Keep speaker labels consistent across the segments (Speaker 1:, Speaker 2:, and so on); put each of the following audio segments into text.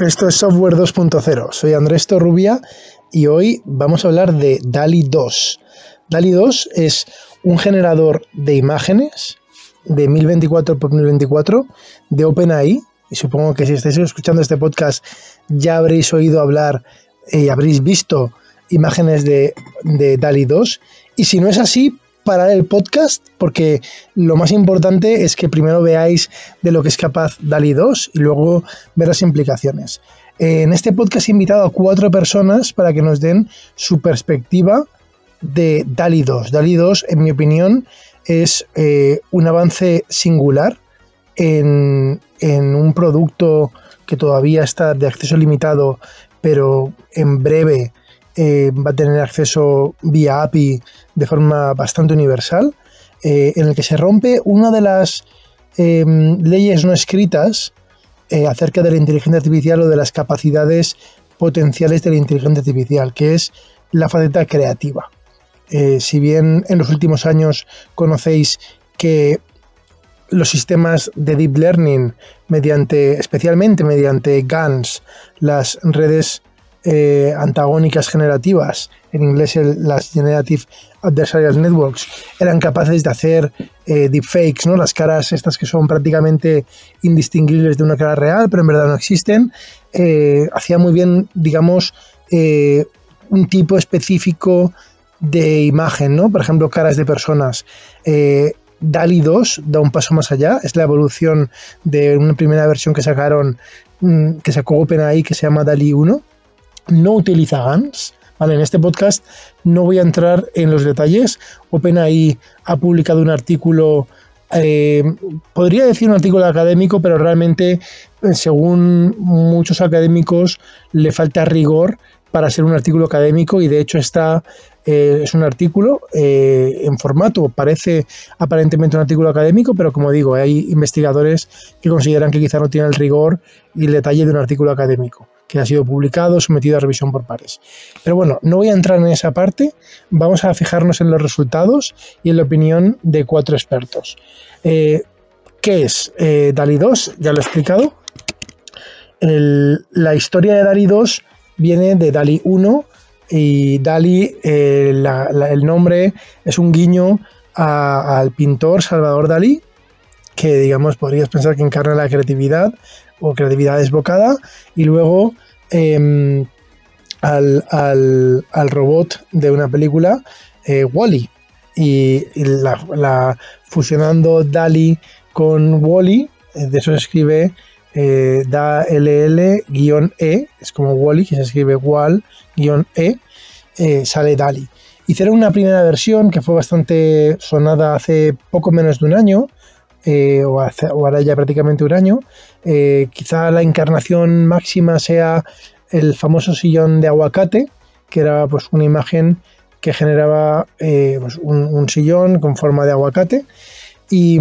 Speaker 1: Esto es Software 2.0. Soy Andrés Torrubia y hoy vamos a hablar de DALI 2. DALI 2 es un generador de imágenes de 1024 por 1024 de OpenAI. Y supongo que si estáis escuchando este podcast ya habréis oído hablar y habréis visto imágenes de, de DALI 2. Y si no es así, parar el podcast porque lo más importante es que primero veáis de lo que es capaz DALI 2 y luego ver las implicaciones. En este podcast he invitado a cuatro personas para que nos den su perspectiva de DALI 2. DALI 2, en mi opinión, es eh, un avance singular en, en un producto que todavía está de acceso limitado, pero en breve eh, va a tener acceso vía API de forma bastante universal, eh, en el que se rompe una de las em, leyes no escritas eh, acerca de la inteligencia artificial o de las capacidades potenciales de la inteligencia artificial, que es la faceta creativa. si bien en los últimos años conocéis que los sistemas de deep learning, especialmente mediante GANs, las redes eh, antagónicas generativas, en inglés las Generative Adversarial Networks, eran capaces de hacer eh, deepfakes, ¿no? las caras estas que son prácticamente indistinguibles de una cara real, pero en verdad no existen. Eh, hacía muy bien, digamos, un tipo específico de imagen, ¿no? por ejemplo, caras de personas. DALI 2 da un paso más allá, es la evolución de una primera versión que sacaron, mm, que sacó OpenAI, que se llama DALI 1, no utiliza GANs. Vale, en este podcast no voy a entrar en los detalles. OpenAI ha publicado un artículo, eh, podría decir un artículo académico, pero realmente, eh, según muchos académicos, le falta rigor para ser un artículo académico y de hecho está eh, es un artículo en formato, parece aparentemente un artículo académico, pero como digo, hay investigadores que consideran que quizá no tiene el rigor y el detalle de un artículo académico que ha sido publicado, sometido a revisión por pares. Pero bueno, no voy a entrar en esa parte, vamos a fijarnos en los resultados y en la opinión de cuatro expertos. Eh, ¿Qué es eh, DALI 2? Ya lo he explicado. la historia de DALI 2 viene de DALI 1 y DALI, eh, el nombre es un guiño al pintor Salvador Dalí, que digamos podrías pensar que encarna la creatividad, o creatividad desbocada y luego em, al, robot de una película, eh, Wally. Y, la, fusionando DALI con Wally, eh, de eso se escribe eh, da LL-E, es como Wally, que se escribe Wall-E, eh, sale DALI. Hicieron una primera versión que fue bastante sonada hace poco menos de un año, eh, o, ahora ya prácticamente un año. Eh, quizá la encarnación máxima sea el famoso sillón de aguacate, que era pues una imagen que generaba eh, pues, un, sillón con forma de aguacate. Y,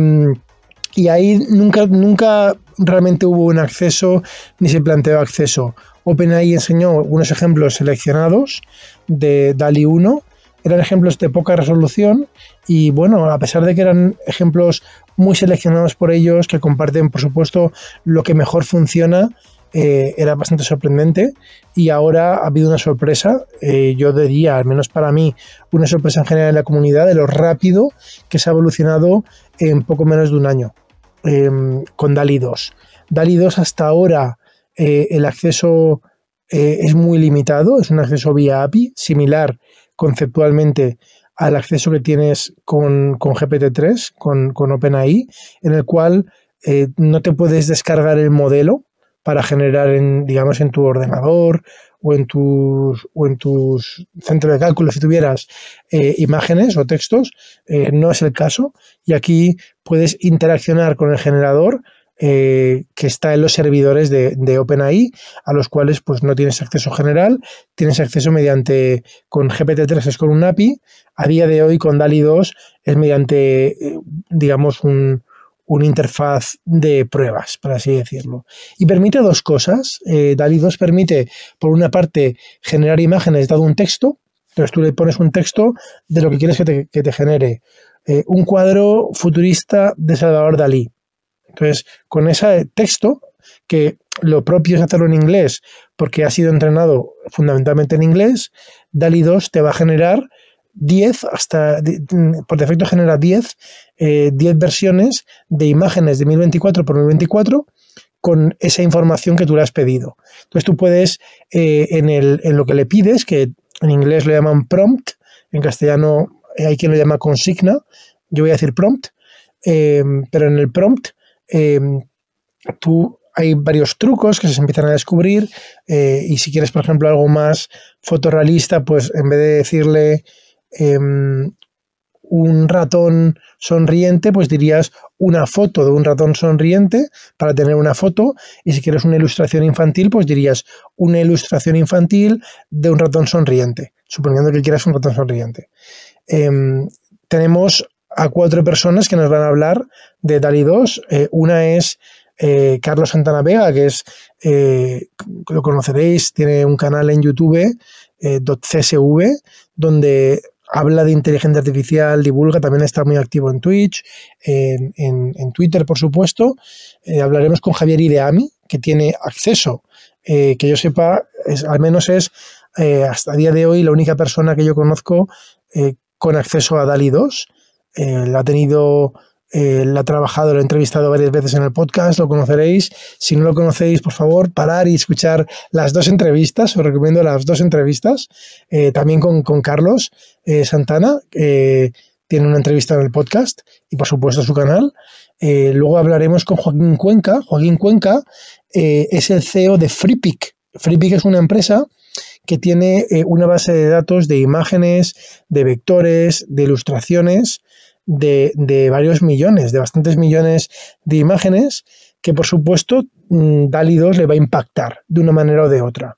Speaker 1: y, ahí nunca, nunca realmente hubo un acceso ni se planteó acceso. OpenAI enseñó unos ejemplos seleccionados de DALI 1 eran ejemplos de poca resolución y bueno, a pesar de que eran ejemplos muy seleccionados por ellos, que comparten por supuesto lo que mejor funciona, eh, era bastante sorprendente y ahora ha habido una sorpresa, eh, yo diría, al menos para mí, una sorpresa en general en la comunidad de lo rápido que se ha evolucionado en poco menos de un año em, con DALI 2. DALI 2 hasta ahora eh, el acceso es muy limitado, es un acceso vía API, similar conceptualmente al acceso que tienes con, GPT-3, con, con, OpenAI, en el cual eh, no te puedes descargar el modelo para generar, en, digamos, en tu ordenador o en tus, o en tus centros de cálculo, si tuvieras eh, imágenes o textos, eh, no es el caso. Y aquí puedes interaccionar con el generador eh, que está en los servidores de, OpenAI, a los cuales pues no tienes acceso general, tienes acceso mediante, con GPT-3 es con un API, a día de hoy con DALI 2 es mediante, eh, digamos, un, una interfaz de pruebas, por así decirlo. Y permite dos cosas. Eh, DALI 2 permite, por una parte, generar imágenes dado un texto. Entonces tú le pones un texto de lo que quieres que te, que te genere. un cuadro futurista de Salvador Dalí. Entonces, con ese texto, que lo propio es hacerlo en inglés porque ha sido entrenado fundamentalmente en inglés, DALI 2 te va a generar 10 hasta, por defecto genera 10, 10 eh, versiones de imágenes de 1024 por 1024 con esa información que tú le has pedido. Entonces tú puedes, eh, en, el, en lo que le pides, que en inglés lo llaman prompt, en castellano hay quien lo llama consigna, yo voy a decir prompt, eh, pero en el prompt tú hay varios trucos que se empiezan a descubrir y si quieres, por ejemplo, algo más fotorrealista, pues en vez de decirle Em, un ratón sonriente, pues dirías una foto de un ratón sonriente para tener una foto. Y si quieres una ilustración infantil, pues dirías una ilustración infantil de un ratón sonriente, suponiendo que quieras un ratón sonriente. Em, tenemos a cuatro personas que nos van a hablar de DALI 2. Eh, una es eh, Carlos Santana Vega, que es, eh, lo conoceréis, tiene un canal en YouTube, .csv, donde habla de inteligencia artificial, divulga, también está muy activo en Twitch, en, Twitter, por supuesto. Hablaremos con Javier Ideami, que tiene acceso, que yo sepa, al menos es hasta el día de hoy la única persona que yo conozco con acceso a DALI 2. La ha tenido eh, ha trabajado, lo he entrevistado varias veces en el podcast, lo conoceréis. Si no lo conocéis, por favor, parar y escuchar las dos entrevistas. Os recomiendo las dos entrevistas. Eh, también con, Carlos eh, Santana, que tiene una entrevista en el podcast y, por supuesto, su canal. Eh, luego hablaremos con Joaquín Cuenca. Joaquín Cuenca es el CEO de FreePic. FreePic es una empresa que tiene una base de datos de imágenes, de vectores, de ilustraciones de, varios millones, de bastantes millones de imágenes que por supuesto mm, DALI 2 le va a impactar de una manera o de otra.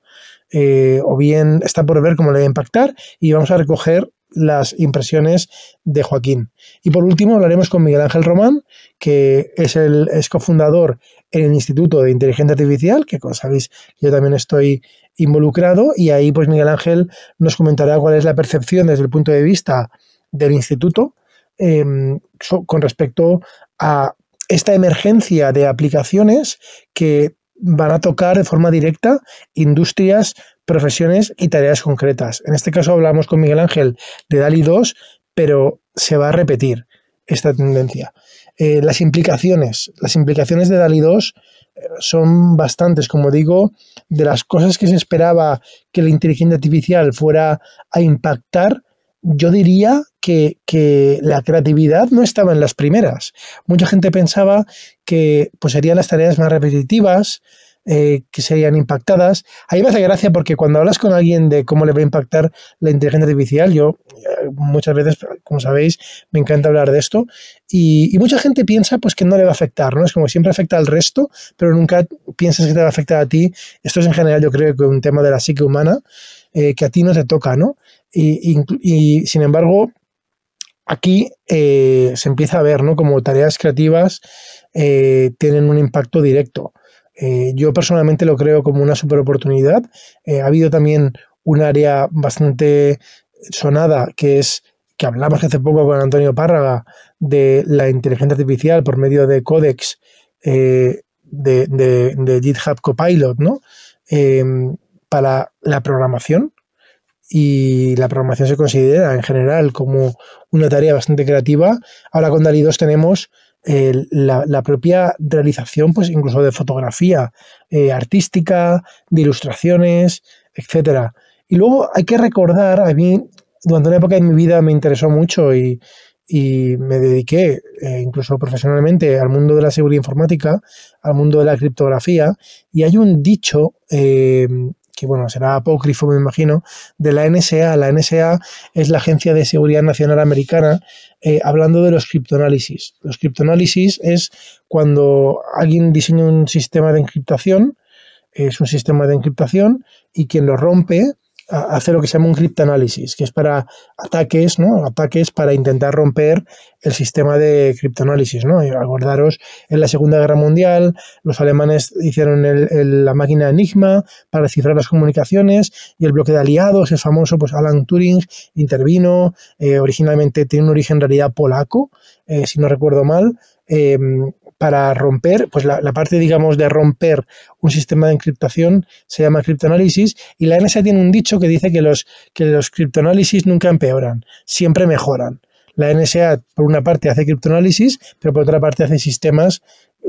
Speaker 1: Eh, o bien está por ver cómo le va a impactar y vamos a recoger las impresiones de Joaquín. Y por último hablaremos con Miguel Ángel Román, que es el es cofundador en el Instituto de Inteligencia Artificial, que como sabéis yo también estoy involucrado, y ahí pues Miguel Ángel nos comentará cuál es la percepción desde el punto de vista del instituto Em, con respecto a esta emergencia de aplicaciones que van a tocar de forma directa industrias, profesiones y tareas concretas. En este caso hablamos con Miguel Ángel de DALI 2, pero se va a repetir esta tendencia. Eh, las implicaciones, las implicaciones de DALI 2 eh, son bastantes, como digo, de las cosas que se esperaba que la inteligencia artificial fuera a impactar, yo diría que, la creatividad no estaba en las primeras. Mucha gente pensaba que pues, serían las tareas más repetitivas, eh, que serían impactadas. Ahí me hace gracia porque cuando hablas con alguien de cómo le va a impactar la inteligencia artificial, yo eh, muchas veces, como sabéis, me encanta hablar de esto, y, mucha gente piensa pues que no le va a afectar, ¿no? Es como siempre afecta al resto, pero nunca piensas que te va a afectar a ti. Esto es en general yo creo que un tema de la psique humana, eh, que a ti no te toca, ¿no? Y, sin embargo, aquí eh, se empieza a ver, ¿no? Como tareas creativas eh, tienen un impacto directo. Eh, yo personalmente lo creo como una super oportunidad. ha habido también un área bastante sonada que es que hablamos hace poco con Antonio Párraga de la inteligencia artificial por medio de Codex de, de, GitHub Copilot, ¿no? para la programación, y la programación se considera en general como una tarea bastante creativa. Ahora con DALI 2 tenemos la, propia realización, pues incluso de fotografía eh, artística, de ilustraciones, etcétera. Y luego hay que recordar, a mí durante una época de mi vida me interesó mucho y, me dediqué eh, incluso profesionalmente al mundo de la seguridad informática, al mundo de la criptografía, y hay un dicho eh, que bueno, será apócrifo, me imagino, de la NSA. La NSA es la Agencia de Seguridad Nacional Americana, eh, hablando de los criptoanálisis. Los criptoanálisis es cuando alguien diseña un sistema de encriptación, es un sistema de encriptación, y quien lo rompe hace lo que se llama un criptoanálisis, que es para ataques, ¿no? Ataques para intentar romper el sistema de criptoanálisis, ¿no? acordaros, en la Segunda Guerra Mundial, los alemanes hicieron la máquina Enigma para cifrar las comunicaciones y el bloque de aliados, el famoso, pues Alan Turing intervino, eh, originalmente tiene un origen en realidad polaco, eh, si no recuerdo mal, em, para romper, pues la, parte, digamos, de romper un sistema de encriptación se llama criptoanálisis y la NSA tiene un dicho que dice que los, que los criptoanálisis nunca empeoran, siempre mejoran. La NSA, por una parte, hace criptoanálisis, pero por otra parte hace sistemas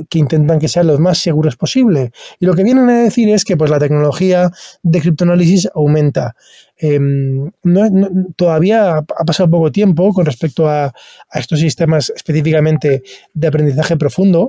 Speaker 1: que intentan que sean los más seguros posible. Y lo que vienen a decir es que pues, la tecnología de criptoanálisis aumenta. Em, todavía ha pasado poco tiempo con respecto a, a, estos sistemas específicamente de aprendizaje profundo,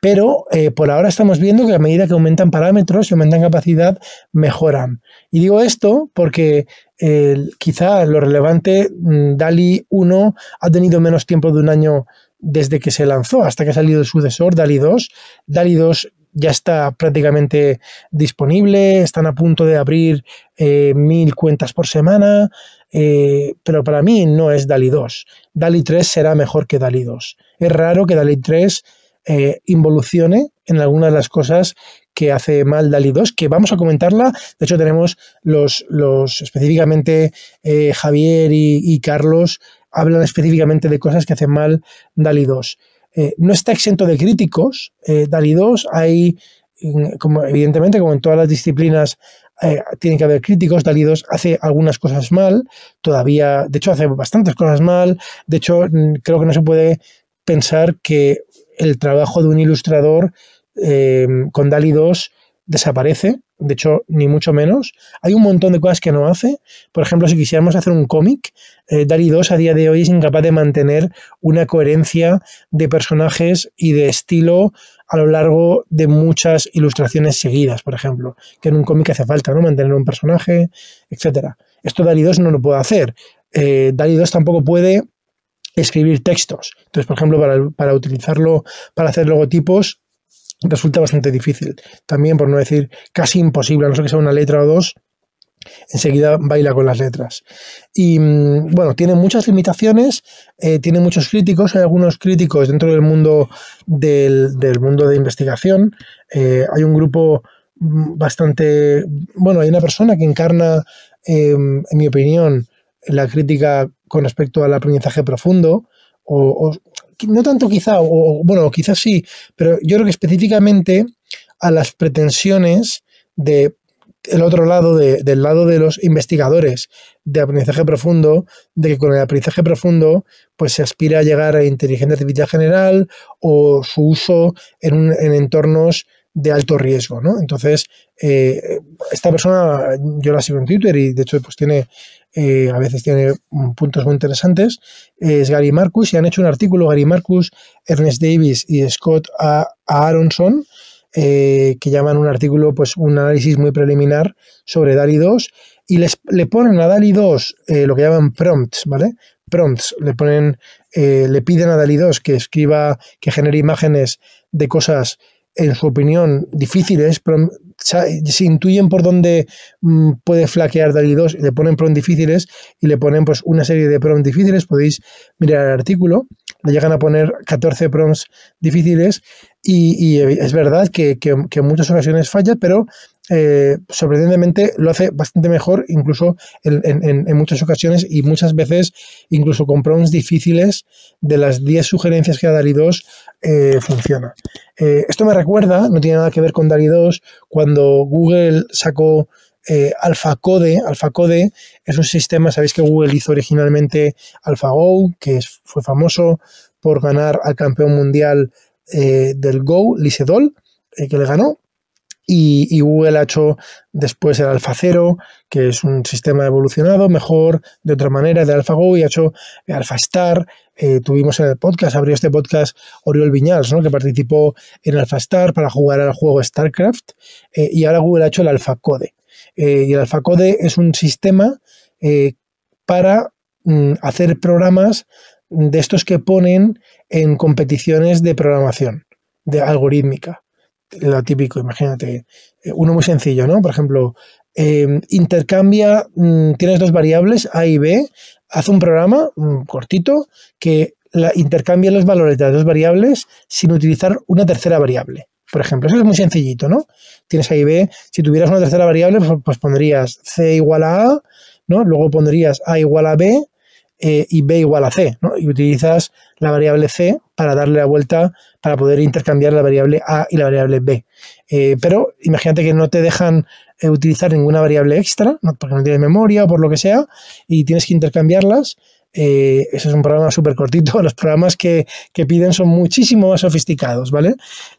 Speaker 1: pero eh, por ahora estamos viendo que a medida que aumentan parámetros y aumentan capacidad, mejoran. Y digo esto porque eh, quizá lo relevante, mm, DALI 1 ha tenido menos tiempo de un año desde que se lanzó hasta que ha salido el sucesor, DALI 2. DALI 2 ya está prácticamente disponible, están a punto de abrir eh, mil cuentas por semana, pero para mí no es DALI 2. DALI 3 será mejor que DALI 2. Es raro que DALI 3 eh, involucione en algunas de las cosas que hace mal DALI 2, que vamos a comentarla. De hecho, tenemos los, los específicamente eh, Javier y, Carlos hablan específicamente de cosas que hacen mal DALI 2. Eh, no está exento de críticos. DALI 2 hay, como, evidentemente, como en todas las disciplinas, tiene que haber críticos. DALI 2 hace algunas cosas mal, todavía, de hecho, hace bastantes cosas mal. De hecho, creo que no se puede pensar que el trabajo de un ilustrador eh, con DALI 2 desaparece, de hecho, ni mucho menos. Hay un montón de cosas que no hace. Por ejemplo, si quisiéramos hacer un cómic, eh, DALI 2 a día de hoy es incapaz de mantener una coherencia de personajes y de estilo a lo largo de muchas ilustraciones seguidas, por ejemplo, que en un cómic hace falta, ¿no? Mantener un personaje, etcétera. Esto DALI 2 no lo puede hacer. Eh, DALI 2 tampoco puede escribir textos. Entonces, por ejemplo, para, utilizarlo para hacer logotipos resulta bastante difícil. También, por no decir casi imposible, a no ser que sea una letra o dos, enseguida baila con las letras. Y mm, bueno, tiene muchas limitaciones, eh, tiene muchos críticos, hay algunos críticos dentro del mundo del, mundo de investigación. Eh, hay un grupo mm, bastante, bueno, hay una persona que encarna, em, en mi opinión, la crítica con respecto al aprendizaje profundo, o, no tanto quizá, o bueno, quizás sí, pero yo creo que específicamente a las pretensiones de el otro lado, del lado de los investigadores de aprendizaje profundo, de que con el aprendizaje profundo pues se aspira a llegar a inteligencia artificial general o su uso en, en entornos de alto riesgo, ¿no? Entonces, eh, esta persona, yo la sigo en Twitter y de hecho pues tiene, eh, a veces tiene puntos muy interesantes, es Gary Marcus y han hecho un artículo, Gary Marcus, Ernest Davis y Scott A. Aronson, eh, que llaman un artículo, pues un análisis muy preliminar sobre DALI 2 y les, le ponen a DALI 2 lo que llaman prompts, ¿vale? Prompts, le ponen, le piden a DALI 2 que escriba, que genere imágenes de cosas en su opinión, difíciles, pero se intuyen por dónde mm, puede flaquear DALI 2 y le ponen prompts difíciles y le ponen pues una serie de prompts difíciles, podéis mirar el artículo, le llegan a poner 14 prompts difíciles y, es verdad que, en muchas ocasiones falla, pero eh, sorprendentemente lo hace bastante mejor, incluso en, muchas ocasiones y muchas veces, incluso con prompts difíciles, de las 10 sugerencias que da DALI 2, eh, funciona. Eh, esto me recuerda, no tiene nada que ver con DALI 2, cuando Google sacó AlphaCode. AlphaCode es un sistema, sabéis que Google hizo originalmente AlphaGo, que fue famoso por ganar al campeón mundial del Go, Lisedol, que le ganó y, Google ha hecho después el AlphaZero, que es un sistema evolucionado, mejor, de otra manera, de AlphaGo, y ha hecho AlphaStar. Eh, tuvimos en el podcast, abrió este podcast Oriol Viñals, ¿no? que participó en AlphaStar para jugar al juego StarCraft, eh, y ahora Google ha hecho el AlphaCode. Eh, y el AlphaCode es un sistema para mm, hacer programas de estos que ponen en competiciones de programación, de algorítmica lo típico, imagínate, eh, uno muy sencillo, ¿no? Por ejemplo, em, intercambia, mm, tienes dos variables, A y B, haz un programa mm, cortito que intercambia los valores de las dos variables sin utilizar una tercera variable. Por ejemplo, eso es muy sencillito, ¿no? Tienes A y B, si tuvieras una tercera variable, pues, pues pondrías C igual a A, ¿no? Luego pondrías A igual a B, eh, y B igual a C, ¿no? Y utilizas la variable C para darle la vuelta, para poder intercambiar la variable A y la variable B. Eh, pero imagínate que no te dejan eh, utilizar ninguna variable extra, porque no tienes memoria o por lo que sea, y tienes que intercambiarlas. Eh, ese es un programa súper cortito. Los programas que, piden son muchísimo más sofisticados, ¿vale?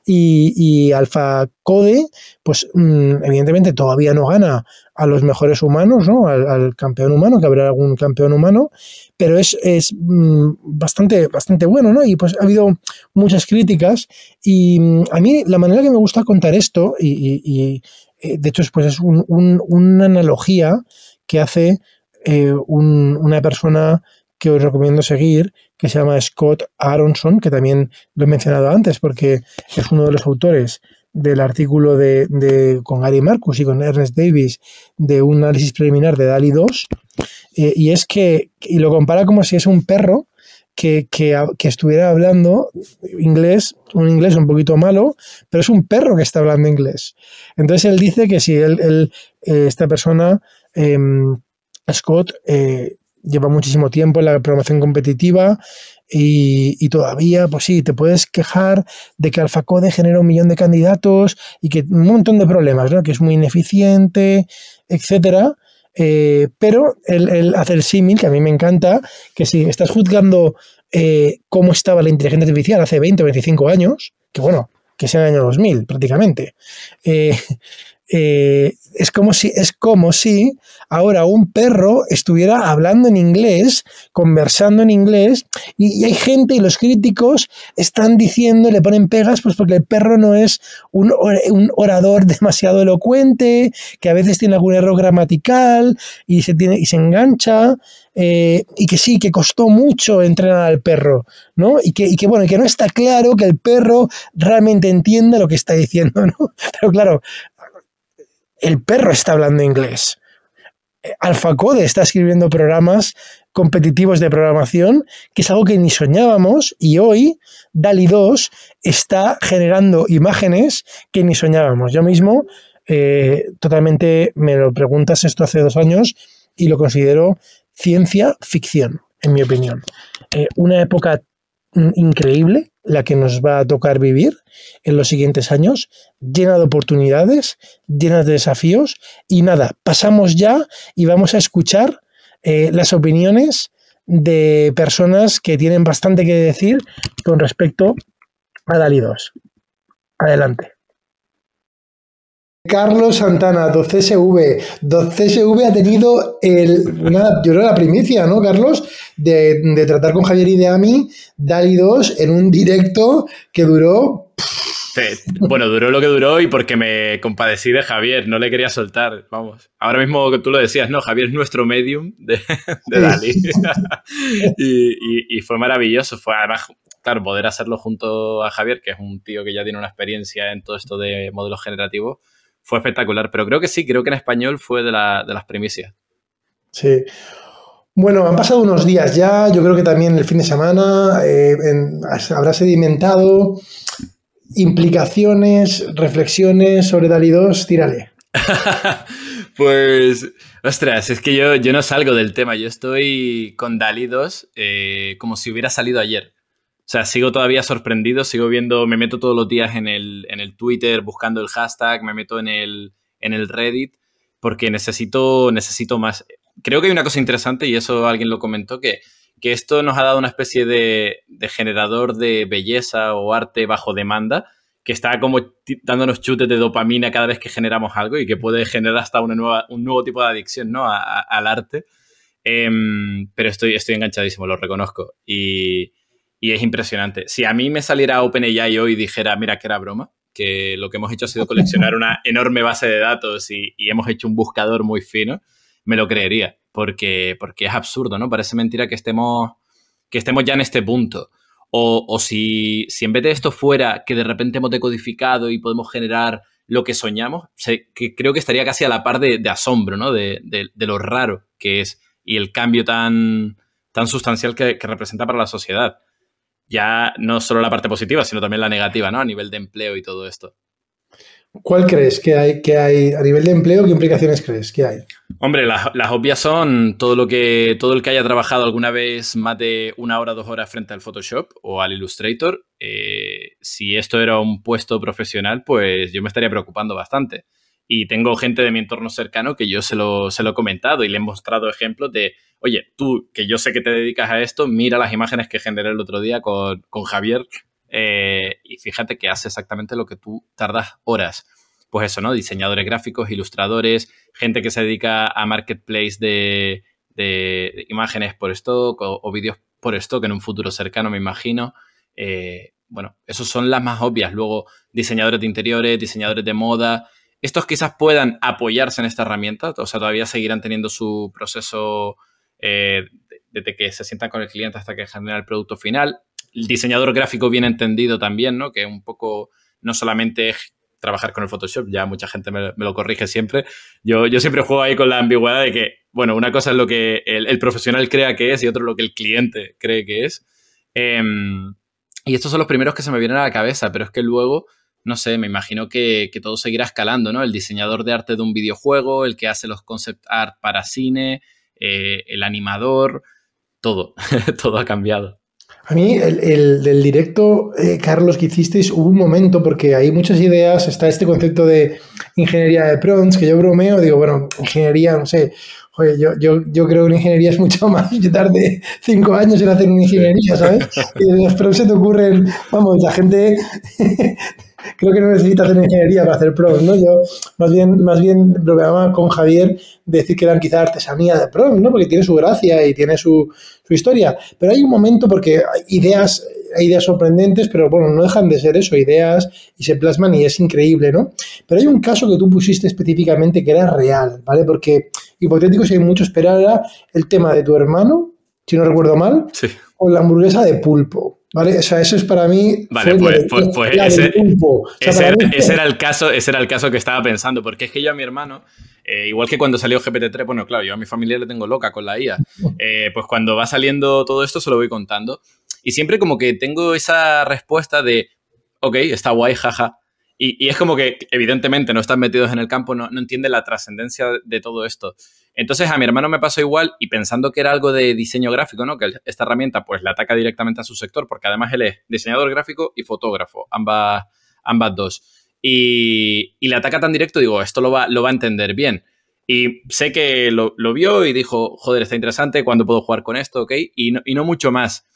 Speaker 1: Y, y Alpha Code, pues mm, evidentemente todavía no gana a los mejores humanos, ¿no? Al, campeón humano, que habrá algún campeón humano, pero es, mm, bastante, bastante bueno, ¿no? Y pues ha habido muchas críticas y mm, a mí la manera que me gusta contar esto, y, eh, de hecho pues es una analogía que hace eh, una persona que os recomiendo seguir, que se llama Scott Aronson, que también lo he mencionado antes porque es uno de los autores del artículo de, con Gary Marcus y con Ernest Davis de un análisis preliminar de DALI 2, eh, y es que, y lo compara como si es un perro que, estuviera hablando inglés, un inglés un poquito malo, pero es un perro que está hablando inglés. Entonces él dice que si él, eh, esta persona, em, Scott, eh, lleva muchísimo tiempo en la programación competitiva y, todavía, pues sí, te puedes quejar de que AlphaCode genera un millón de candidatos y que un montón de problemas, ¿no? Que es muy ineficiente, etcétera. Eh, pero hace el símil, que a mí me encanta, que si estás juzgando eh, cómo estaba la inteligencia artificial hace 20 o 25 años, que bueno, que sea el año 2000 prácticamente, eh, eh, es, como si, es como si ahora un perro estuviera hablando en inglés, conversando en inglés, y, hay gente y los críticos están diciendo, le ponen pegas, pues porque el perro no es un, orador demasiado elocuente, que a veces tiene algún error gramatical y se, tiene, y se engancha. Eh, y que sí, que costó mucho entrenar al perro, ¿no? Y que, y que, bueno, que no está claro que el perro realmente entienda lo que está diciendo, ¿no? Pero claro, el perro está hablando inglés. AlphaCode está escribiendo programas competitivos de programación, que es algo que ni soñábamos, y hoy DALI 2 está generando imágenes que ni soñábamos. Yo mismo, eh, totalmente, me lo preguntas esto hace dos años y lo considero ciencia ficción, en mi opinión. Eh, una época increíble la que nos va a tocar vivir en los siguientes años, llena de oportunidades, llena de desafíos. Y nada, pasamos ya y vamos a escuchar eh, las opiniones de personas que tienen bastante que decir con respecto a Dali 2. Adelante. Carlos Santana, 2CSV. 2CSV ha tenido el, una, yo creo la primicia, ¿no, Carlos? De, tratar con Javier y de Ami DALI 2 en un directo que duró.
Speaker 2: bueno, duró lo que duró y porque me compadecí de Javier, no le quería soltar. Vamos, ahora mismo que tú lo decías, ¿no? Javier es nuestro medium de, Dali. y, y, fue maravilloso. Fue además, claro, poder hacerlo junto a Javier, que es un tío que ya tiene una experiencia en todo esto de modelos generativos fue espectacular. Pero creo que sí, creo que en español fue de, las primicias.
Speaker 1: Sí. Bueno, han pasado unos días ya, yo creo que también el fin de semana eh, habrá sedimentado implicaciones, reflexiones sobre DALI 2, tírale.
Speaker 2: pues, ostras, es que yo, yo no salgo del tema, yo estoy con DALI 2 eh, como si hubiera salido ayer. O sea, sigo todavía sorprendido, sigo viendo, me meto todos los días en el, en el Twitter buscando el hashtag, me meto en el, en el Reddit, porque necesito, necesito más. Creo que hay una cosa interesante, y eso alguien lo comentó, que, que esto nos ha dado una especie de, generador de belleza o arte bajo demanda, que está como dándonos chutes de dopamina cada vez que generamos algo y que puede generar hasta una nueva, un nuevo tipo de adicción ¿no? al arte. Em, pero estoy, estoy enganchadísimo, lo reconozco. Y, y es impresionante. Si a mí me saliera OpenAI hoy y dijera, mira, que era broma, que lo que hemos hecho ha sido coleccionar una enorme base de datos y, hemos hecho un buscador muy fino, me lo creería, porque, porque es absurdo, ¿no? Parece mentira que estemos, que estemos ya en este punto. O, si, si, en vez de esto fuera que de repente hemos decodificado y podemos generar lo que soñamos, que creo que estaría casi a la par de, asombro, ¿no? De, lo raro que es y el cambio tan, tan sustancial que representa para la sociedad ya no solo la parte positiva, sino también la negativa, ¿no? A nivel de empleo y todo esto.
Speaker 1: ¿Cuál crees que hay, que hay a nivel de empleo? ¿Qué implicaciones crees que hay?
Speaker 2: Hombre, las, obvias son todo lo que todo el que haya trabajado alguna vez más de una hora, dos horas frente al Photoshop o al Illustrator. Eh, si esto era un puesto profesional, pues yo me estaría preocupando bastante. Y tengo gente de mi entorno cercano que yo se lo, se lo he comentado y le he mostrado ejemplos de, oye, tú que yo sé que te dedicas a esto, mira las imágenes que generé el otro día con, con Javier eh, y fíjate que hace exactamente lo que tú tardas horas. Pues eso, ¿no? Diseñadores gráficos, ilustradores, gente que se dedica a marketplace de, imágenes por stock o, vídeos por stock en un futuro cercano, me imagino. Eh, bueno, esos son las más obvias. Luego, diseñadores de interiores, diseñadores de moda. Estos quizás puedan apoyarse en esta herramienta, o sea, todavía seguirán teniendo su proceso eh, desde que se sientan con el cliente hasta que genera el producto final el diseñador gráfico bien entendido también, ¿no? Que un poco no solamente trabajar con el Photoshop, ya mucha gente me, lo corrige siempre. Yo, yo, siempre juego ahí con la ambigüedad de que, bueno, una cosa es lo que el, profesional crea que es y otro lo que el cliente cree que es. Em, y estos son los primeros que se me vienen a la cabeza, pero es que luego, no sé, me imagino que, todo seguirá escalando, ¿no? El diseñador de arte de un videojuego, el que hace los concept art para cine, eh, el animador, todo, todo ha cambiado.
Speaker 1: A mí, el, del directo, eh, Carlos, que hicisteis, hubo un momento, porque hay muchas ideas, está este concepto de ingeniería de prompts, que yo bromeo, digo, bueno, ingeniería, no sé, oye, yo, yo, yo creo que una ingeniería es mucho más, yo tardé cinco años en hacer una ingeniería, ¿sabes? Y los prompts se te ocurren, vamos, la gente creo que no necesitas hacer ingeniería para hacer pros, ¿no? Yo más bien, más bien bromeaba con Javier de decir que eran quizá artesanía de pros, ¿no? Porque tiene su gracia y tiene su, su historia. Pero hay un momento porque hay ideas, hay ideas sorprendentes, pero bueno, no dejan de ser eso, ideas y se plasman y es increíble, ¿no? Pero hay un caso que tú pusiste específicamente que era real, ¿vale? Porque hipotético si hay mucho esperar era el tema de tu hermano, si no recuerdo mal,
Speaker 2: sí.
Speaker 1: o la hamburguesa de pulpo. ¿Vale? O sea, eso es para mí.
Speaker 2: Vale, pues, pues, pues ese, ese, era el caso, ese era el caso que estaba pensando, porque es que yo a mi hermano, eh, igual que cuando salió GPT-3, bueno, claro, yo a mi familia le tengo loca con la IA. Eh, pues cuando va saliendo todo esto, se lo voy contando. Y siempre como que tengo esa respuesta de, ok, está guay, jaja. Y, y es como que, evidentemente, no están metidos en el campo, no, no entienden la trascendencia de todo esto. Entonces a mi hermano me pasó igual y pensando que era algo de diseño gráfico, ¿no? Que esta herramienta pues la ataca directamente a su sector porque además él es diseñador gráfico y fotógrafo, ambas, ambas dos. Y, y le ataca tan directo, digo, esto lo va, lo va a entender bien. Y sé que lo, vio y dijo, joder, está interesante, ¿cuándo puedo jugar con esto? ¿Ok? Y no, y no mucho más.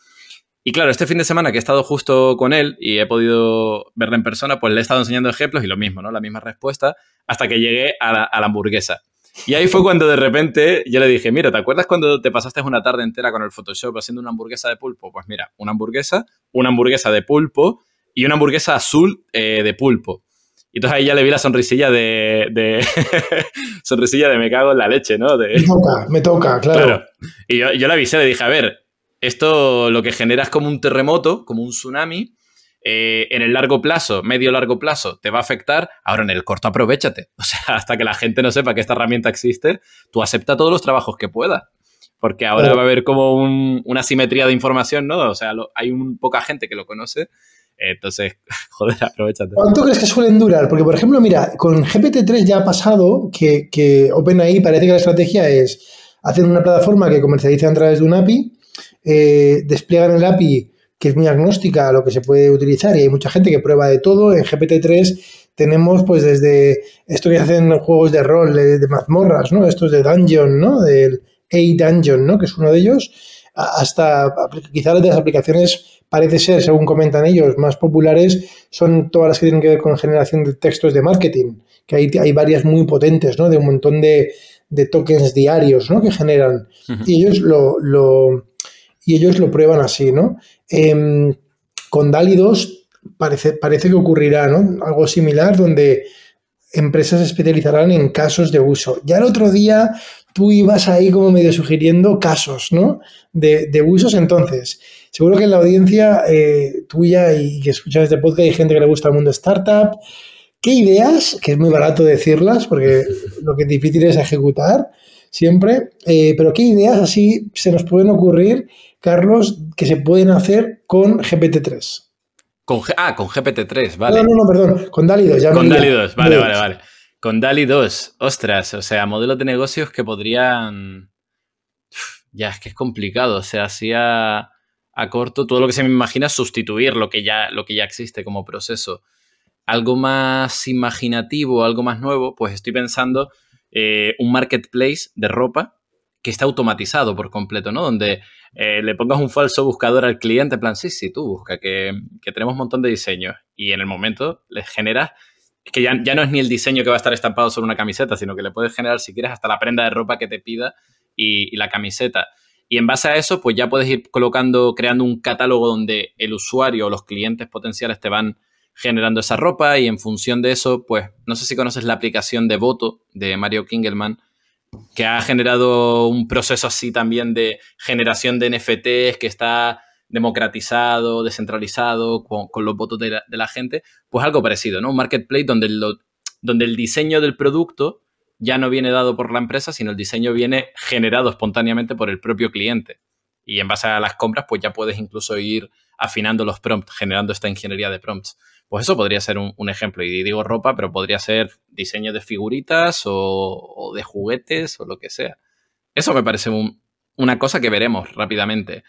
Speaker 2: Y claro, este fin de semana que he estado justo con él y he podido verlo en persona, pues le he estado enseñando ejemplos y lo mismo, ¿no? La misma respuesta, hasta que llegué la, a la hamburguesa. Y ahí fue cuando de repente yo le dije, mira, ¿te acuerdas cuando te pasaste una tarde entera con el Photoshop haciendo una hamburguesa de pulpo? Pues mira, una hamburguesa, una hamburguesa de pulpo y una hamburguesa azul eh, de pulpo. Y entonces ahí ya le vi la sonrisilla de... sonrisilla de me cago en la leche, ¿no?
Speaker 1: Me toca, me toca, claro.
Speaker 2: Y yo, yo le avisé, le dije, a ver, esto lo que genera es como un terremoto, como un tsunami, eh, en el largo plazo, medio largo plazo, te va a afectar, ahora en el corto aprovechate. O sea, hasta que la gente no sepa que esta herramienta existe, tú acepta todos los trabajos que pueda. Porque ahora va a haber como una simetría de información, ¿no? O sea, hay un, poca gente que lo conoce. Entonces, joder, aprovechate.
Speaker 1: ¿Cuánto crees que suelen durar? Porque, por ejemplo, mira, con GPT-3 ya ha pasado que, que OpenAI parece que la estrategia es hacer una plataforma que comercializa a través de un API, eh, despliegan el API que es muy agnóstica a lo que se puede utilizar y hay mucha gente que prueba de todo. En GPT-3 tenemos pues desde esto que hacen juegos de rol, de, mazmorras, ¿no? Estos de Dungeon, ¿no? Del A-Dungeon, ¿no? Que es uno de ellos, hasta quizás de las aplicaciones parece ser, según comentan ellos, más populares son todas las que tienen que ver con generación de textos de marketing, que hay, hay varias muy potentes, ¿no? De un montón de, tokens diarios, ¿no? Que generan. Y ellos lo, lo y ellos lo prueban así, ¿no? Em, con DALI 2 parece, parece que ocurrirá, ¿no? Algo similar donde empresas especializarán en casos de uso. Ya el otro día tú ibas ahí como medio sugiriendo casos, ¿no? De, usos, entonces, seguro que en la audiencia eh, tuya y que escuchas este podcast hay gente que le gusta el mundo startup. ¿Qué ideas, que es muy barato decirlas porque lo que es difícil es ejecutar siempre, eh, pero qué ideas así se nos pueden ocurrir Carlos, que se pueden hacer con GPT-3?
Speaker 2: Con, ah, con GPT-3, vale.
Speaker 1: No, no, no, perdón, con DALI 2.
Speaker 2: Ya con DALI 2, vale, vale, vale. Con DALI 2, ostras, o sea, modelos de negocios que podrían... Ya, es que es complicado, o sea, así a, corto, todo lo que se me imagina es sustituir lo que, ya, lo que ya existe como proceso. Algo más imaginativo, algo más nuevo, pues estoy pensando eh, un marketplace de ropa que está automatizado por completo, ¿no? Donde eh, le pongas un falso buscador al cliente, en plan, sí, sí, tú busca, que, tenemos un montón de diseños. Y en el momento les generas, es que ya, no es ni el diseño que va a estar estampado sobre una camiseta, sino que le puedes generar, si quieres, hasta la prenda de ropa que te pida y, la camiseta. Y en base a eso, pues ya puedes ir colocando, creando un catálogo donde el usuario o los clientes potenciales te van generando esa ropa y en función de eso, pues no sé si conoces la aplicación de voto de Mario Kingelman, que ha generado un proceso así también de generación de NFTs que está democratizado, descentralizado, con, los votos de la, gente, pues algo parecido, ¿no? Un marketplace donde, donde el diseño del producto ya no viene dado por la empresa, sino el diseño viene generado espontáneamente por el propio cliente. Y en base a las compras, pues ya puedes incluso ir afinando los prompts, generando esta ingeniería de prompts. Pues eso podría ser un, ejemplo. Y digo ropa, pero podría ser diseño de figuritas o, de juguetes o lo que sea. Eso me parece una cosa que veremos rápidamente.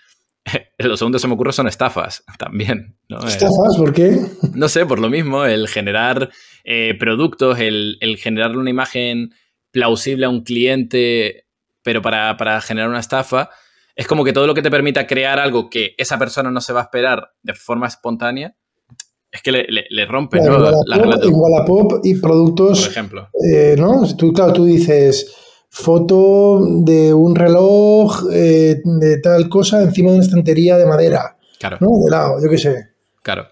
Speaker 2: Lo segundo que se me ocurre son estafas también.
Speaker 1: ¿Estafas? ¿Por qué?
Speaker 2: No sé, por lo mismo, el generar eh, productos, el, generar una imagen plausible a un cliente, pero para, para generar una estafa, es como que todo lo que te permita crear algo que esa persona no se va a esperar de forma espontánea, es que le, rompe ¿no?
Speaker 1: la Wallapop y productos.
Speaker 2: Por ejemplo.
Speaker 1: Eh, ¿no? Tú, claro, tú dices foto de un reloj eh, de tal cosa encima de una estantería de madera.
Speaker 2: Claro.
Speaker 1: ¿no? De lado, yo qué sé.
Speaker 2: Claro.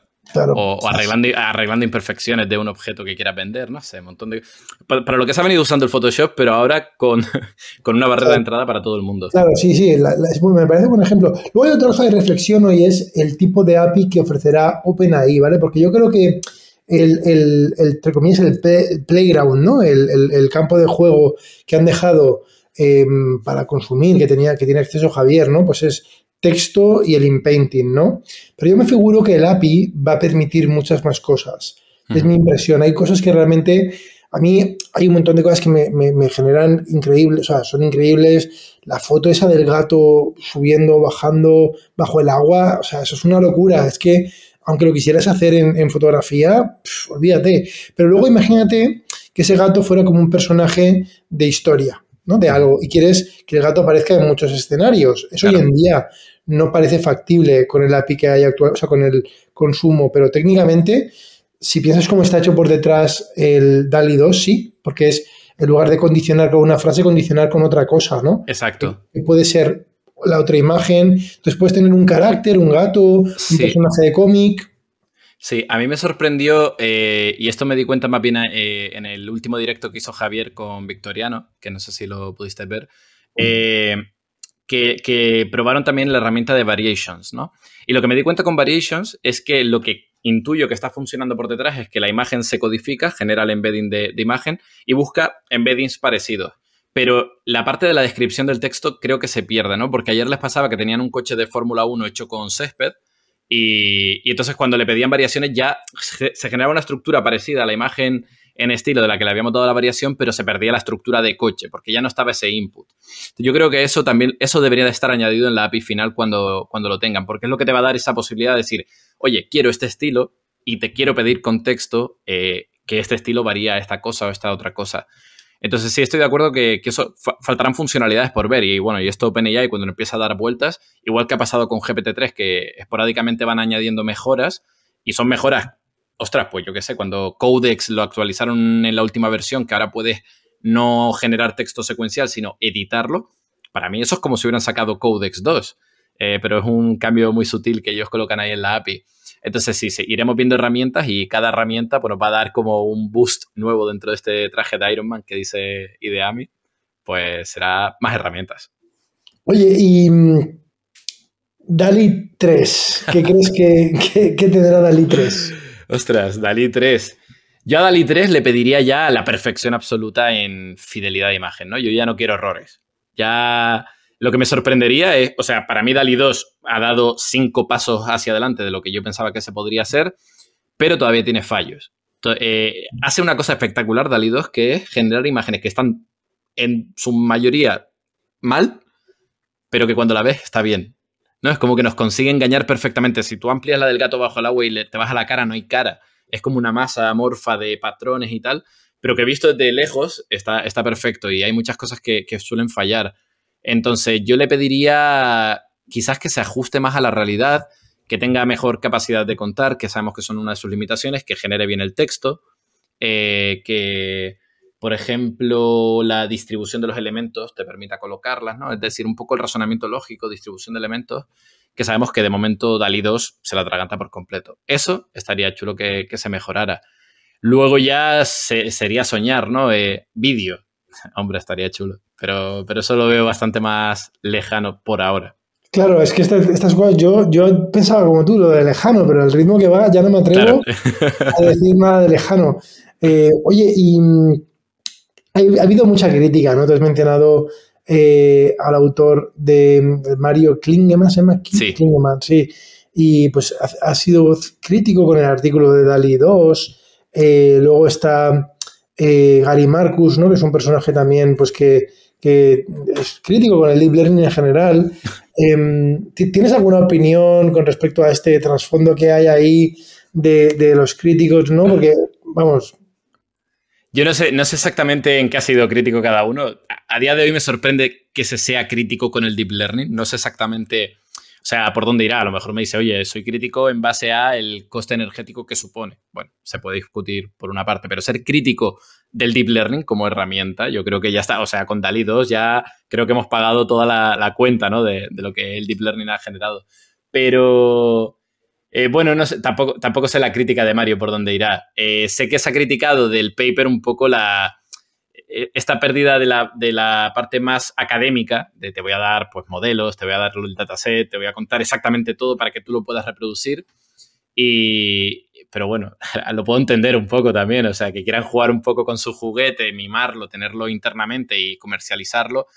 Speaker 2: O, arreglando, arreglando, imperfecciones de un objeto que quieras vender, no sé, un montón de... Para, lo que se ha venido usando el Photoshop, pero ahora con, con una barrera de entrada para todo el mundo.
Speaker 1: Claro, sí, sí, me parece un buen ejemplo. Luego hay otra cosa de reflexión hoy es el tipo de API que ofrecerá OpenAI, ¿vale? Porque yo creo que el, el, el entre comillas, el playground, ¿no? El, campo de juego que han dejado em, para consumir, que, tenía, que tiene acceso Javier, ¿no? Pues es texto y el inpainting, ¿no? Pero yo me figuro que el API va a permitir muchas más cosas. Es mi impresión. Hay cosas que realmente, a mí hay un montón de cosas que me, generan increíbles, o sea, son increíbles. La foto esa del gato subiendo, bajando bajo el agua, o sea, eso es una locura. Es que, aunque lo quisieras hacer en, fotografía, olvídate. Pero luego imagínate que ese gato fuera como un personaje de historia. ¿no? de algo y quieres que el gato aparezca en muchos escenarios. Eso hoy en día no parece factible con el API que hay actual, o sea, con el consumo, pero técnicamente, si piensas cómo está hecho por detrás el DALI 2, sí, porque es en lugar de condicionar con una frase, condicionar con otra cosa, ¿no?
Speaker 2: Exacto.
Speaker 1: Que puede ser la otra imagen, entonces puedes tener un carácter, un gato, un personaje de cómic.
Speaker 2: Sí, a mí me sorprendió, eh, y esto me di cuenta más bien eh, en el último directo que hizo Javier con Victoriano, que no sé si lo pudiste ver. Eh, que, probaron también la herramienta de Variations, ¿no? Y lo que me di cuenta con Variations es que lo que intuyo que está funcionando por detrás es que la imagen se codifica, genera el embedding de, imagen y busca embeddings parecidos. Pero la parte de la descripción del texto creo que se pierde, ¿no? Porque ayer les pasaba que tenían un coche de Fórmula 1 hecho con césped y, y, entonces cuando le pedían variaciones ya se, se generaba una estructura parecida a la imagen en estilo de la que le habíamos dado la variación, pero se perdía la estructura de coche, porque ya no estaba ese input. Yo creo que eso también, eso debería de estar añadido en la API final cuando, cuando lo tengan, porque es lo que te va a dar esa posibilidad de decir, oye, quiero este estilo y te quiero pedir contexto eh, que este estilo varía a esta cosa o esta otra cosa. Entonces sí, estoy de acuerdo que, eso faltarán funcionalidades por ver y bueno, y esto OpenAI cuando empieza a dar vueltas, igual que ha pasado con GPT-3, que esporádicamente van añadiendo mejoras y son mejoras ostras, pues yo qué sé, cuando Codex lo actualizaron en la última versión, que ahora puedes no generar texto secuencial, sino editarlo, para mí eso es como si hubieran sacado Codex 2, eh, pero es un cambio muy sutil que ellos colocan ahí en la API. Entonces sí, sí, iremos viendo herramientas y cada herramienta nos va a dar como un boost nuevo dentro de este traje de Iron Man que dice Ideami, pues será más herramientas.
Speaker 1: Oye, y mm, Dali 3, ¿qué crees que, que tendrá Dali 3?
Speaker 2: Ostras, Dalí 3. Yo a Dalí 3 le pediría ya la perfección absoluta en fidelidad de imagen, ¿no? Yo ya no quiero errores. Ya Lo que me sorprendería es, o sea, para mí DALI 2 ha dado cinco pasos hacia adelante de lo que yo pensaba que se podría hacer, pero todavía tiene fallos. Eh, hace una cosa espectacular DALI 2 que es generar imágenes que están en su mayoría mal, pero que cuando la ves está bien. ¿No? Es como que nos consigue engañar perfectamente. Si tú amplias la del gato bajo el agua y te vas a la cara, no hay cara. Es como una masa amorfa de patrones y tal, pero que visto desde lejos está, perfecto y hay muchas cosas que, que suelen fallar. Entonces yo le pediría quizás que se ajuste más a la realidad, que tenga mejor capacidad de contar, que sabemos que son una de sus limitaciones, que genere bien el texto, eh, que, por ejemplo, la distribución de los elementos te permita colocarlas, ¿no? Es decir, un poco el razonamiento lógico, distribución de elementos, que sabemos que de momento DALI 2 se la atraganta por completo. Eso estaría chulo que, se mejorara. Luego ya sería soñar, ¿no? Eh, vídeo. Hombre, estaría chulo. Pero, pero eso lo veo bastante más lejano por ahora.
Speaker 1: Claro, es que estas, cosas yo, yo pensaba como tú, lo de lejano, pero el ritmo que va ya no me atrevo a decir nada de lejano. Eh, oye, y ha, habido mucha crítica, ¿no? Te has mencionado eh, al autor de, Mario Klingemann, ¿se llama?
Speaker 2: Sí.
Speaker 1: sí. Y pues ha, sido crítico con el artículo de DALI 2. Eh, luego está Gary Marcus, ¿no? Que es un personaje también, pues que, que es crítico con el deep learning en general. Em, ¿Tienes alguna opinión con respecto a este trasfondo que hay ahí de, los críticos? ¿no? Porque, vamos.
Speaker 2: Yo no sé, no sé exactamente en qué ha sido crítico cada uno. A, día de hoy me sorprende que se sea crítico con el deep learning. No sé exactamente, o sea, por dónde irá. A lo mejor me dice, oye, soy crítico en base a el coste energético que supone. Bueno, se puede discutir por una parte, pero ser crítico del deep learning como herramienta. Yo creo que ya está, o sea, con DALI 2 ya creo que hemos pagado toda la, cuenta ¿no? de, lo que el deep learning ha generado. Pero, eh, bueno, no sé, tampoco, tampoco sé la crítica de Mario por dónde irá. Eh, sé que se ha criticado del paper un poco la, eh, esta pérdida de la, de la, parte más académica, de te voy a dar pues, modelos, te voy a dar el dataset, te voy a contar exactamente todo para que tú lo puedas reproducir. Y, pero bueno, lo puedo entender un poco también, o sea, que quieran jugar un poco con su juguete, mimarlo, tenerlo internamente y comercializarlo,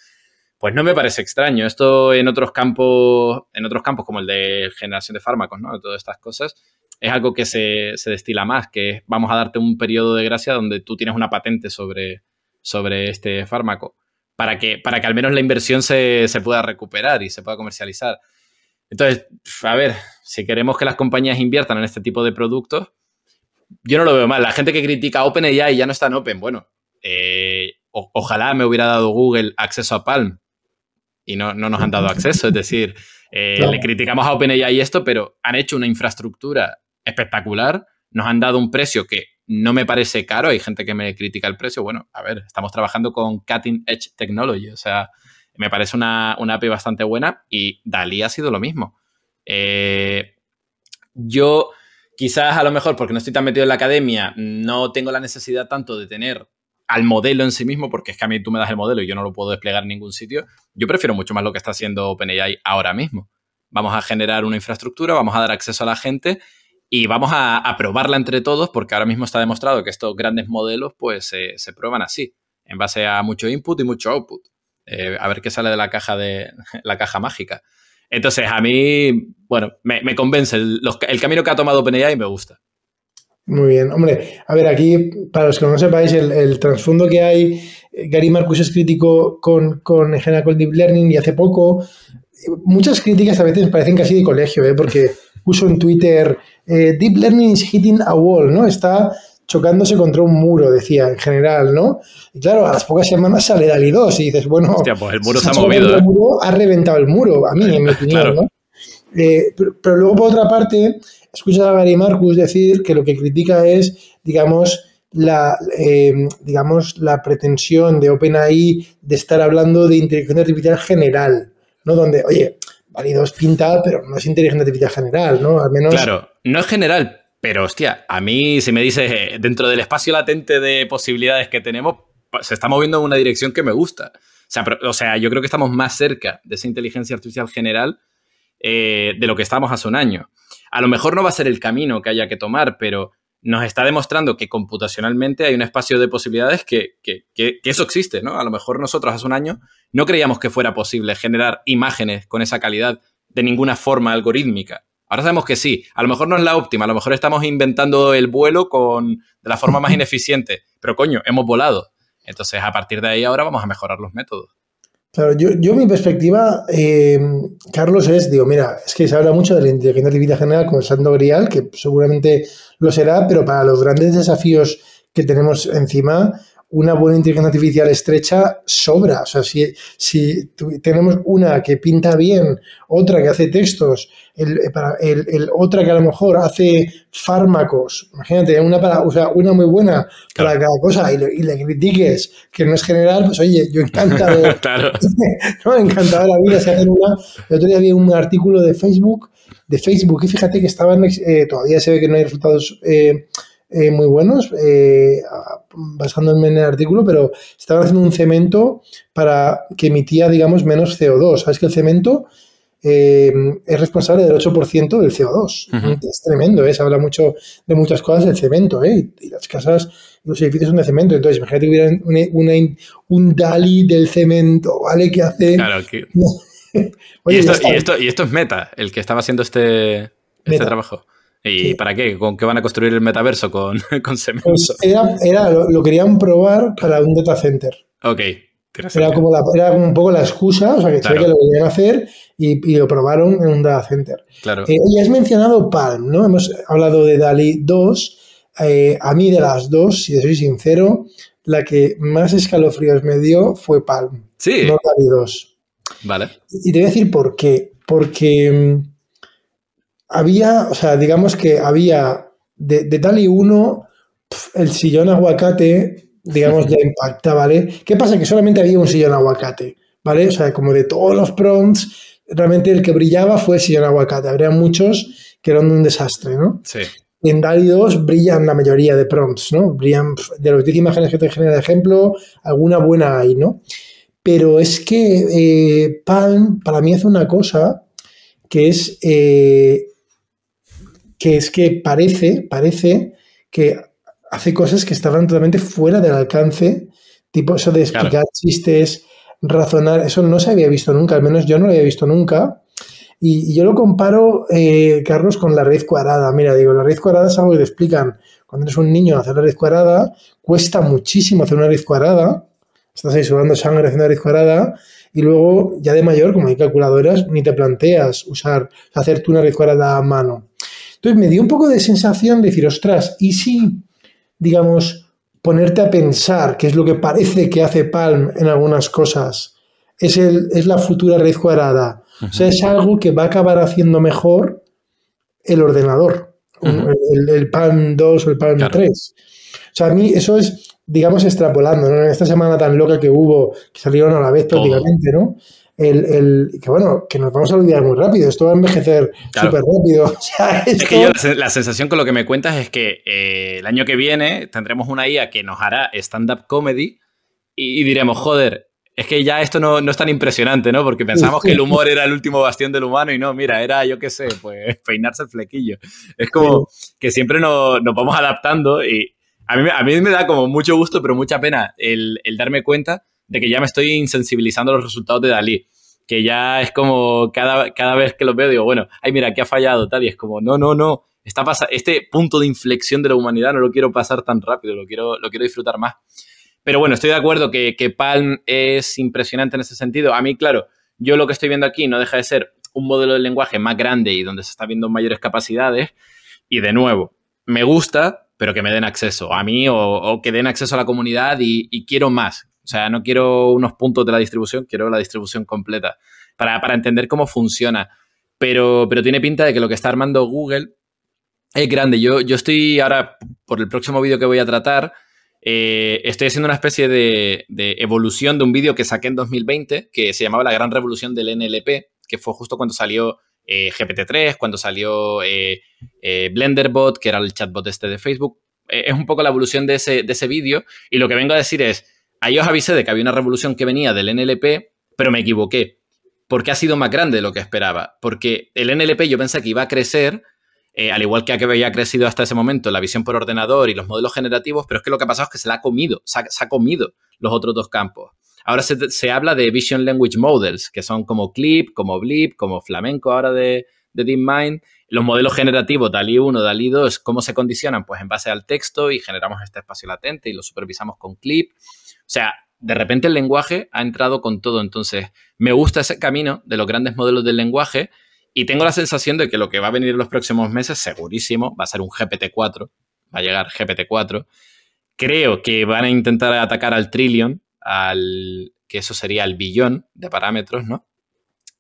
Speaker 2: pues no me parece extraño. Esto en otros campos, en otros campos como el de generación de fármacos, ¿no? De todas estas cosas, es algo que se, destila más, que vamos a darte un periodo de gracia donde tú tienes una patente sobre, sobre este fármaco, para que, para que al menos la inversión se, se pueda recuperar y se pueda comercializar. Entonces, a ver, si queremos que las compañías inviertan en este tipo de productos, yo no lo veo mal. La gente que critica OpenAI ya no está en Open. Bueno, eh, ojalá me hubiera dado Google acceso a Palm y no, nos han dado acceso. Es decir, eh, le criticamos a OpenAI esto, pero han hecho una infraestructura espectacular, nos han dado un precio que no me parece caro. Hay gente que me critica el precio. Bueno, a ver, estamos trabajando con Cutting Edge Technology, o sea, me parece una, una API bastante buena y Dalí ha sido lo mismo. Eh, yo quizás a lo mejor porque no estoy tan metido en la academia, no tengo la necesidad tanto de tener al modelo en sí mismo, porque es que a mí tú me das el modelo y yo no lo puedo desplegar en ningún sitio. Yo prefiero mucho más lo que está haciendo OpenAI ahora mismo. Vamos a generar una infraestructura, vamos a dar acceso a la gente y vamos a, probarla entre todos, porque ahora mismo está demostrado que estos grandes modelos pues se prueban así, en base a mucho input y mucho output. Eh, a ver qué sale de la caja de la caja mágica. Entonces, a mí, bueno, me, convence. El, camino que ha tomado OpenAI me gusta.
Speaker 1: Muy bien. Hombre, a ver, aquí, para los que no sepáis, el, trasfondo que hay, Gary Marcus es crítico con, con, en general con Deep Learning y hace poco, muchas críticas a veces parecen casi de colegio, ¿eh? porque puso en Twitter, eh, Deep Learning is hitting a wall, ¿no? Está chocándose contra un muro, decía, en general, ¿no? Y claro, a las pocas semanas sale Dali 2 y dices, bueno,
Speaker 2: Hostia, pues el muro se, ha movido. El
Speaker 1: ¿eh? muro, ha reventado el muro, a mí, en mi opinión, ¿no? Eh, pero, luego, por otra parte, escucha a Gary Marcus decir que lo que critica es, digamos, la, eh, digamos, la pretensión de OpenAI de estar hablando de inteligencia artificial general, ¿no? Donde, oye, 2 pinta, pero no es inteligencia artificial general, ¿no? Al menos...
Speaker 2: Claro, no es general, pero hostia, a mí si me dices, dentro del espacio latente de posibilidades que tenemos, se está moviendo en una dirección que me gusta. O sea, yo creo que estamos más cerca de esa inteligencia artificial general eh, de lo que estábamos hace un año. A lo mejor no va a ser el camino que haya que tomar, pero nos está demostrando que computacionalmente hay un espacio de posibilidades que, que, que, eso existe, ¿no? A lo mejor nosotros hace un año no creíamos que fuera posible generar imágenes con esa calidad de ninguna forma algorítmica. Ahora sabemos que sí, a lo mejor no es la óptima, a lo mejor estamos inventando el vuelo con, de la forma más ineficiente, pero coño, hemos volado. Entonces, a partir de ahí ahora vamos a mejorar los métodos.
Speaker 1: Claro, yo, yo mi perspectiva, eh, Carlos, es, digo, mira, es que se habla mucho de la inteligencia artificial general como el santo grial, que seguramente lo será, pero para los grandes desafíos que tenemos encima, una buena inteligencia artificial estrecha sobra. O sea, si, si tenemos una que pinta bien, otra que hace textos, el, el, otra que a lo mejor hace fármacos, imagínate, una, para, o sea, una muy buena para cada cosa y le, critiques que no es general, pues oye, yo encantado. claro. ¿no? Encantado de la vida. Si hacen una, el otro día había un artículo de Facebook, de Facebook, y fíjate que estaban, eh, todavía se ve que no hay resultados. Eh, eh, muy buenos, eh, basándome en el artículo, pero estaban haciendo un cemento para que emitía, digamos, menos CO2. Sabes que el cemento eh, es responsable del 8% del CO2. Es tremendo, ¿eh? se habla mucho de muchas cosas del cemento, ¿eh? y las casas, los edificios son de cemento. Entonces, imagínate que hubiera un DALI del cemento, ¿vale? Que hace. Claro, que...
Speaker 2: y, esto, y, esto, es Meta, el que estaba haciendo este, este trabajo. ¿Y para qué? ¿Con qué van a construir el metaverso? ¿Con, con?
Speaker 1: Pues era, lo, querían probar para un data center.
Speaker 2: Ok.
Speaker 1: Era como, era como un poco la excusa, o sea, que que lo querían hacer y, lo probaron en un data center.
Speaker 2: Claro.
Speaker 1: Eh, y has mencionado Palm, ¿no? Hemos hablado de DALI 2. Eh, a mí de las dos, si soy sincero, la que más escalofríos me dio fue Palm.
Speaker 2: Sí.
Speaker 1: No DALI 2.
Speaker 2: Vale.
Speaker 1: Y te voy a decir por qué. Porque mm, había, o sea, digamos que había de, de tal y uno, el sillón aguacate, digamos, ya impacta, ¿vale? ¿Qué pasa? Que solamente había un sillón aguacate, ¿vale? O sea, como de todos los prompts, realmente el que brillaba fue el sillón aguacate. Habría muchos que eran un desastre, ¿no?
Speaker 2: Sí.
Speaker 1: En DALI 2 brillan la mayoría de prompts, ¿no? Brillan de las 10 imágenes que te genera de ejemplo, alguna buena hay, ¿no? Pero es que eh, Palm para mí hace una cosa que es eh, que es que parece, parece que hace cosas que estaban totalmente fuera del alcance, tipo eso de explicar chistes, razonar, eso no se había visto nunca, al menos yo no lo había visto nunca. Y, yo lo comparo, eh, Carlos, con la raíz cuadrada. Mira, digo, la raíz cuadrada es algo que te explican. Cuando eres un niño hacer la raíz cuadrada, cuesta muchísimo hacer una raíz cuadrada. Estás ahí sudando sangre haciendo la raíz cuadrada. Y luego, ya de mayor, como hay calculadoras, ni te planteas usar, hacer tú una raíz cuadrada a mano. Entonces me dio un poco de sensación de decir, ostras, ¿y si, digamos, ponerte a pensar, qué es lo que parece que hace Palm en algunas cosas, es, el, es la futura red cuadrada? O sea, es algo que va a acabar haciendo mejor el ordenador, el, Palm 2 o el Palm 3. O sea, a mí eso es, digamos, extrapolando, ¿no? En esta semana tan loca que hubo, que salieron a la vez prácticamente, ¿no? El, que bueno, que nos vamos a olvidar muy rápido, esto va a envejecer súper rápido.
Speaker 2: Es que yo la, sensación con lo que me cuentas es que eh, el año que viene tendremos una IA que nos hará stand-up comedy y, diremos, joder, es que ya esto no, no, es tan impresionante, ¿no? Porque pensamos que el humor era el último bastión del humano y no, mira, era, yo qué sé, pues peinarse el flequillo. Es como que siempre nos, nos vamos adaptando y a mí, a mí me da como mucho gusto, pero mucha pena el, el darme cuenta de que ya me estoy insensibilizando a los resultados de Dalí. Que ya es como cada, cada vez que lo veo digo, bueno, ay, mira, que ha fallado, tal. Y es como, no, no, no. Está este punto de inflexión de la humanidad no lo quiero pasar tan rápido, lo quiero, lo quiero disfrutar más. Pero bueno, estoy de acuerdo que, que Palm es impresionante en ese sentido. A mí, claro, yo lo que estoy viendo aquí no deja de ser un modelo de lenguaje más grande y donde se está viendo mayores capacidades. Y de nuevo, me gusta, pero que me den acceso a mí o, que den acceso a la comunidad y, quiero más. O sea, no quiero unos puntos de la distribución, quiero la distribución completa para, entender cómo funciona. Pero, pero tiene pinta de que lo que está armando Google es grande. Yo, yo estoy ahora, por el próximo vídeo que voy a tratar, eh, estoy haciendo una especie de, evolución de un vídeo que saqué en 2020 que se llamaba La Gran Revolución del NLP, que fue justo cuando salió eh, GPT-3, cuando salió eh, Blenderbot, que era el chatbot este de Facebook. es un poco la evolución de ese, de ese vídeo. Y lo que vengo a decir es, Ahí os avisé de que había una revolución que venía del NLP, pero me equivoqué. Porque ha sido más grande de lo que esperaba. Porque el NLP yo pensé que iba a crecer eh, al igual que había crecido hasta ese momento la visión por ordenador y los modelos generativos, pero es que lo que ha pasado es que se la ha comido, se ha, comido los otros dos campos. Ahora se, habla de Vision Language Models, que son como Clip, como Blip, como Flamenco ahora de, de DeepMind. Los modelos generativos DALI 1, DALI 2, ¿cómo se condicionan? Pues en base al texto y generamos este espacio latente y lo supervisamos con Clip. O sea, de repente el lenguaje ha entrado con todo. Entonces, me gusta ese camino de los grandes modelos del lenguaje y tengo la sensación de que lo que va a venir en los próximos meses, segurísimo, va a ser un GPT-4. Va a llegar GPT-4. Creo que van a intentar atacar al trillion, al que eso sería el billón de parámetros, ¿no?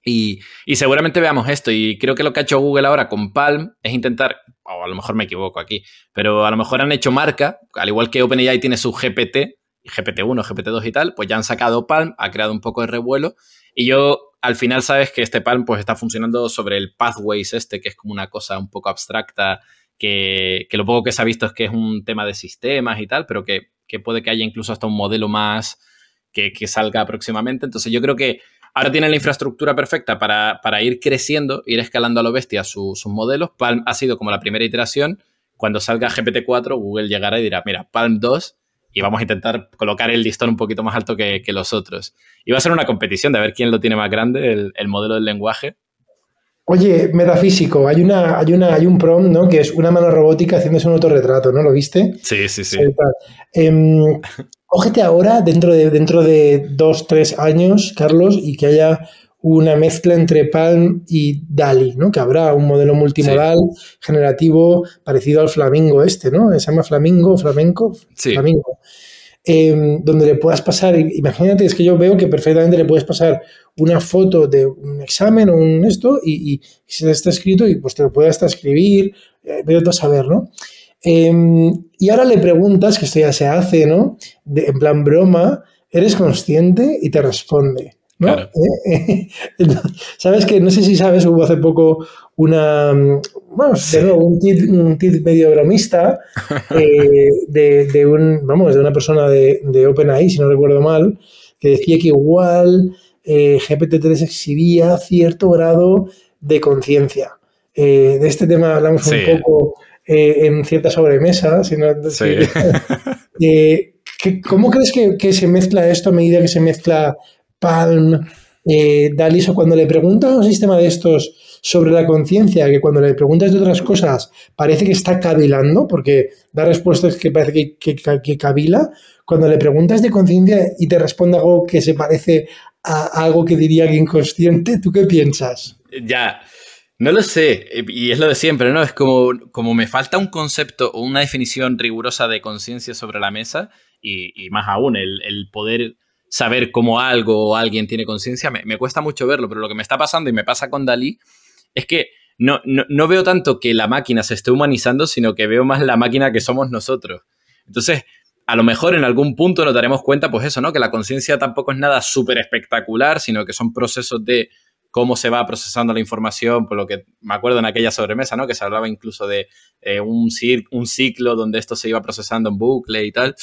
Speaker 2: Y, seguramente veamos esto. Y creo que lo que ha hecho Google ahora con Palm es intentar, o a lo mejor me equivoco aquí, pero a lo mejor han hecho marca, al igual que OpenAI tiene su GPT, GPT-1, GPT-2 y tal, pues ya han sacado Palm, ha creado un poco de revuelo. Y yo, al final, sabes que este Palm pues está funcionando sobre el Pathways este, que es como una cosa un poco abstracta, que, lo poco que se ha visto es que es un tema de sistemas y tal, pero que, puede que haya incluso hasta un modelo más que, salga próximamente. Entonces yo creo que ahora tiene la infraestructura perfecta para, ir creciendo, ir escalando a lo bestia sus modelos. Palm ha sido como la primera iteración. Cuando salga GPT-4, Google llegará y dirá, mira, Palm 2 y vamos a intentar colocar el listón un poquito más alto que, los otros. Y va a ser una competición de ver quién lo tiene más grande, el, modelo del lenguaje.
Speaker 1: Oye, metafísico, hay una, hay una, hay un prom, ¿no? Que es una mano robótica haciéndose un autorretrato, ¿no? ¿Lo viste?
Speaker 2: Sí, sí, sí.
Speaker 1: Eh, cógete ahora, dentro de, dentro de dos, tres años, Carlos, y que haya una mezcla entre Palm y DALI, ¿no? Que habrá un modelo multimodal generativo parecido al Flamingo este, ¿no? Se llama Flamingo, Flamenco,
Speaker 2: sí.
Speaker 1: Flamingo. Em, donde le puedas pasar, imagínate, es que yo veo que perfectamente le puedes pasar una foto de un examen o un esto y, y si está escrito y pues te lo puedes hasta escribir, eh, a saber, ¿no? Em, y ahora le preguntas, que esto ya se hace, ¿no? en plan broma, ¿eres consciente? Y te responde. ¿No? Eh, eh, sabes que, no sé si sabes, hubo hace poco una, vamos, un tit, medio bromista eh, de, un, vamos, de una persona de, de OpenAI, si no recuerdo mal, que decía que igual GPT-3 exhibía cierto grado de conciencia. de este tema hablamos un poco en cierta sobremesa. Si ¿Cómo crees que, que, se mezcla esto a medida que se mezcla Palm, eh, Daliso, cuando le pregunta a un sistema de estos sobre la conciencia, que cuando le preguntas de otras cosas parece que está cavilando, porque da respuestas que parece que, cavila, cuando le preguntas de conciencia y te responde algo que se parece a algo que diría que inconsciente, ¿tú qué piensas?
Speaker 2: Ya, no lo sé, y es lo de siempre, ¿no? Es como, como me falta un concepto o una definición rigurosa de conciencia sobre la mesa, y, más aún, el, el poder saber cómo algo o alguien tiene conciencia, me, cuesta mucho verlo, pero lo que me está pasando y me pasa con Dalí es que no, no, veo tanto que la máquina se esté humanizando, sino que veo más la máquina que somos nosotros. Entonces, a lo mejor en algún punto nos daremos cuenta, pues eso, ¿no? Que la conciencia tampoco es nada súper espectacular, sino que son procesos de cómo se va procesando la información, por lo que me acuerdo en aquella sobremesa, ¿no? Que se hablaba incluso de eh, un, un ciclo donde esto se iba procesando en bucle y tal.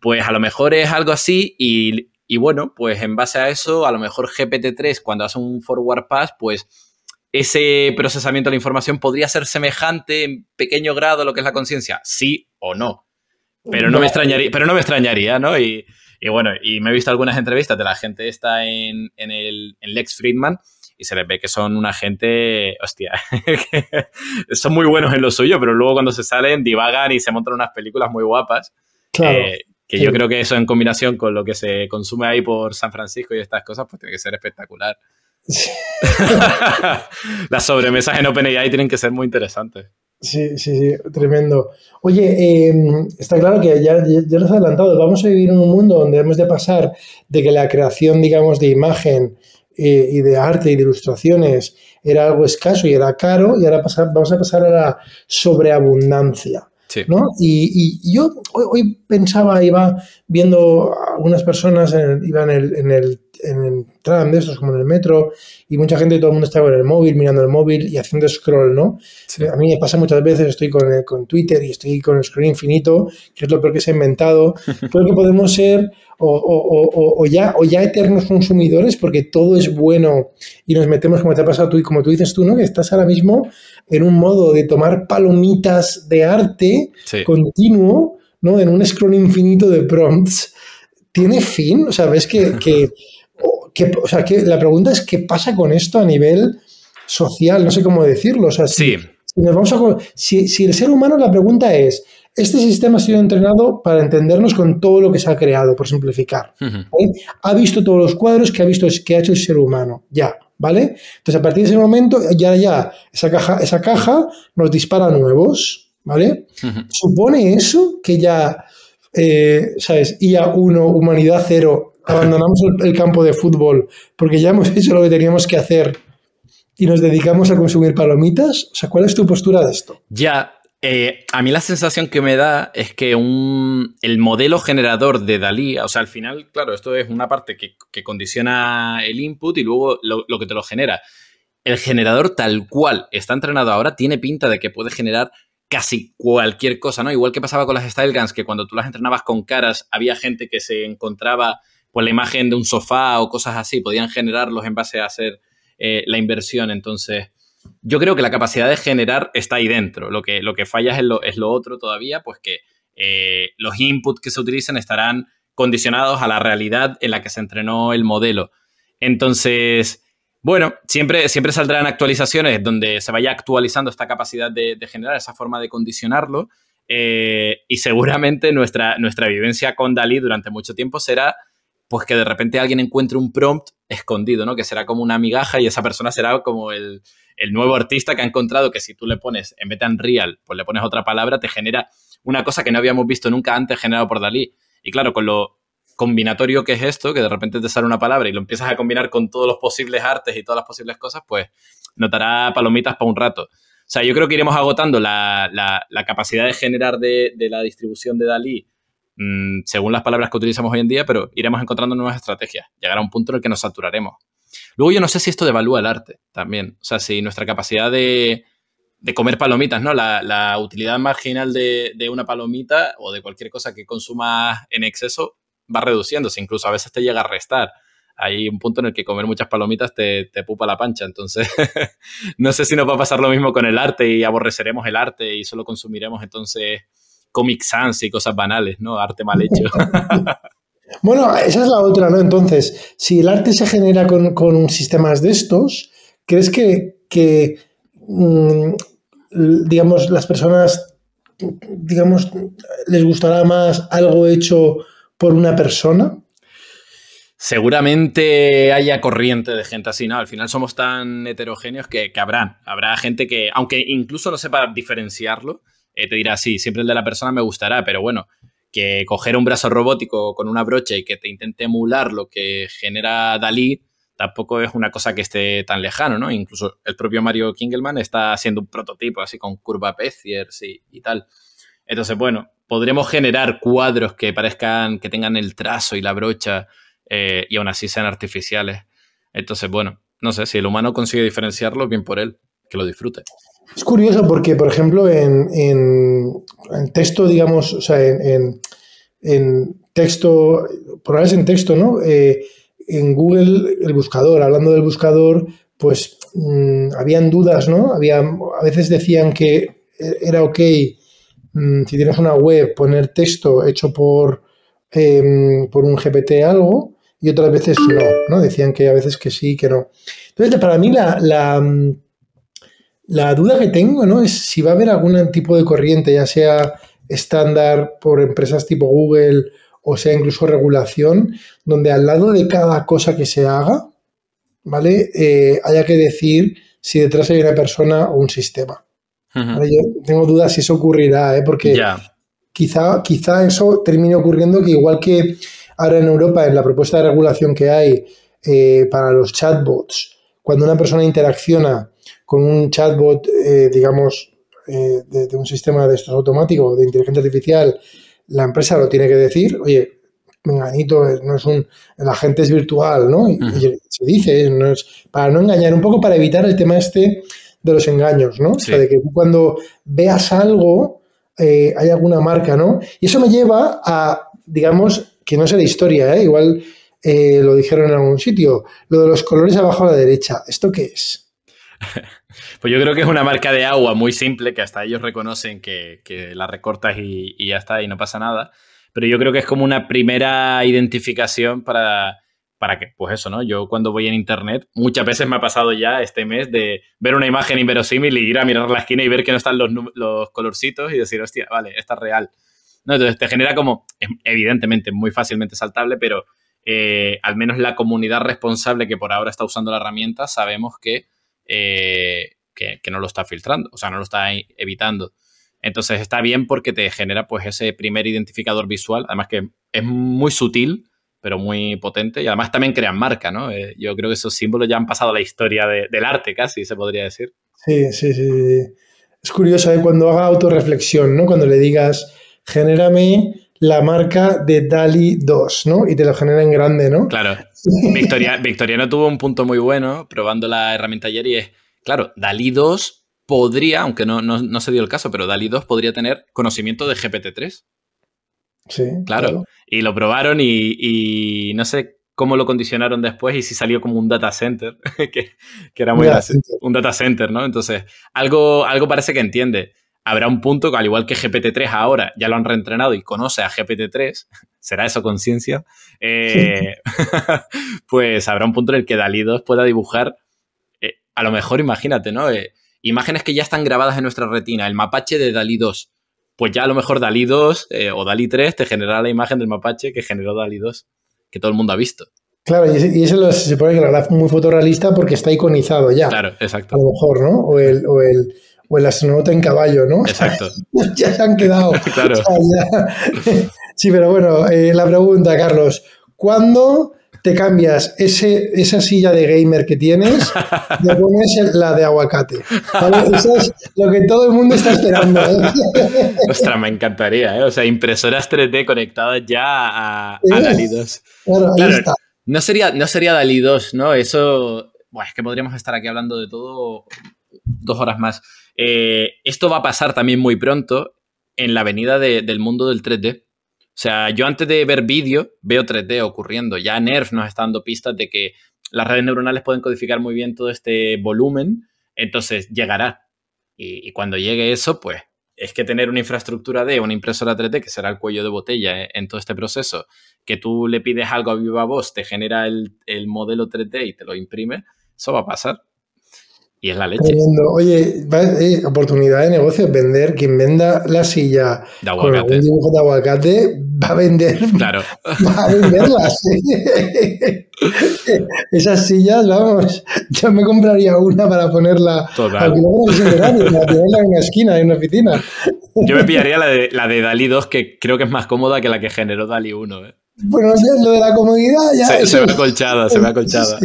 Speaker 2: Pues a lo mejor es algo así y, bueno, pues en base a eso, a lo mejor GPT-3 cuando hace un forward pass, pues ese procesamiento de la información podría ser semejante en pequeño grado a lo que es la conciencia, sí o no. Pero no, me extrañaría, pero no me extrañaría, ¿no? Y, bueno, y me he visto algunas entrevistas de la gente esta en, en, el, en Lex Friedman y se les ve que son una gente, hostia, son muy buenos en lo suyo, pero luego cuando se salen divagan y se montan unas películas muy guapas.
Speaker 1: Claro.
Speaker 2: Eh, que yo creo que eso en combinación con lo que se consume ahí por San Francisco y estas cosas, pues tiene que ser espectacular. Las sobremesas en OpenAI tienen que ser muy interesantes.
Speaker 1: Sí, sí, sí, tremendo. Oye, em, está claro que ya, ya, lo has adelantado, vamos a vivir en un mundo donde hemos de pasar de que la creación, digamos, de imagen eh, y de arte y de ilustraciones era algo escaso y era caro, y ahora vamos a pasar a la sobreabundancia. ¿No? Y, yo hoy, pensaba, iba viendo algunas personas, en iba en el, en el tram de estos, como en el metro, y mucha gente, todo el mundo está con el móvil, mirando el móvil y haciendo scroll, ¿no? A mí me pasa muchas veces, estoy con, con Twitter y estoy con el scroll infinito, que es lo peor que se ha inventado. Creo que podemos ser o, o, o, ya, o ya eternos consumidores porque todo es bueno y nos metemos, como te ha pasado tú y como tú dices tú, ¿no? Que estás ahora mismo en un modo de tomar palomitas de arte continuo, ¿no? En un scroll infinito de prompts. ¿Tiene fin? O sea, ves que, que, o sea, que la pregunta es qué pasa con esto a nivel social, no sé cómo decirlo. O sea, si, nos vamos a, si, si el ser humano, la pregunta es, este sistema ha sido entrenado para entendernos con todo lo que se ha creado, por simplificar. Ha visto todos los cuadros que ha visto que ha hecho el ser humano, ya, ¿vale? Entonces, a partir de ese momento, ya, ya, esa caja, esa caja nos dispara nuevos, ¿vale? Supone eso que ya, eh, ¿sabes? IA 1, humanidad 0, abandonamos el, campo de fútbol porque ya hemos hecho lo que teníamos que hacer y nos dedicamos a consumir palomitas. O sea, ¿cuál es tu postura de esto?
Speaker 2: Ya, eh, a mí la sensación que me da es que el modelo generador de Dalí, o sea, al final, claro, esto es una parte que, condiciona el input y luego lo, que te lo genera. El generador tal cual está entrenado ahora tiene pinta de que puede generar casi cualquier cosa, ¿no? Igual que pasaba con las Style Guns, que cuando tú las entrenabas con caras, había gente que se encontraba pues la imagen de un sofá o cosas así, podían generarlos en base a hacer eh, la inversión. Entonces, yo creo que la capacidad de generar está ahí dentro. Lo que, lo que falla es lo, es lo otro todavía, pues que eh, los inputs que se utilizan estarán condicionados a la realidad en la que se entrenó el modelo. Entonces, bueno, siempre, siempre saldrán actualizaciones donde se vaya actualizando esta capacidad de, generar, esa forma de condicionarlo. Eh, y seguramente nuestra, nuestra vivencia con Dalí durante mucho tiempo será pues que de repente alguien encuentre un prompt escondido, ¿no? Que será como una migaja y esa persona será como el, el nuevo artista que ha encontrado que si tú le pones, en vez de pues le pones otra palabra, te genera una cosa que no habíamos visto nunca antes generado por Dalí. Y claro, con lo combinatorio que es esto, que de repente te sale una palabra y lo empiezas a combinar con todos los posibles artes y todas las posibles cosas, pues notará palomitas para un rato. O sea, yo creo que iremos agotando la, capacidad de generar de, la distribución de Dalí mm, según las palabras que utilizamos hoy en día, pero iremos encontrando nuevas estrategias. Llegará un punto en el que nos saturaremos. Luego yo no sé si esto devalúa el arte también. O sea, si nuestra capacidad de, comer palomitas, ¿no? La, utilidad marginal de, una palomita o de cualquier cosa que consumas en exceso va reduciéndose. Incluso a veces te llega a restar. Hay un punto en el que comer muchas palomitas te, te pupa la pancha. Entonces, no sé si nos va a pasar lo mismo con el arte y aborreceremos el arte y solo consumiremos entonces Comic Sans y cosas banales, ¿no? Arte mal hecho.
Speaker 1: Bueno, esa es la otra, ¿no? Entonces, si el arte se genera con, con sistemas de estos, ¿crees que, mm, digamos, las personas, digamos, les gustará más algo hecho por una persona?
Speaker 2: Seguramente haya corriente de gente así, ¿no? Al final somos tan heterogéneos que, que habrá. Habrá gente que, aunque incluso no sepa diferenciarlo, eh, te dirá, sí, siempre el de la persona me gustará, pero bueno, que coger un brazo robótico con una brocha y que te intente emular lo que genera Dalí tampoco es una cosa que esté tan lejano, ¿no? Incluso el propio Mario Kingelman está haciendo un prototipo así con curva Beziers y, tal. Entonces, bueno, podremos generar cuadros que parezcan, que tengan el trazo y la brocha eh, y aún así sean artificiales. Entonces, bueno, no sé, si el humano consigue diferenciarlo, bien por él, que lo disfrute.
Speaker 1: Es curioso porque, por ejemplo, en, en, texto, digamos, o sea, en, en texto, por en texto, ¿no? Eh, en Google, el buscador, hablando del buscador, pues mm, habían dudas, ¿no? Había, a veces decían que era ok mm, si tienes una web poner texto hecho por, em, por un GPT algo y otras veces no, ¿no? Decían que a veces que sí, que no. Entonces, para mí la, la mm, la duda que tengo ¿no? es si va a haber algún tipo de corriente, ya sea estándar por empresas tipo Google o sea incluso regulación, donde al lado de cada cosa que se haga, ¿vale? Eh, haya que decir si detrás hay una persona o un sistema. Yo tengo dudas si eso ocurrirá, ¿eh? porque quizá, quizá eso termine ocurriendo que igual que ahora en Europa, en la propuesta de regulación que hay eh, para los chatbots, cuando una persona interacciona con un chatbot, eh, digamos, eh, de, un sistema de estos automático, de inteligencia artificial, la empresa lo tiene que decir, oye, menganito no es un, la gente es virtual, ¿no? Y, se dice, no es, para no engañar, un poco para evitar el tema este de los engaños, ¿no? O sea, de que cuando veas algo, eh, hay alguna marca, ¿no? Y eso me lleva a, digamos, que no sé la historia, ¿eh? Igual eh, lo dijeron en algún sitio, lo de los colores abajo a la derecha, ¿esto qué es?
Speaker 2: Pues yo creo que es una marca de agua muy simple, que hasta ellos reconocen que, la recortas y, ya está, y no pasa nada. Pero yo creo que es como una primera identificación para, para que, pues eso, ¿no? Yo cuando voy en internet, muchas veces me ha pasado ya este mes de ver una imagen inverosímil y ir a mirar la esquina y ver que no están los, los colorcitos y decir, hostia, vale, esta es real. ¿No? Entonces te genera como, evidentemente, muy fácilmente saltable, pero eh, al menos la comunidad responsable que por ahora está usando la herramienta, sabemos que eh, que, no lo está filtrando, o sea, no lo está evitando. Entonces está bien porque te genera pues ese primer identificador visual, además que es muy sutil, pero muy potente y además también crean marca, ¿no? Eh, yo creo que esos símbolos ya han pasado a la historia del arte casi, se podría decir.
Speaker 1: Sí, sí, sí. Es curioso ¿eh? cuando haga autorreflexión, ¿no? Cuando le digas, genérame la marca de DALI 2, ¿no? Y te lo genera en grande, ¿no?
Speaker 2: Claro. Victoria, Victoriano tuvo un punto muy bueno probando la herramienta ayer y es, claro, DALI 2 podría, aunque no, no, se dio el caso, pero DALI 2 podría tener conocimiento de GPT-3.
Speaker 1: Sí.
Speaker 2: Claro. Y lo probaron y, no sé cómo lo condicionaron después y si salió como un data center, que, era muy un data center, ¿no? Entonces, algo, algo parece que entiende habrá un punto que al igual que GPT-3 ahora ya lo han reentrenado y conoce a GPT-3, será eso conciencia, eh, pues habrá un punto en el que DALI 2 pueda dibujar, eh, a lo mejor imagínate, ¿no? Eh, imágenes que ya están grabadas en nuestra retina, el mapache de DALI 2. Pues ya a lo mejor DALI 2 o DALI 3 te generará la imagen del mapache que generó DALI 2, que todo el mundo ha visto.
Speaker 1: Claro, y eso se supone que lo hará muy fotorrealista porque está iconizado ya.
Speaker 2: Claro, exacto.
Speaker 1: A lo mejor, ¿no? O el, o el, o el astronauta en caballo, ¿no?
Speaker 2: Exacto.
Speaker 1: ya se han quedado.
Speaker 2: claro.
Speaker 1: sí, pero bueno, eh, la pregunta, Carlos, ¿cuándo te cambias ese, esa silla de gamer que tienes y pones la de aguacate? Eso es lo que todo el mundo está esperando. ¿eh?
Speaker 2: Ostras, me encantaría, ¿eh? O sea, impresoras 3D conectadas ya a, a Dali 2.
Speaker 1: Claro, ahí está.
Speaker 2: No sería, no sería Dali 2, ¿no? Eso, bueno, es que podríamos estar aquí hablando de todo dos horas más. Eh, esto va a pasar también muy pronto en la venida del mundo del 3D. O sea, yo antes de ver vídeo veo 3D ocurriendo. Ya Nerf nos está dando pistas de que las redes neuronales pueden codificar muy bien todo este volumen, entonces llegará. Y, cuando llegue eso, pues es que tener una infraestructura de una impresora 3D, que será el cuello de botella eh, en todo este proceso, que tú le pides algo a viva voz, te genera el, el modelo 3D y te lo imprime, eso va a pasar. Y es la leche.
Speaker 1: Oye, eh, oportunidad de negocio, vender, quien venda la silla con algún dibujo de aguacate va a vender.
Speaker 2: Claro.
Speaker 1: Va a venderlas. Esas sillas, vamos, yo me compraría una para ponerla.
Speaker 2: Total.
Speaker 1: para tenerla en una esquina, en una oficina.
Speaker 2: Yo me pillaría la de, la de Dalí 2, que creo que es más cómoda que la que generó Dalí 1. ¿eh?
Speaker 1: Bueno, lo de la comodidad ya.
Speaker 2: Se, se ve acolchada, se ve acolchada.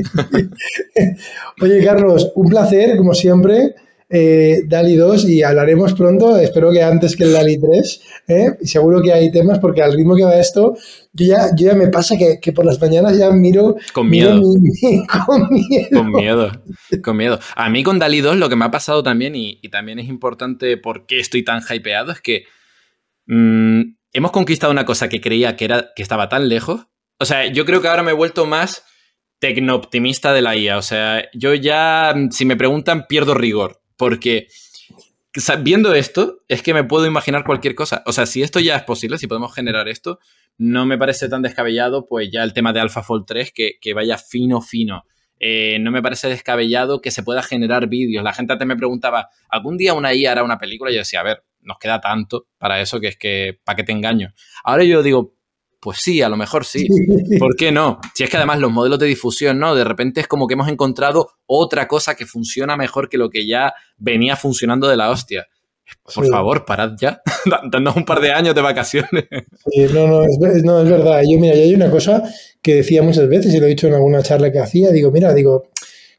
Speaker 1: Oye, Carlos, un placer, como siempre. Eh, Dali 2 y hablaremos pronto, espero que antes que el Dali 3. ¿eh? seguro que hay temas porque al ritmo que va esto, yo ya, ya me pasa que, por las mañanas ya miro.
Speaker 2: Con miedo. con miedo. Con miedo. Con miedo. A mí con Dali 2 lo que me ha pasado también, y, también es importante por qué estoy tan hypeado, es que. Mm, hemos conquistado una cosa que creía que, era, que estaba tan lejos. O sea, yo creo que ahora me he vuelto más tecno-optimista de la IA. O sea, yo ya, si me preguntan, pierdo rigor. Porque viendo esto, es que me puedo imaginar cualquier cosa. O sea, si esto ya es posible, si podemos generar esto, no me parece tan descabellado, pues ya el tema de AlphaFold 3, que, que vaya fino, fino. Eh, no me parece descabellado que se pueda generar vídeos. La gente antes me preguntaba, ¿algún día una IA hará una película? Y yo decía, a ver, nos queda tanto para eso que es que, ¿para qué te engaño? Ahora yo digo, pues sí, a lo mejor sí. ¿Por qué no? Si es que además los modelos de difusión, ¿no? De repente es como que hemos encontrado otra cosa que funciona mejor que lo que ya venía funcionando de la hostia. Por favor, parad ya. Dándonos un par de años de vacaciones.
Speaker 1: no, no es, no, es verdad. Yo, mira, hay una cosa que decía muchas veces y lo he dicho en alguna charla que hacía. Digo, mira, digo,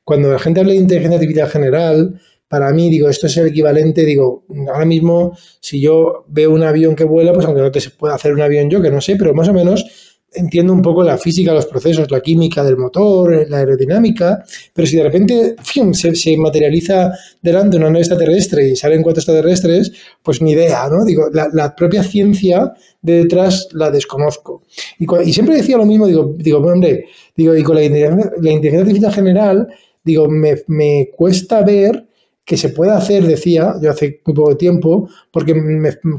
Speaker 1: cuando la gente habla de inteligencia artificial general, para mí, digo, esto es el equivalente, digo, ahora mismo, si yo veo un avión que vuela, pues aunque no te pueda hacer un avión yo, que no sé, pero más o menos entiendo un poco la física, los procesos, la química del motor, la aerodinámica, pero si de repente se, materializa delante una nave extraterrestre y salen cuatro extraterrestres, pues ni idea, ¿no? Digo, la, propia ciencia de detrás la desconozco. Y, siempre decía lo mismo, digo, digo hombre, digo, y con la, la inteligencia artificial general, digo, me, me cuesta ver que se pueda hacer, decía yo hace muy poco tiempo, porque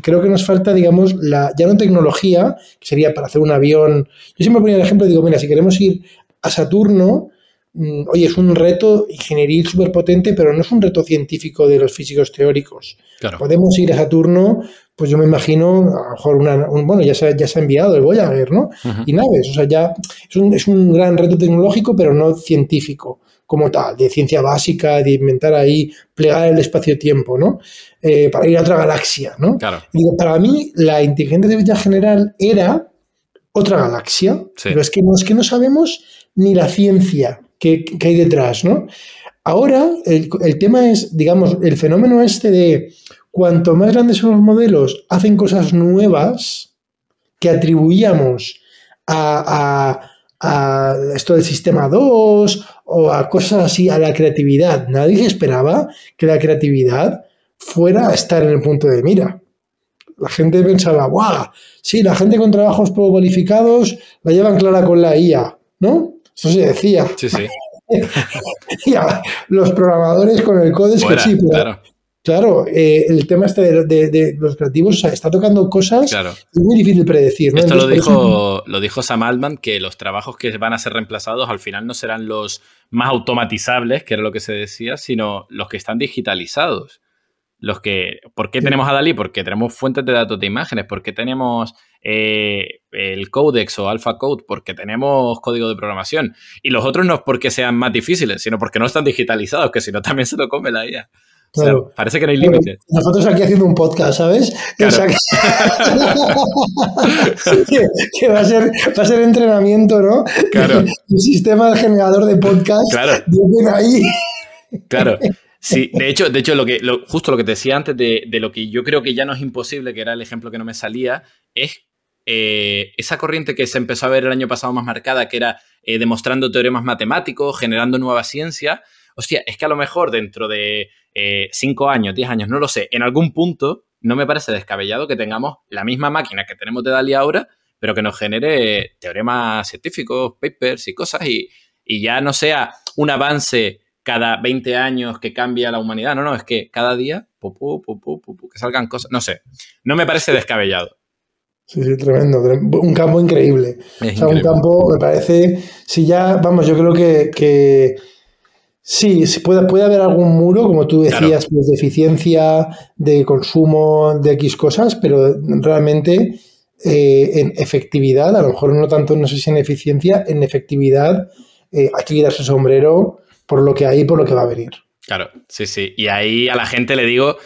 Speaker 1: creo que nos falta, digamos, la, ya no tecnología, que sería para hacer un avión. Yo siempre ponía el ejemplo, digo, mira, si queremos ir a Saturno, mm, oye, es un reto ingenieril súper potente, pero no es un reto científico de los físicos teóricos. Podemos ir a Saturno, pues yo me imagino, a lo mejor una, bueno, ya se, ya se ha enviado el Voyager, ¿no? Y naves, o sea, ya es un, es un gran reto tecnológico, pero no científico como tal, de ciencia básica, de inventar ahí, plegar el espacio-tiempo, ¿no? Eh, para ir a otra galaxia, ¿no?
Speaker 2: Claro.
Speaker 1: para mí, la inteligencia artificial general era otra galaxia, pero es que, no, es que no sabemos ni la ciencia que, hay detrás, ¿no? Ahora, el, el, tema es, digamos, el fenómeno este de cuanto más grandes son los modelos, hacen cosas nuevas que atribuíamos a, a a esto del sistema 2 o a cosas así, a la creatividad. Nadie esperaba que la creatividad fuera a estar en el punto de mira. La gente pensaba, ¡guau! Sí, la gente con trabajos poco cualificados la llevan clara con la IA, ¿no? Eso se decía.
Speaker 2: Sí, sí.
Speaker 1: los programadores con el código que sí, claro. Claro, eh, el tema este de, los creativos está tocando cosas claro. es muy difícil predecir. ¿no?
Speaker 2: Esto lo, dijo, lo dijo Sam Altman, que los trabajos que van a ser reemplazados al final no serán los más automatizables, que era lo que se decía, sino los que están digitalizados. Los que, ¿Por qué tenemos a Dalí? Porque tenemos fuentes de datos de imágenes. ¿Por qué tenemos eh, el Codex o Alpha Code? Porque tenemos código de programación. Y los otros no es porque sean más difíciles, sino porque no están digitalizados, que si no también se lo come la IA parece que no hay límite.
Speaker 1: Nosotros aquí haciendo un podcast, ¿sabes? que, va, a ser, va a ser entrenamiento, ¿no?
Speaker 2: Claro.
Speaker 1: Un sistema generador de podcast.
Speaker 2: Claro.
Speaker 1: ahí.
Speaker 2: Claro. Sí, de hecho, de hecho lo que, justo lo que te decía antes de, lo que yo creo que ya no es imposible, que era el ejemplo que no me salía, es eh, esa corriente que se empezó a ver el año pasado más marcada, que era eh, demostrando teoremas matemáticos, generando nueva ciencia. Hostia, es que a lo mejor dentro de 5 eh, años, 10 años, no lo sé, en algún punto no me parece descabellado que tengamos la misma máquina que tenemos de DALI ahora, pero que nos genere teoremas científicos, papers y cosas, y, ya no sea un avance cada 20 años que cambia la humanidad, no, no, es que cada día, que salgan cosas, no sé, no me parece descabellado.
Speaker 1: Sí, sí, tremendo, un campo increíble. o sea, un campo, me parece, si ya, vamos, yo creo que Sí, puede, puede haber algún muro, como tú decías, pues, de eficiencia, de consumo, de X cosas, pero realmente eh, en efectividad, a lo mejor no tanto, no sé si en eficiencia, en efectividad eh, hay que quitarse el sombrero por lo que hay y por lo que va a venir.
Speaker 2: Claro, sí, sí. Y ahí a la gente le digo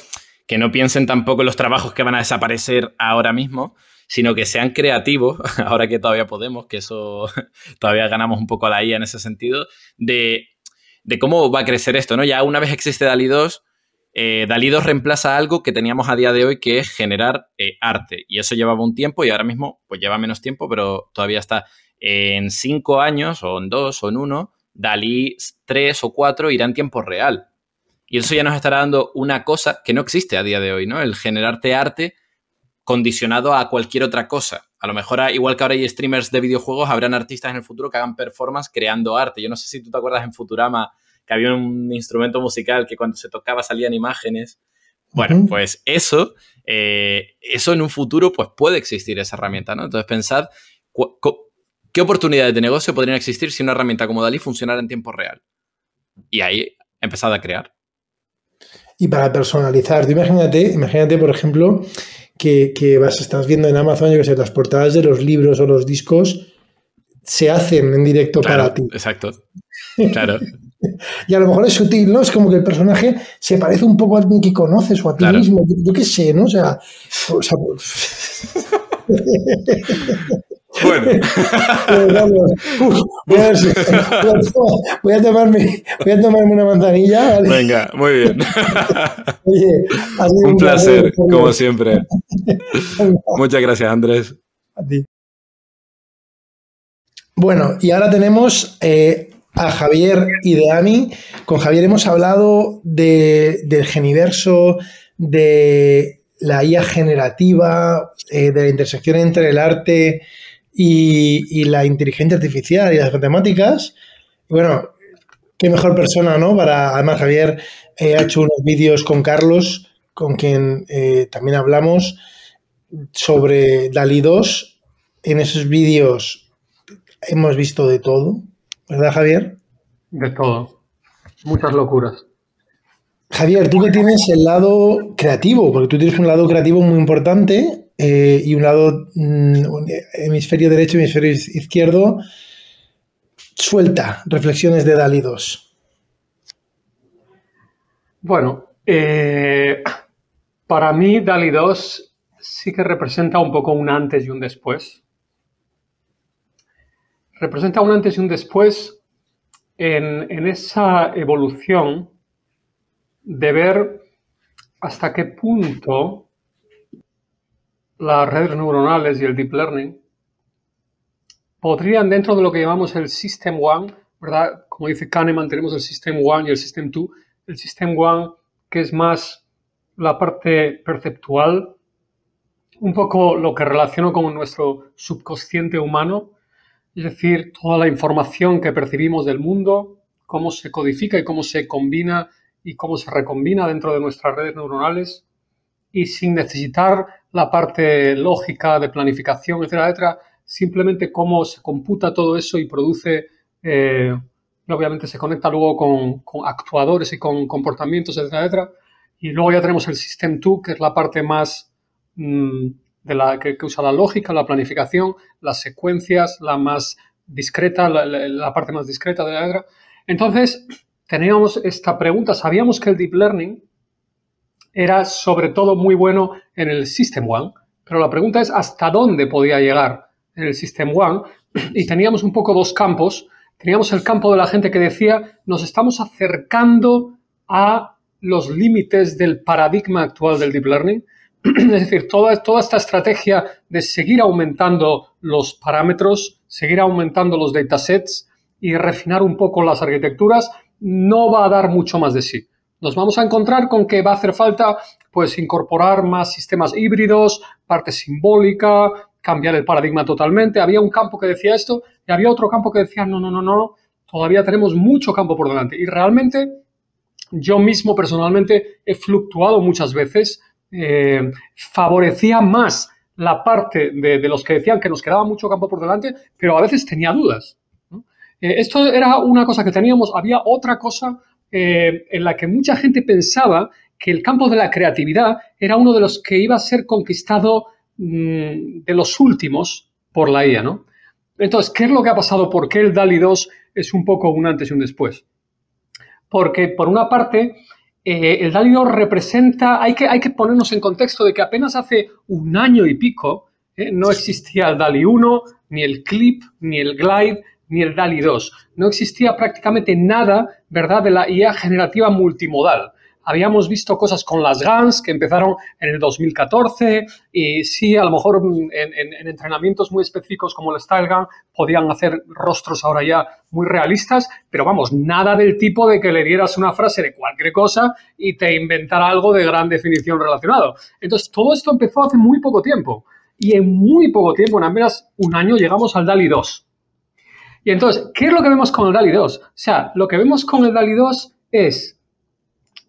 Speaker 2: que no piensen tampoco en los trabajos que van a desaparecer ahora mismo, sino que sean creativos, ahora que todavía podemos, que eso todavía ganamos un poco a la IA en ese sentido, de de cómo va a crecer esto, ¿no? Ya una vez existe DALI 2, eh, DALI 2 reemplaza algo que teníamos a día de hoy, que es generar eh, arte. Y eso llevaba un tiempo y ahora mismo, pues lleva menos tiempo, pero todavía está en cinco años, o en dos, o en uno, DALI 3 o 4 irá en tiempo real. Y eso ya nos estará dando una cosa que no existe a día de hoy, ¿no? El generarte arte condicionado a cualquier otra cosa. A lo mejor, igual que ahora hay streamers de videojuegos, habrán artistas en el futuro que hagan performance creando arte. Yo no sé si tú te acuerdas en Futurama que había un instrumento musical que cuando se tocaba salían imágenes. Bueno, pues eso, eh, eso en un futuro pues puede existir esa herramienta, ¿no? Entonces pensad qué oportunidades de negocio podrían existir si una herramienta como Dalí funcionara en tiempo real. Y ahí empezad a crear.
Speaker 1: Y para personalizar, imagínate, imagínate, por ejemplo, que, vas, estás viendo en Amazon, yo que sé, las portadas de los libros o los discos se hacen en directo para ti.
Speaker 2: Exacto. Claro.
Speaker 1: y a lo mejor es sutil, ¿no? Es como que el personaje se parece un poco a alguien que conoces o a ti mismo. Yo, qué sé, ¿no? O sea. O sea
Speaker 2: Bueno.
Speaker 1: voy, a, tomarme, voy a tomarme una manzanilla.
Speaker 2: Venga, muy bien. un, placer, como siempre. Muchas gracias, Andrés. A ti.
Speaker 1: Bueno, y ahora tenemos eh, a Javier y de Ami. Con Javier hemos hablado de, del geniverso, de la IA generativa, eh, de la intersección entre el arte y, la inteligencia artificial y las matemáticas. bueno, qué mejor persona, ¿no? Para, además, Javier eh, ha hecho unos vídeos con Carlos, con quien también hablamos sobre Dalí 2. En esos vídeos hemos visto de todo, ¿verdad, Javier?
Speaker 3: De todo. Muchas locuras.
Speaker 1: Javier, tú que tienes el lado creativo, porque tú tienes un lado creativo muy importante eh, y un lado mm, hemisferio derecho, hemisferio izquierdo. Suelta, reflexiones de Dali 2.
Speaker 3: Bueno, eh, para mí Dali 2 sí que representa un poco un antes y un después representa un antes y un después en, esa evolución de ver hasta qué punto las redes neuronales y el deep learning podrían, dentro de lo que llamamos el System One, ¿verdad? Como dice Kahneman, tenemos el System One y el System Two. El System One, que es más la parte perceptual, un poco lo que relaciono con nuestro subconsciente humano, es decir, toda la información que percibimos del mundo, cómo se codifica y cómo se combina y cómo se recombina dentro de nuestras redes neuronales y sin necesitar la parte lógica de planificación, etcétera, etcétera, simplemente cómo se computa todo eso y produce, eh, obviamente se conecta luego con, actuadores y con comportamientos, etcétera, etcétera. Y luego ya tenemos el System 2, que es la parte más mm, de la, que, usa la lógica, la planificación, las secuencias, la más discreta, la, parte más discreta de la letra. Entonces, teníamos esta pregunta, sabíamos que el deep learning era sobre todo muy bueno en el System One, pero la pregunta es hasta dónde podía llegar en el System One y teníamos un poco dos campos. Teníamos el campo de la gente que decía, nos estamos acercando a los límites del paradigma actual del deep learning es decir, toda, toda esta estrategia de seguir aumentando los parámetros, seguir aumentando los datasets y refinar un poco las arquitecturas no va a dar mucho más de sí. Nos vamos a encontrar con que va a hacer falta pues incorporar más sistemas híbridos, parte simbólica, cambiar el paradigma totalmente. Había un campo que decía esto y había otro campo que decía no, no, no, no, todavía tenemos mucho campo por delante. Y realmente yo mismo personalmente he fluctuado muchas veces eh, favorecía más la parte de, los que decían que nos quedaba mucho campo por delante, pero a veces tenía dudas. Eh, esto era una cosa que teníamos, había otra cosa eh, en la que mucha gente pensaba que el campo de la creatividad era uno de los que iba a ser conquistado mm, de los últimos por la IA, ¿no? Entonces, ¿qué es lo que ha pasado? ¿Por qué el DALI 2 es un poco un antes y un después? Porque, por una parte, eh, el DALI 2 representa, hay que, hay que ponernos en contexto de que apenas hace un año y pico eh, no existía el DALI 1, ni el Clip, ni el Glide, ni el DALI 2. No existía prácticamente nada, ¿verdad?, de la IA generativa multimodal habíamos visto cosas con las GANs que empezaron en el 2014 y sí, a lo mejor en, entrenamientos muy específicos como el Style Gun podían hacer rostros ahora ya muy realistas, pero vamos, nada del tipo de que le dieras una frase de cualquier cosa y te inventara algo de gran definición relacionado. Entonces, todo esto empezó hace muy poco tiempo y en muy poco tiempo, en apenas un año, llegamos al DALI 2. Y entonces, ¿qué es lo que vemos con el DALI 2? O sea, lo que vemos con el DALI 2 es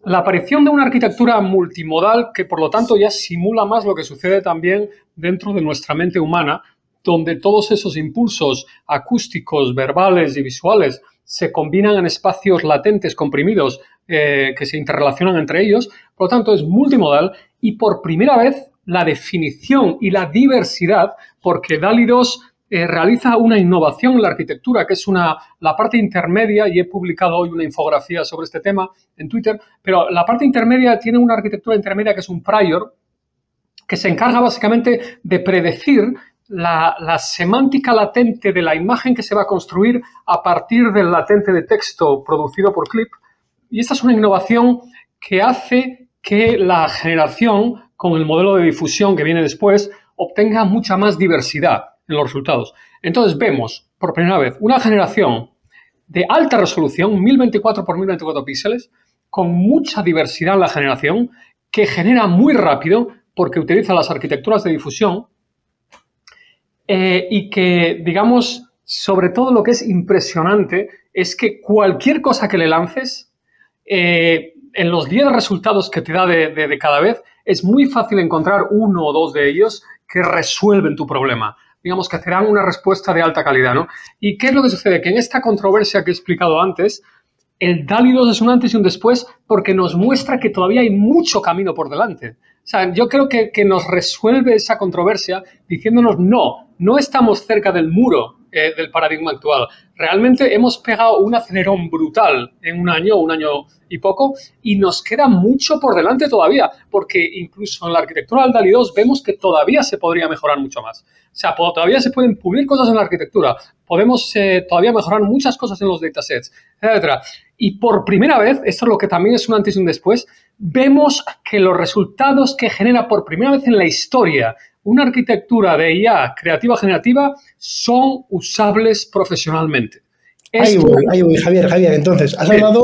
Speaker 3: la aparición de una arquitectura multimodal que por lo tanto ya simula más lo que sucede también dentro de nuestra mente humana, donde todos esos impulsos acústicos, verbales y visuales se combinan en espacios latentes, comprimidos, eh, que se interrelacionan entre ellos. Por lo tanto, es multimodal y por primera vez la definición y la diversidad, porque DALI 2 eh, realiza una innovación en la arquitectura, que es una, la parte intermedia, y he publicado hoy una infografía sobre este tema en Twitter, pero la parte intermedia tiene una arquitectura intermedia que es un prior, que se encarga básicamente de predecir la, la, semántica latente de la imagen que se va a construir a partir del latente de texto producido por Clip. Y esta es una innovación que hace que la generación, con el modelo de difusión que viene después, obtenga mucha más diversidad. Los resultados. Entonces vemos por primera vez una generación de alta resolución, 1024 por 1024 píxeles, con mucha diversidad en la generación, que genera muy rápido porque utiliza las arquitecturas de difusión eh, y que, digamos, sobre todo lo que es impresionante es que cualquier cosa que le lances, eh, en los 10 resultados que te da de, cada vez, es muy fácil encontrar uno o dos de ellos que resuelven tu problema. Digamos que te dan una respuesta de alta calidad, ¿no? ¿Y qué es lo que sucede? Que en esta controversia que he explicado antes, el 2 es un antes y un después porque nos muestra que todavía hay mucho camino por delante. O sea, yo creo que, que nos resuelve esa controversia diciéndonos, no, no estamos cerca del muro eh, del paradigma actual. Realmente hemos pegado un acelerón brutal en un año, un año y poco, y nos queda mucho por delante todavía, porque incluso en la arquitectura del DALI 2 vemos que todavía se podría mejorar mucho más. O sea, todavía se pueden pulir cosas en la arquitectura, podemos eh, todavía mejorar muchas cosas en los datasets, etc. Y por primera vez, esto es lo que también es un antes y un después, vemos que los resultados que genera por primera vez en la historia una arquitectura de IA creativa generativa son usables profesionalmente.
Speaker 1: Ahí voy, ahí voy, Javier, Javier. Entonces, has hablado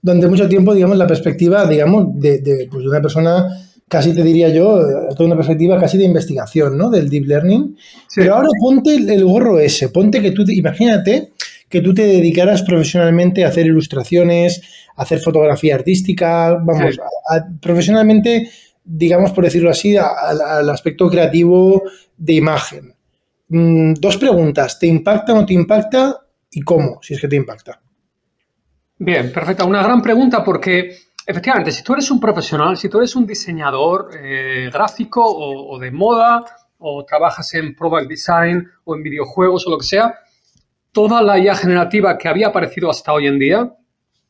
Speaker 1: durante mucho tiempo, digamos, la perspectiva, digamos, de, pues, una persona, casi te diría yo, toda una perspectiva casi de investigación, ¿no? Del deep learning. Pero ahora ponte el, gorro ese, ponte que tú, imagínate que tú te dedicaras profesionalmente a hacer ilustraciones, a hacer fotografía artística, vamos, profesionalmente digamos, por decirlo así, al, aspecto creativo de imagen. Mm, dos preguntas, ¿te impacta o no te impacta y cómo, si es que te impacta?
Speaker 3: Bien, perfecto. Una gran pregunta porque efectivamente, si tú eres un profesional, si tú eres un diseñador eh, gráfico o, de moda, o trabajas en product design o en videojuegos o lo que sea, toda la IA generativa que había aparecido hasta hoy en día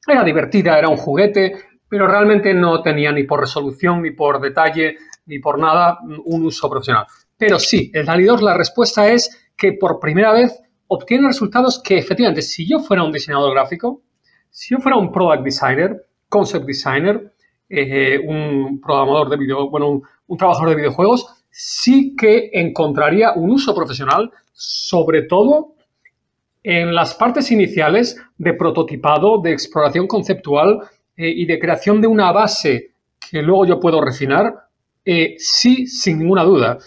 Speaker 3: era divertida, era un juguete, pero realmente no tenía ni por resolución, ni por detalle, ni por nada un uso profesional. Pero sí, el DALI 2, la respuesta es que por primera vez obtiene resultados que efectivamente, si yo fuera un diseñador gráfico, si yo fuera un product designer, concept designer, eh, un programador de video, bueno, un trabajador de videojuegos, sí que encontraría un uso profesional, sobre todo en las partes iniciales de prototipado, de exploración conceptual eh, y de creación de una base que luego yo puedo refinar, eh, sí, sin ninguna duda.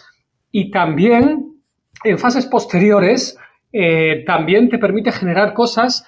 Speaker 3: Y también en fases posteriores, eh, también te permite generar cosas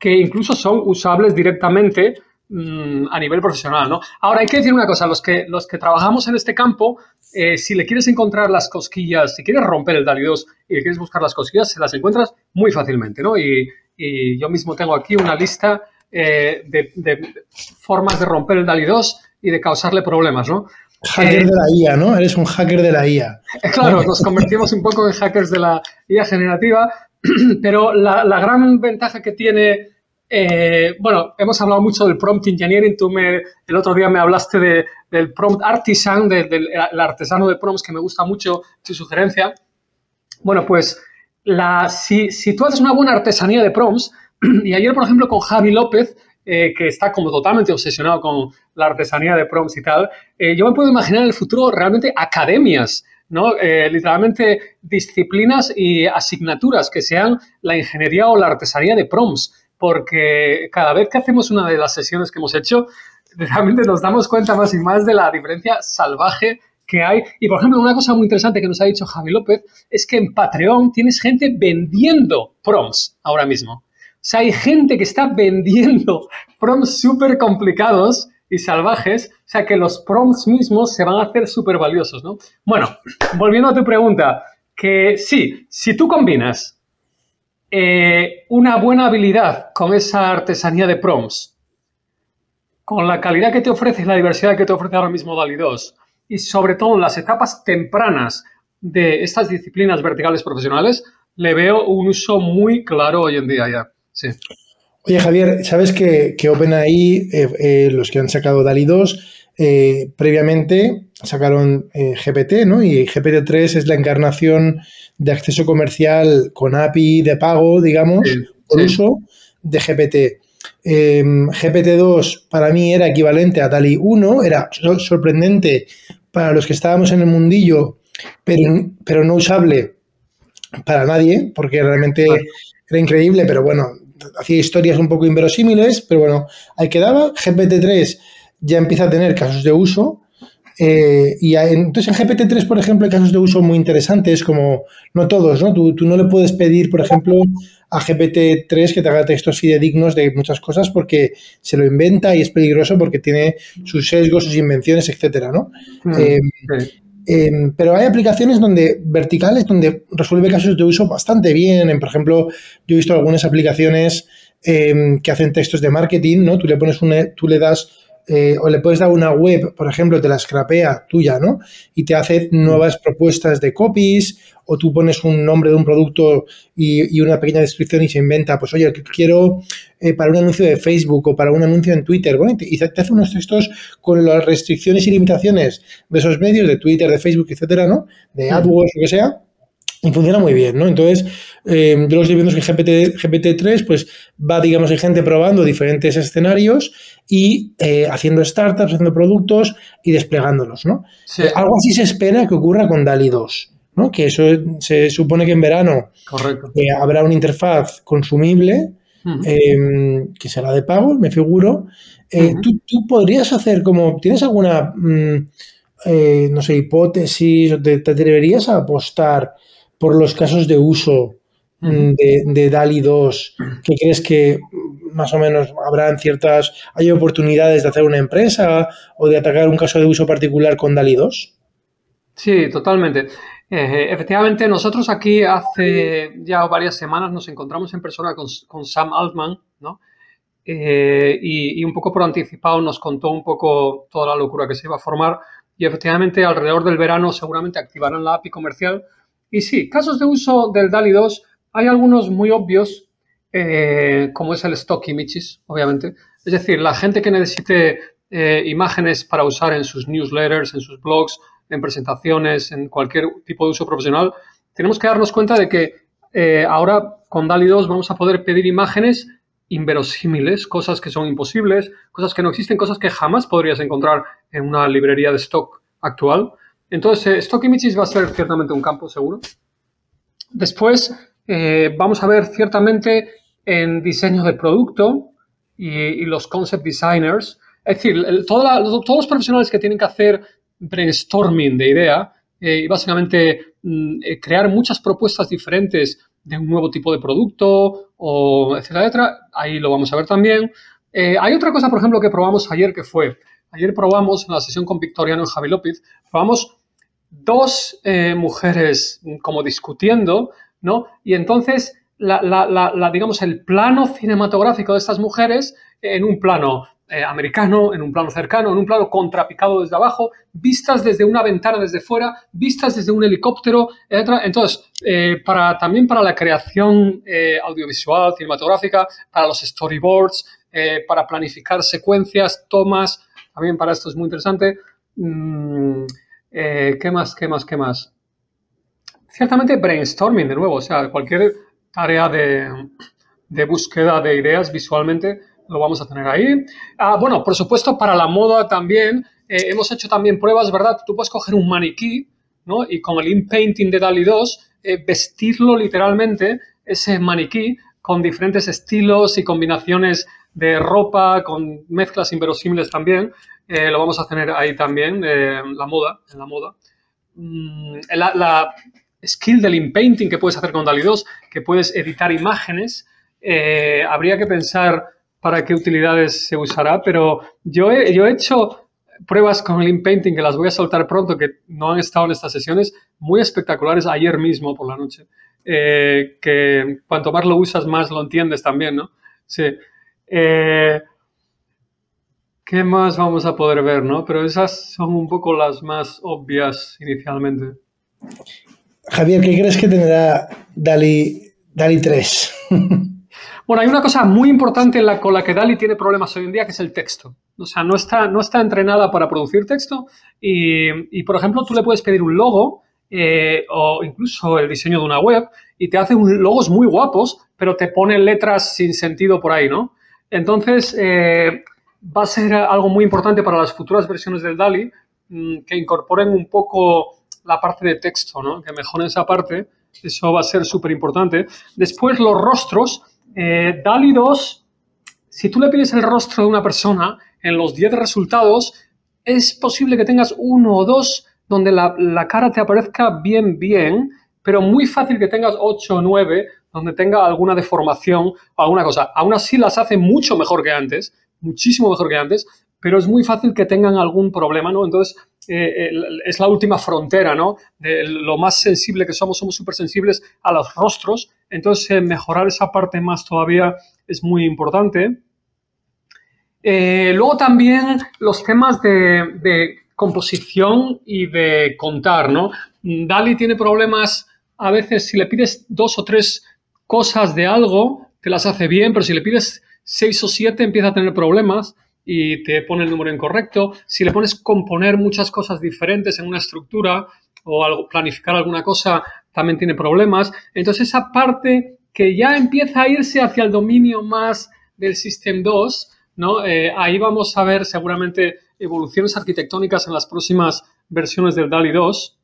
Speaker 3: que incluso son usables directamente mm, a nivel profesional, ¿no? Ahora, hay que decir una cosa, los que, los que trabajamos en este campo, si le quieres encontrar las cosquillas, si quieres romper el DALI 2 y le quieres buscar las cosquillas, se las encuentras muy fácilmente, ¿no? Y, y yo mismo tengo aquí una lista eh, de, formas de romper el DALI 2 y de causarle problemas, ¿no?
Speaker 1: Hacker de la IA, ¿no? Eres un hacker de la IA.
Speaker 3: Eh, claro, nos convertimos un poco en hackers de la IA generativa, pero la, gran ventaja que tiene, eh, bueno, hemos hablado mucho del prompt engineering, tú me, el otro día me hablaste de, del prompt artisan, del artesano de prompts, que me gusta mucho tu sugerencia. Bueno, pues la, si, si tú haces una buena artesanía de prompts, Y ayer, por ejemplo, con Javi López, eh, que está como totalmente obsesionado con la artesanía de prompts y tal, eh, yo me puedo imaginar en el futuro realmente academias, ¿no? Eh, literalmente disciplinas y asignaturas que sean la ingeniería o la artesanía de prompts, porque cada vez que hacemos una de las sesiones que hemos hecho, realmente nos damos cuenta más y más de la diferencia salvaje que hay. Y, por ejemplo, una cosa muy interesante que nos ha dicho Javi López es que en Patreon tienes gente vendiendo prompts ahora mismo. Sea, hay gente que está vendiendo prompts súper complicados y salvajes, o sea que los prompts mismos se van a hacer súper valiosos, ¿no? Bueno, volviendo a tu pregunta, que sí, si tú combinas eh, una buena habilidad con esa artesanía de prompts, con la calidad que te ofrece la diversidad que te ofrece ahora mismo DALI 2, y sobre todo en las etapas tempranas de estas disciplinas verticales profesionales, le veo un uso muy claro hoy en día ya. Sí.
Speaker 1: Oye, Javier, ¿sabes que, que OpenAI, eh, eh, los que han sacado DALI 2, eh, previamente sacaron GPT, ¿no? Y GPT-3 es la encarnación de acceso comercial con API de pago, digamos, por uso de GPT. GPT-2 para mí era equivalente a DALI 1, era sorprendente para los que estábamos en el mundillo, pero, pero no usable para nadie, porque realmente era increíble, pero bueno, hacía historias un poco inverosímiles, pero bueno, ahí quedaba. GPT-3 ya empieza a tener casos de uso. Eh, y entonces en GPT-3, por ejemplo, hay casos de uso muy interesantes, como no todos, ¿no? Tú, tú no le puedes pedir, por ejemplo, a GPT-3 que te haga textos fidedignos de muchas cosas porque se lo inventa y es peligroso porque tiene sus sesgos, sus invenciones, etcétera, ¿no? Mm, eh, em, pero hay aplicaciones donde verticales donde resuelve casos de uso bastante bien. por ejemplo, yo he visto algunas aplicaciones em, que hacen textos de marketing, ¿no? Tú le pones una, tú le das eh, o le puedes dar una web, por ejemplo, te la scrapea tuya, ¿no? Y te hace nuevas propuestas de copies, o tú pones un nombre de un producto y, una pequeña descripción y se inventa, pues oye, quiero eh, para un anuncio de Facebook o para un anuncio en Twitter, bueno, y te, hace unos textos con las restricciones y limitaciones de esos medios, de Twitter, de Facebook, etcétera, ¿no? De AdWords, lo que sea y funciona muy bien, ¿no? Entonces, eh, yo lo estoy viendo que GPT, GPT-3, pues va, digamos, hay gente probando diferentes escenarios y eh, haciendo startups, haciendo productos y desplegándolos, ¿no? Eh, algo así se espera que ocurra con DALI 2, ¿no? Que eso se supone que en verano habrá una interfaz consumible em, que será de pago, me figuro. ¿tú, ¿tú, podrías hacer como, ¿tienes alguna, mm, no sé, hipótesis, te, te atreverías a apostar por los casos de uso mm, de, DALI 2, que crees que más o menos habrán ciertas, hay oportunidades de hacer una empresa o de atacar un caso de uso particular con DALI 2?
Speaker 3: Sí, totalmente. Eh, efectivamente, nosotros aquí hace ya varias semanas nos encontramos en persona con, Sam Altman, ¿no? Eh, y, y, un poco por anticipado nos contó un poco toda la locura que se iba a formar y efectivamente alrededor del verano seguramente activarán la API comercial y sí, casos de uso del DALI 2, hay algunos muy obvios, eh, como es el stock images, obviamente. Es decir, la gente que necesite eh, imágenes para usar en sus newsletters, en sus blogs, en presentaciones, en cualquier tipo de uso profesional, tenemos que darnos cuenta de que eh, ahora con DALI 2 vamos a poder pedir imágenes inverosímiles, cosas que son imposibles, cosas que no existen, cosas que jamás podrías encontrar en una librería de stock actual. Entonces, eh, Stock Images va a ser ciertamente un campo seguro. Después, eh, vamos a ver ciertamente en diseño de producto y, los concept designers. Es decir, todos los profesionales que tienen que hacer brainstorming de idea eh, y básicamente mm, crear muchas propuestas diferentes de un nuevo tipo de producto o etcétera, etcétera. Ahí lo vamos a ver también. hay otra cosa, por ejemplo, que probamos ayer que fue, ayer probamos en la sesión con Victoriano y Javi López, probamos dos eh, mujeres como discutiendo, ¿no? Y entonces, la, digamos, el plano cinematográfico de estas mujeres en un plano eh, americano, en un plano cercano, en un plano contrapicado desde abajo, vistas desde una ventana desde fuera, vistas desde un helicóptero, etc. Entonces, eh, para, también para la creación audiovisual, cinematográfica, para los storyboards, para planificar secuencias, tomas, también para esto es muy interesante. Mm, eh, ¿Qué más? ¿Qué más? ¿Qué más? Ciertamente brainstorming, de nuevo, o sea, cualquier tarea de, búsqueda de ideas visualmente lo vamos a tener ahí. Ah, bueno, por supuesto, para la moda también, eh, hemos hecho también pruebas, ¿verdad? Tú puedes coger un maniquí, ¿no? Y con el in-painting de DALI 2, eh, vestirlo literalmente, ese maniquí, con diferentes estilos y combinaciones de ropa, con mezclas inverosímiles también. Eh, lo vamos a tener ahí también, eh, la moda, en la moda. Mm, la, skill del inpainting que puedes hacer con DALI 2, que puedes editar imágenes, eh, habría que pensar para qué utilidades se usará, pero yo he, yo he hecho pruebas con el inpainting que las voy a soltar pronto, que no han estado en estas sesiones, muy espectaculares ayer mismo por la noche. que cuanto más lo usas, más lo entiendes también, ¿no? Sí. ¿Qué más vamos a poder ver, no? Pero esas son un poco las más obvias inicialmente.
Speaker 1: Javier, ¿qué crees que tendrá DALI, DALI 3?
Speaker 3: Bueno, hay una cosa muy importante en la, con la que DALI tiene problemas hoy en día, que es el texto. O sea, no está, no está entrenada para producir texto y, por ejemplo, tú le puedes pedir un logo eh, o incluso el diseño de una web y te hace un, logos muy guapos, pero te pone letras sin sentido por ahí, ¿no? Entonces, eh, va a ser algo muy importante para las futuras versiones del DALI, mm, que incorporen un poco la parte de texto, ¿no? que mejoren esa parte, Eso va a ser súper importante. Después los rostros. Eh, DALI 2, si tú le pides el rostro de una persona, en los 10 resultados es posible que tengas uno o dos donde la, la cara te aparezca bien, bien, pero muy fácil que tengas 8 o 9 donde tenga alguna deformación o alguna cosa. Aún así las hace mucho mejor que antes, muchísimo mejor que antes, pero es muy fácil que tengan algún problema, ¿no? Entonces, eh, eh, es la última frontera, ¿no? De lo más sensible que somos, somos súper sensibles a los rostros, entonces eh, mejorar esa parte más todavía es muy importante. luego también los temas de, de, composición y de contar, ¿no? Dali tiene problemas a veces si le pides dos o tres cosas de algo, te las hace bien, pero si le pides seis o siete empieza a tener problemas y te pone el número incorrecto. Si le pones componer muchas cosas diferentes en una estructura o algo, planificar alguna cosa, también tiene problemas. Entonces esa parte que ya empieza a irse hacia el dominio más del System 2, ¿no? Eh, ahí vamos a ver seguramente evoluciones arquitectónicas en las próximas versiones del DALI 2.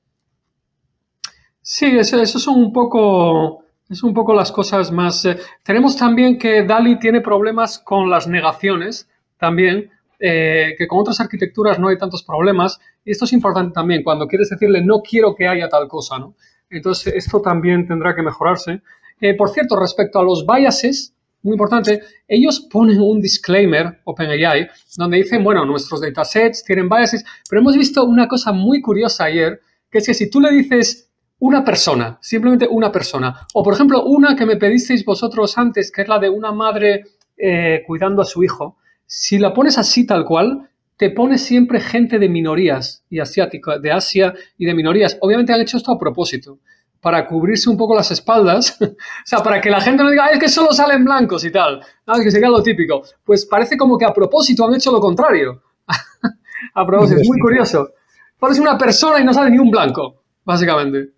Speaker 3: Sí, eso, eso son un poco... Es un poco las cosas más... Eh, tenemos también que DALI tiene problemas con las negaciones, también, eh, que con otras arquitecturas no hay tantos problemas. Y esto es importante también, cuando quieres decirle no quiero que haya tal cosa, ¿no? Entonces, esto también tendrá que mejorarse. Eh, por cierto, respecto a los biases, muy importante, ellos ponen un disclaimer, OpenAI, donde dicen, bueno, nuestros datasets tienen biases, pero hemos visto una cosa muy curiosa ayer, que es que si tú le dices una persona, simplemente una persona, o por ejemplo, una que me pedisteis vosotros antes, que es la de una madre eh, cuidando a su hijo, si la pones así tal cual, te pone siempre gente de minorías y asiático, de Asia y de minorías. Obviamente han hecho esto a propósito, para cubrirse un poco las espaldas, o sea, para que la gente no diga, es que solo salen blancos y tal, ¿no? que sería lo típico. Pues parece como que a propósito han hecho lo contrario. a propósito, es muy curioso. Pones una persona y no sale ni un blanco, básicamente.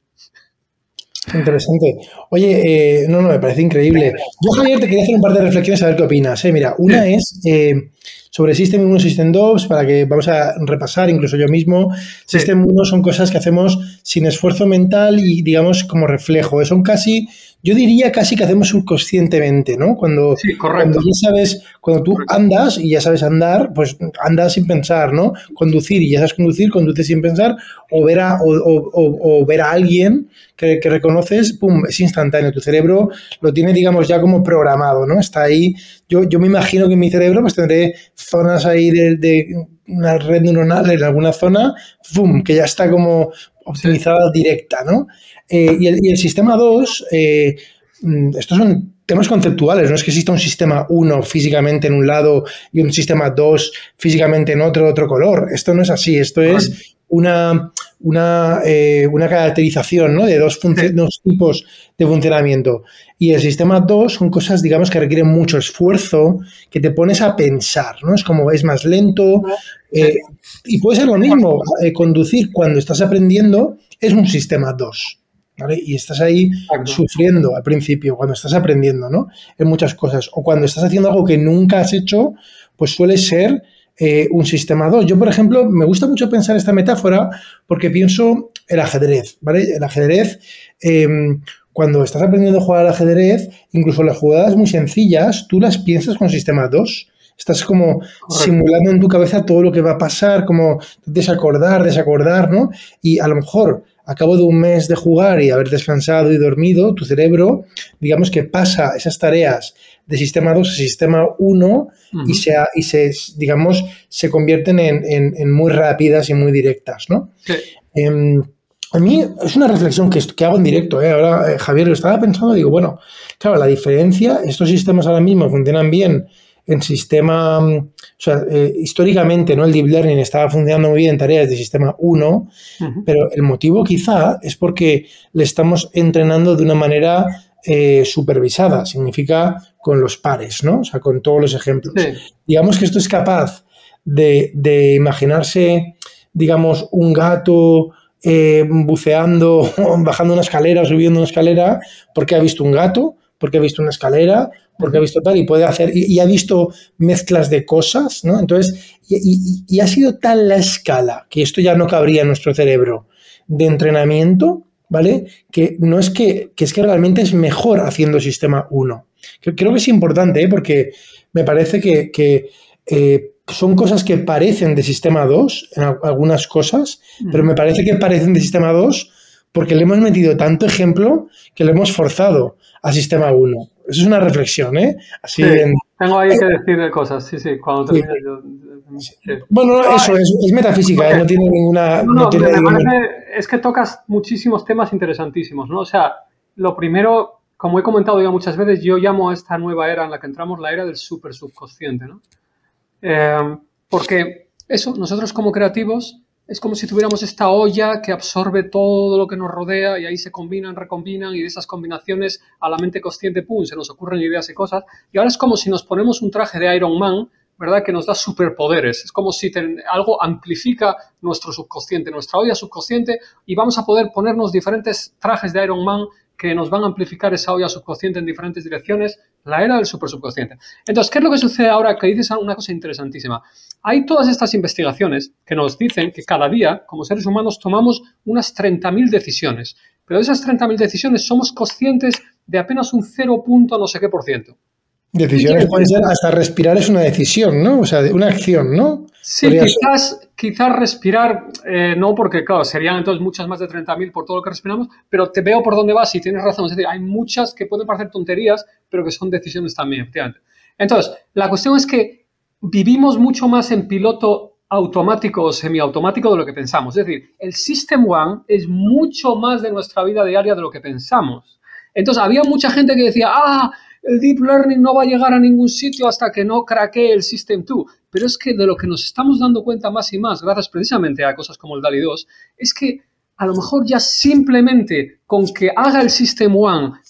Speaker 1: Interesante. Oye, eh, no, no, me parece increíble. Yo, Javier, te quería hacer un par de reflexiones a ver qué opinas. Eh. Mira, una es eh, sobre System 1 y System 2, para que vamos a repasar, incluso yo mismo. System 1 son cosas que hacemos sin esfuerzo mental y, digamos, como reflejo. Son casi yo diría casi que hacemos subconscientemente, ¿no? Cuando,
Speaker 3: sí, correcto.
Speaker 1: cuando ya sabes, cuando tú andas y ya sabes andar, pues andas sin pensar, ¿no? Conducir y ya sabes conducir, conduces sin pensar, o ver a, o, ver a alguien que, reconoces, pum, es instantáneo. Tu cerebro lo tiene, digamos, ya como programado, ¿no? Está ahí. Yo, yo me imagino que en mi cerebro pues tendré zonas ahí de, de una red neuronal en alguna zona, ¡pum! que ya está como optimizada directa, ¿no? Eh, y, el, sistema 2, eh, mm, estos son temas conceptuales, no es que exista un sistema 1 físicamente en un lado y un sistema 2 físicamente en otro, otro color. Esto no es así, esto es una, una, eh, una caracterización ¿no? de dos, dos, tipos de funcionamiento. Y el sistema 2 son cosas, digamos, que requieren mucho esfuerzo, que te pones a pensar, ¿no? Es como es más lento. y puede ser lo mismo, conducir cuando estás aprendiendo es un sistema 2. Y estás ahí sufriendo al principio, cuando estás aprendiendo, ¿no? En muchas cosas. O cuando estás haciendo algo que nunca has hecho, pues suele ser eh, un sistema 2. Yo, por ejemplo, me gusta mucho pensar esta metáfora porque pienso el ajedrez, ¿vale? El ajedrez, em, cuando estás aprendiendo a jugar al ajedrez, incluso las jugadas muy sencillas, tú las piensas con sistema 2. Estás como simulando en tu cabeza todo lo que va a pasar, como desacordar, desacordar, ¿no? Y a lo mejor a cabo de un mes de jugar y haber descansado y dormido, tu cerebro, digamos que pasa esas tareas de sistema 2 a sistema 1 y, se, y se, digamos, se convierten en, muy rápidas y muy directas, ¿no? Em, a mí es una reflexión que, que hago en directo. ¿eh? Ahora, eh, Javier, lo estaba pensando, digo, bueno, claro, la diferencia, estos sistemas ahora mismo funcionan bien en sistema, mm, o sea, eh, históricamente, ¿no? El deep learning estaba funcionando muy bien en tareas de sistema 1, pero el motivo quizá es porque le estamos entrenando de una manera eh, supervisada, significa con los pares, ¿no? O sea, con todos los ejemplos. Digamos que esto es capaz de, imaginarse, digamos, un gato eh, buceando, bajando una escalera subiendo una escalera porque ha visto un gato, porque ha visto una escalera, porque ha visto tal y puede hacer, y, ha visto mezclas de cosas, ¿no? Entonces, y, ha sido tal la escala, que esto ya no cabría en nuestro cerebro, de entrenamiento, ¿vale? Que no es que, es que realmente es mejor haciendo sistema 1. Creo que es importante, ¿eh? porque me parece que, eh, son cosas que parecen de sistema 2 en algunas cosas, pero me parece que parecen de sistema 2 porque le hemos metido tanto ejemplo que le hemos forzado a sistema 1. Eso es una reflexión, ¿eh?
Speaker 3: Así Tengo ahí que decir cosas, sí, sí, cuando termine yo
Speaker 1: bueno, eso es, metafísica, no tiene ninguna... No,
Speaker 3: es que tocas muchísimos temas interesantísimos, ¿no? O sea, lo primero, como he comentado ya muchas veces, yo llamo a esta nueva era en la que entramos la era del super subconsciente, ¿no? Eh, porque eso, nosotros como creativos, es como si tuviéramos esta olla que absorbe todo lo que nos rodea y ahí se combinan, recombinan y de esas combinaciones a la mente consciente, ¡pum!, se nos ocurren ideas y cosas. Y ahora es como si nos ponemos un traje de Iron Man ¿verdad? Que nos da superpoderes. Es como si algo amplifica nuestro subconsciente, nuestra olla subconsciente, y vamos a poder ponernos diferentes trajes de Iron Man que nos van a amplificar esa olla subconsciente en diferentes direcciones, la era del super subconsciente. Entonces, ¿qué es lo que sucede ahora? Que dices una cosa interesantísima. Hay todas estas investigaciones que nos dicen que cada día, como seres humanos, tomamos unas 30.000 decisiones, pero de esas 30.000 decisiones somos conscientes de apenas un 0. no sé qué por ciento.
Speaker 1: Decisiones pueden ser, hasta respirar es una decisión, ¿no? O sea, una acción, ¿no?
Speaker 3: Sí, quizás, quizás respirar, eh, no, porque claro, serían entonces muchas más de 30.000 por todo lo que respiramos, pero te veo por dónde vas y tienes razón. Es decir, hay muchas que pueden parecer tonterías, pero que son decisiones también, efectivamente. Entonces, la cuestión es que vivimos mucho más en piloto automático o semiautomático de lo que pensamos. Es decir, el System One es mucho más de nuestra vida diaria de lo que pensamos. Entonces, había mucha gente que decía, ah, el deep learning no va a llegar a ningún sitio hasta que no craquee el System 2. Pero es que de lo que nos estamos dando cuenta más y más, gracias precisamente a cosas como el DALI 2, es que a lo mejor ya simplemente con que haga el System 1,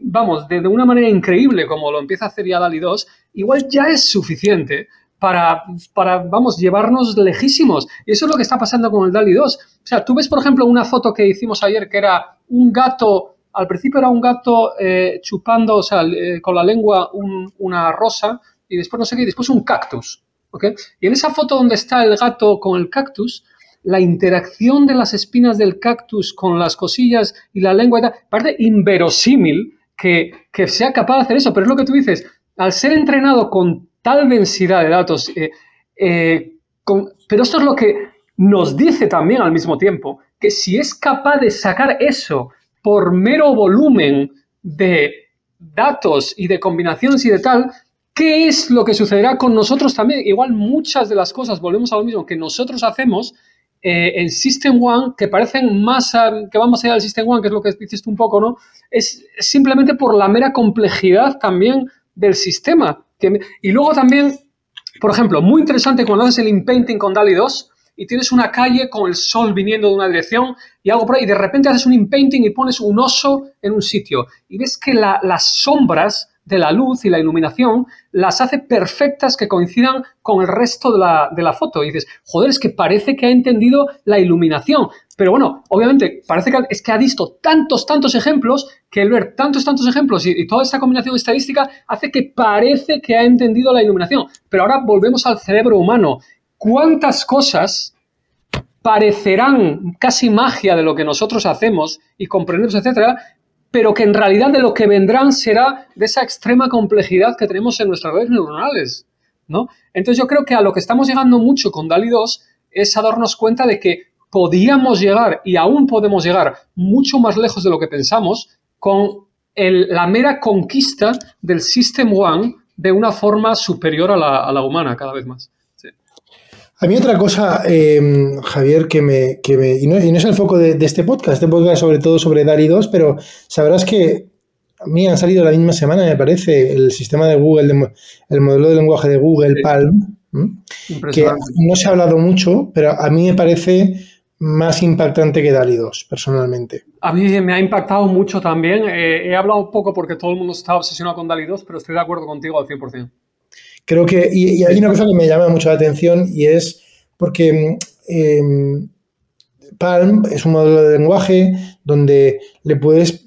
Speaker 3: vamos, de, una manera increíble como lo empieza a hacer ya DALI 2, igual ya es suficiente para, para, vamos, llevarnos lejísimos. Y eso es lo que está pasando con el DALI 2. O sea, tú ves, por ejemplo, una foto que hicimos ayer que era un gato al principio era un gato eh, chupando, o sea, eh, con la lengua una rosa y después no sé qué, y después un cactus. ¿okay? Y en esa foto donde está el gato con el cactus, la interacción de las espinas del cactus con las cosillas y la lengua, parece inverosímil que, sea capaz de hacer eso, pero es lo que tú dices, al ser entrenado con tal densidad de datos, eh, pero esto es lo que nos dice también al mismo tiempo, que si es capaz de sacar eso por mero volumen de datos y de combinaciones y de tal, ¿qué es lo que sucederá con nosotros también? Igual muchas de las cosas, volvemos a lo mismo, que nosotros hacemos eh, en System One, que parecen más, que vamos a ir al System One, que es lo que dices tú un poco, ¿no? Es simplemente por la mera complejidad también del sistema. y luego también, por ejemplo, muy interesante cuando haces el inpainting con DALI 2, y tienes una calle con el sol viniendo de una dirección y algo por ahí, y de repente haces un inpainting y pones un oso en un sitio y ves que las sombras de la luz y la iluminación las hace perfectas que coincidan con el resto de la, de la foto. Y dices, joder, es que parece que ha entendido la iluminación. Pero bueno, obviamente, parece que es que ha visto tantos, tantos ejemplos que el ver tantos, tantos ejemplos y, y, toda esta combinación estadística hace que parece que ha entendido la iluminación. Pero ahora volvemos al cerebro humano cuántas cosas parecerán casi magia de lo que nosotros hacemos y comprendemos, etcétera, pero que en realidad de lo que vendrán será de esa extrema complejidad que tenemos en nuestras redes neuronales, ¿no? Entonces yo creo que a lo que estamos llegando mucho con DALI 2 es a darnos cuenta de que podíamos llegar y aún podemos llegar mucho más lejos de lo que pensamos con la mera conquista del System One de una forma superior a la humana cada vez más.
Speaker 1: A mí otra cosa, em, Javier, que me, que me y, no, es el foco de, este podcast, este podcast sobre todo sobre DALI 2, pero sabrás que a mí ha salido la misma semana, me parece, el sistema de Google, el modelo de lenguaje de Google, Palm, que no se ha hablado mucho, pero a mí me parece más impactante que DALI 2, personalmente.
Speaker 3: A mí me ha impactado mucho también. Eh, he hablado poco porque todo el mundo está obsesionado con DALI 2, pero estoy de acuerdo contigo al 100%.
Speaker 1: Creo que, y, hay una cosa que me llama mucho la atención y es porque em, Palm es un modelo de lenguaje donde le puedes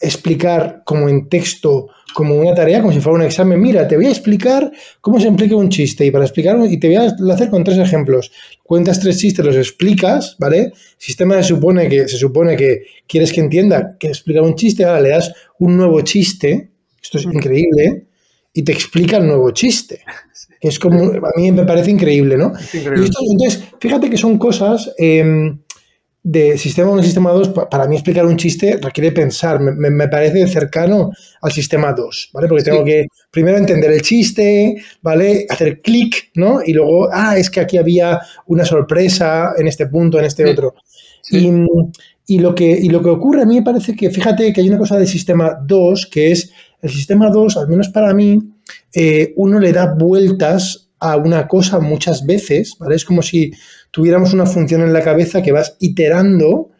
Speaker 1: explicar como en texto, como una tarea, como si fuera un examen. Mira, te voy a explicar cómo se explica un chiste y para explicarlo, y te voy a hacer con tres ejemplos. Cuentas tres chistes, los explicas, ¿vale? El sistema se supone que, se supone que quieres que entienda que explicar un chiste, ahora le das un nuevo chiste, esto es increíble, y te explica el nuevo chiste. Que es como, a mí me parece increíble, ¿no? entonces, fíjate que son cosas em, de sistema 1 y sistema 2, para mí explicar un chiste requiere pensar, me, parece cercano al sistema 2, ¿vale? Porque tengo que primero entender el chiste, ¿vale? Hacer clic, ¿no? Y luego, ah, es que aquí había una sorpresa en este punto, en este otro. Y, lo que, y lo que ocurre a mí me parece que, fíjate que hay una cosa del sistema 2, que es el sistema 2, al menos para mí, eh, uno le da vueltas a una cosa muchas veces. Es como si tuviéramos una función en la cabeza que vas iterando,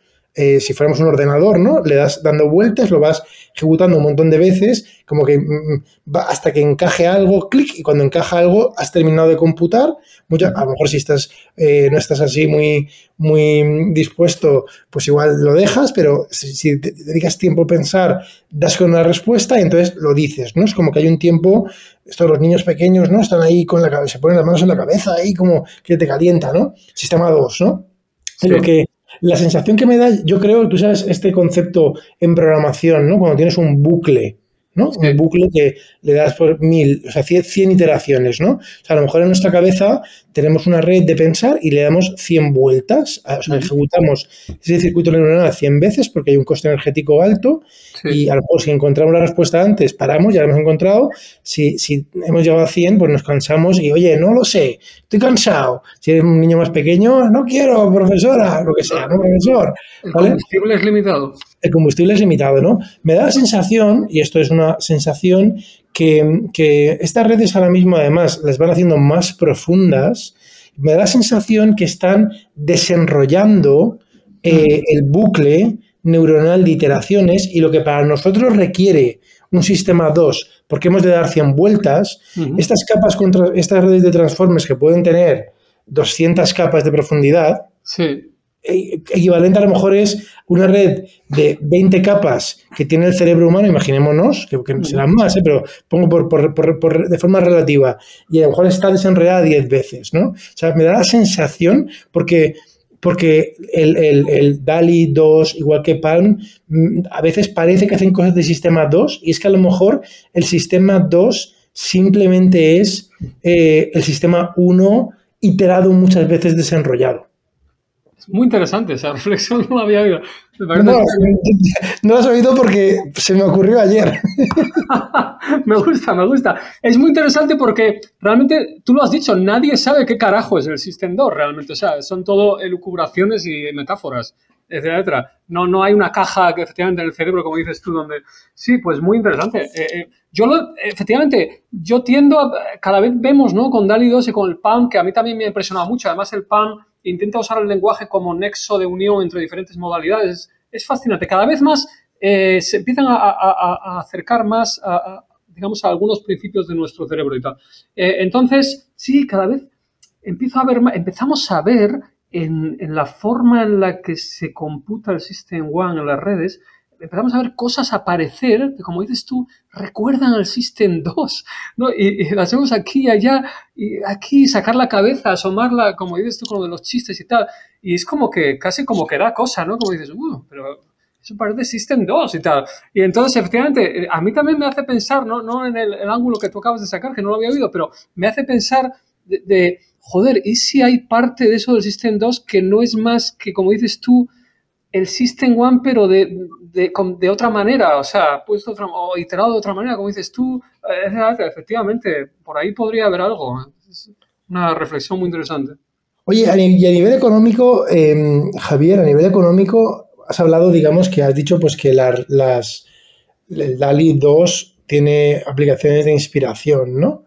Speaker 1: eh, si fuéramos un ordenador, ¿no? Le das dando vueltas, lo vas ejecutando un montón de veces, como que mm, mm, va hasta que encaje algo, clic, y cuando encaja algo has terminado de computar. a lo mejor si estás, eh, no estás así muy, muy dispuesto, pues igual lo dejas, pero si, te dedicas tiempo a pensar, das con una respuesta y entonces lo dices, ¿no? Es como que hay un tiempo, estos los niños pequeños, ¿no? Están ahí con la cabeza, se ponen las manos en la cabeza, ahí como que te calienta, ¿no? Sistema 2, ¿no? Lo que la sensación que me da, yo creo, tú sabes, este concepto en programación, ¿no? Cuando tienes un bucle, ¿no? Un bucle que le das por mil, o sea, cien iteraciones, ¿no? O sea, a lo mejor en nuestra cabeza tenemos una red de pensar y le damos 100 vueltas, o sea, ejecutamos ese circuito neuronal 100 veces porque hay un coste energético alto y a lo mejor si encontramos la respuesta antes, paramos, ya la hemos encontrado, si, si hemos llegado a 100, pues nos cansamos y, oye, no lo sé, estoy cansado. Si eres un niño más pequeño, no quiero, profesora, lo que sea, no, profesor.
Speaker 3: El combustible es limitado.
Speaker 1: El combustible es limitado, ¿no? Me da la sensación, y esto es una sensación, que, que estas redes ahora mismo además las van haciendo más profundas, me da la sensación que están desenrollando eh, el bucle neuronal de iteraciones y lo que para nosotros requiere un sistema 2, porque hemos de dar 100 vueltas, estas capas contra estas redes de transformes que pueden tener 200 capas de profundidad,
Speaker 3: sí.
Speaker 1: E, equivalente a lo mejor es una red de 20 capas que tiene el cerebro humano, imaginémonos, que, que serán más, ¿eh? pero pongo por, de forma relativa, y a lo mejor está desenredada 10 veces, ¿no? O sea, me da la sensación, porque, porque el, el, DALI 2, igual que Palm, mm, a veces parece que hacen cosas de sistema 2, y es que a lo mejor el sistema 2 simplemente es eh, el sistema 1 iterado muchas veces desenrollado.
Speaker 3: Muy interesante esa reflexión, no la había oído.
Speaker 1: No, no has oído porque se me ocurrió ayer.
Speaker 3: me gusta, me gusta. Es muy interesante porque realmente, tú lo has dicho, nadie sabe qué carajo es el System 2 realmente. O sea, son todo elucubraciones y metáforas, etcétera. No, no hay una caja que efectivamente en el cerebro, como dices tú, donde... Sí, pues muy interesante. Eh, eh, yo lo, efectivamente, yo tiendo a... Cada vez vemos, ¿no? Con DALI 2 y con el PAN, que a mí también me ha impresionado mucho. Además, el PAN intenta usar el lenguaje como nexo de unión entre diferentes modalidades. Es, fascinante. Cada vez más eh, se empiezan a, acercar más a, digamos, a algunos principios de nuestro cerebro y tal. Entonces, sí, cada vez empiezo a ver, empezamos a ver en, en, la forma en la que se computa el System One en las redes, empezamos a ver cosas aparecer que, como dices tú, recuerdan al System 2, ¿no? Y, las vemos aquí y allá, y aquí sacar la cabeza, asomarla, como dices tú, con lo de los chistes y tal. Y es como que, casi como que da cosa, ¿no? Como dices, uh, pero eso parece System 2 y tal. Y entonces, efectivamente, a mí también me hace pensar, no, no en el, ángulo que tú acabas de sacar, que no lo había oído, pero me hace pensar de, de joder, ¿y si hay parte de eso del System 2 que no es más que, como dices tú, el System One, pero de, de, otra manera, o sea, puesto o iterado de otra manera, como dices tú, eh, efectivamente, por ahí podría haber algo. Una reflexión muy interesante.
Speaker 1: Oye, y a nivel económico, em, Javier, a nivel económico, has hablado, digamos, que has dicho pues que las, el DALI 2 tiene aplicaciones de inspiración, ¿no?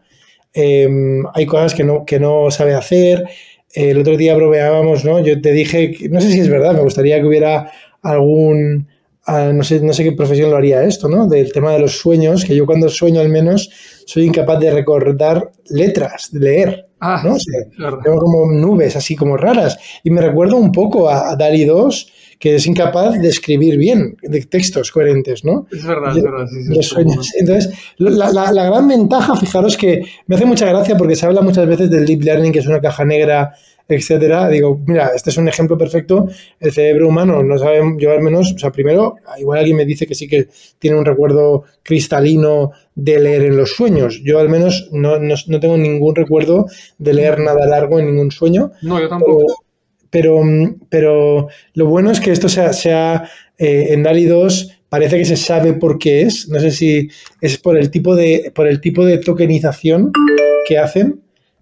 Speaker 1: Em, hay cosas que no, que no sabe hacer. El otro día bromeábamos, ¿no? Yo te dije, no sé si es verdad, me gustaría que hubiera algún, ah, no, sé, no sé qué profesión lo haría esto, ¿no? Del tema de los sueños, que yo cuando sueño al menos soy incapaz de recordar letras, de leer,
Speaker 3: ah,
Speaker 1: ¿no? tengo como nubes así como raras. Y me recuerdo un poco a, a DALI 2, que es incapaz de escribir bien, de textos coherentes, ¿no?
Speaker 3: Es verdad, es verdad. Sí, sí,
Speaker 1: Los sueños. Entonces, la, la- la gran ventaja, fijaros que me hace mucha gracia porque se habla muchas veces del deep learning, que es una caja negra, etcétera. Digo, mira, este es un ejemplo perfecto. El cerebro humano no sabe, yo al menos, o sea, primero, igual alguien me dice que sí que tiene un recuerdo cristalino de leer en los sueños. Yo al menos no, no- no tengo ningún recuerdo de leer nada largo en ningún sueño.
Speaker 3: No, yo tampoco.
Speaker 1: Pero, mm, pero lo bueno es que esto sea, sea eh, en DALI 2 parece que se sabe por qué es. No sé si es por el tipo de, por el tipo de tokenización que hacen.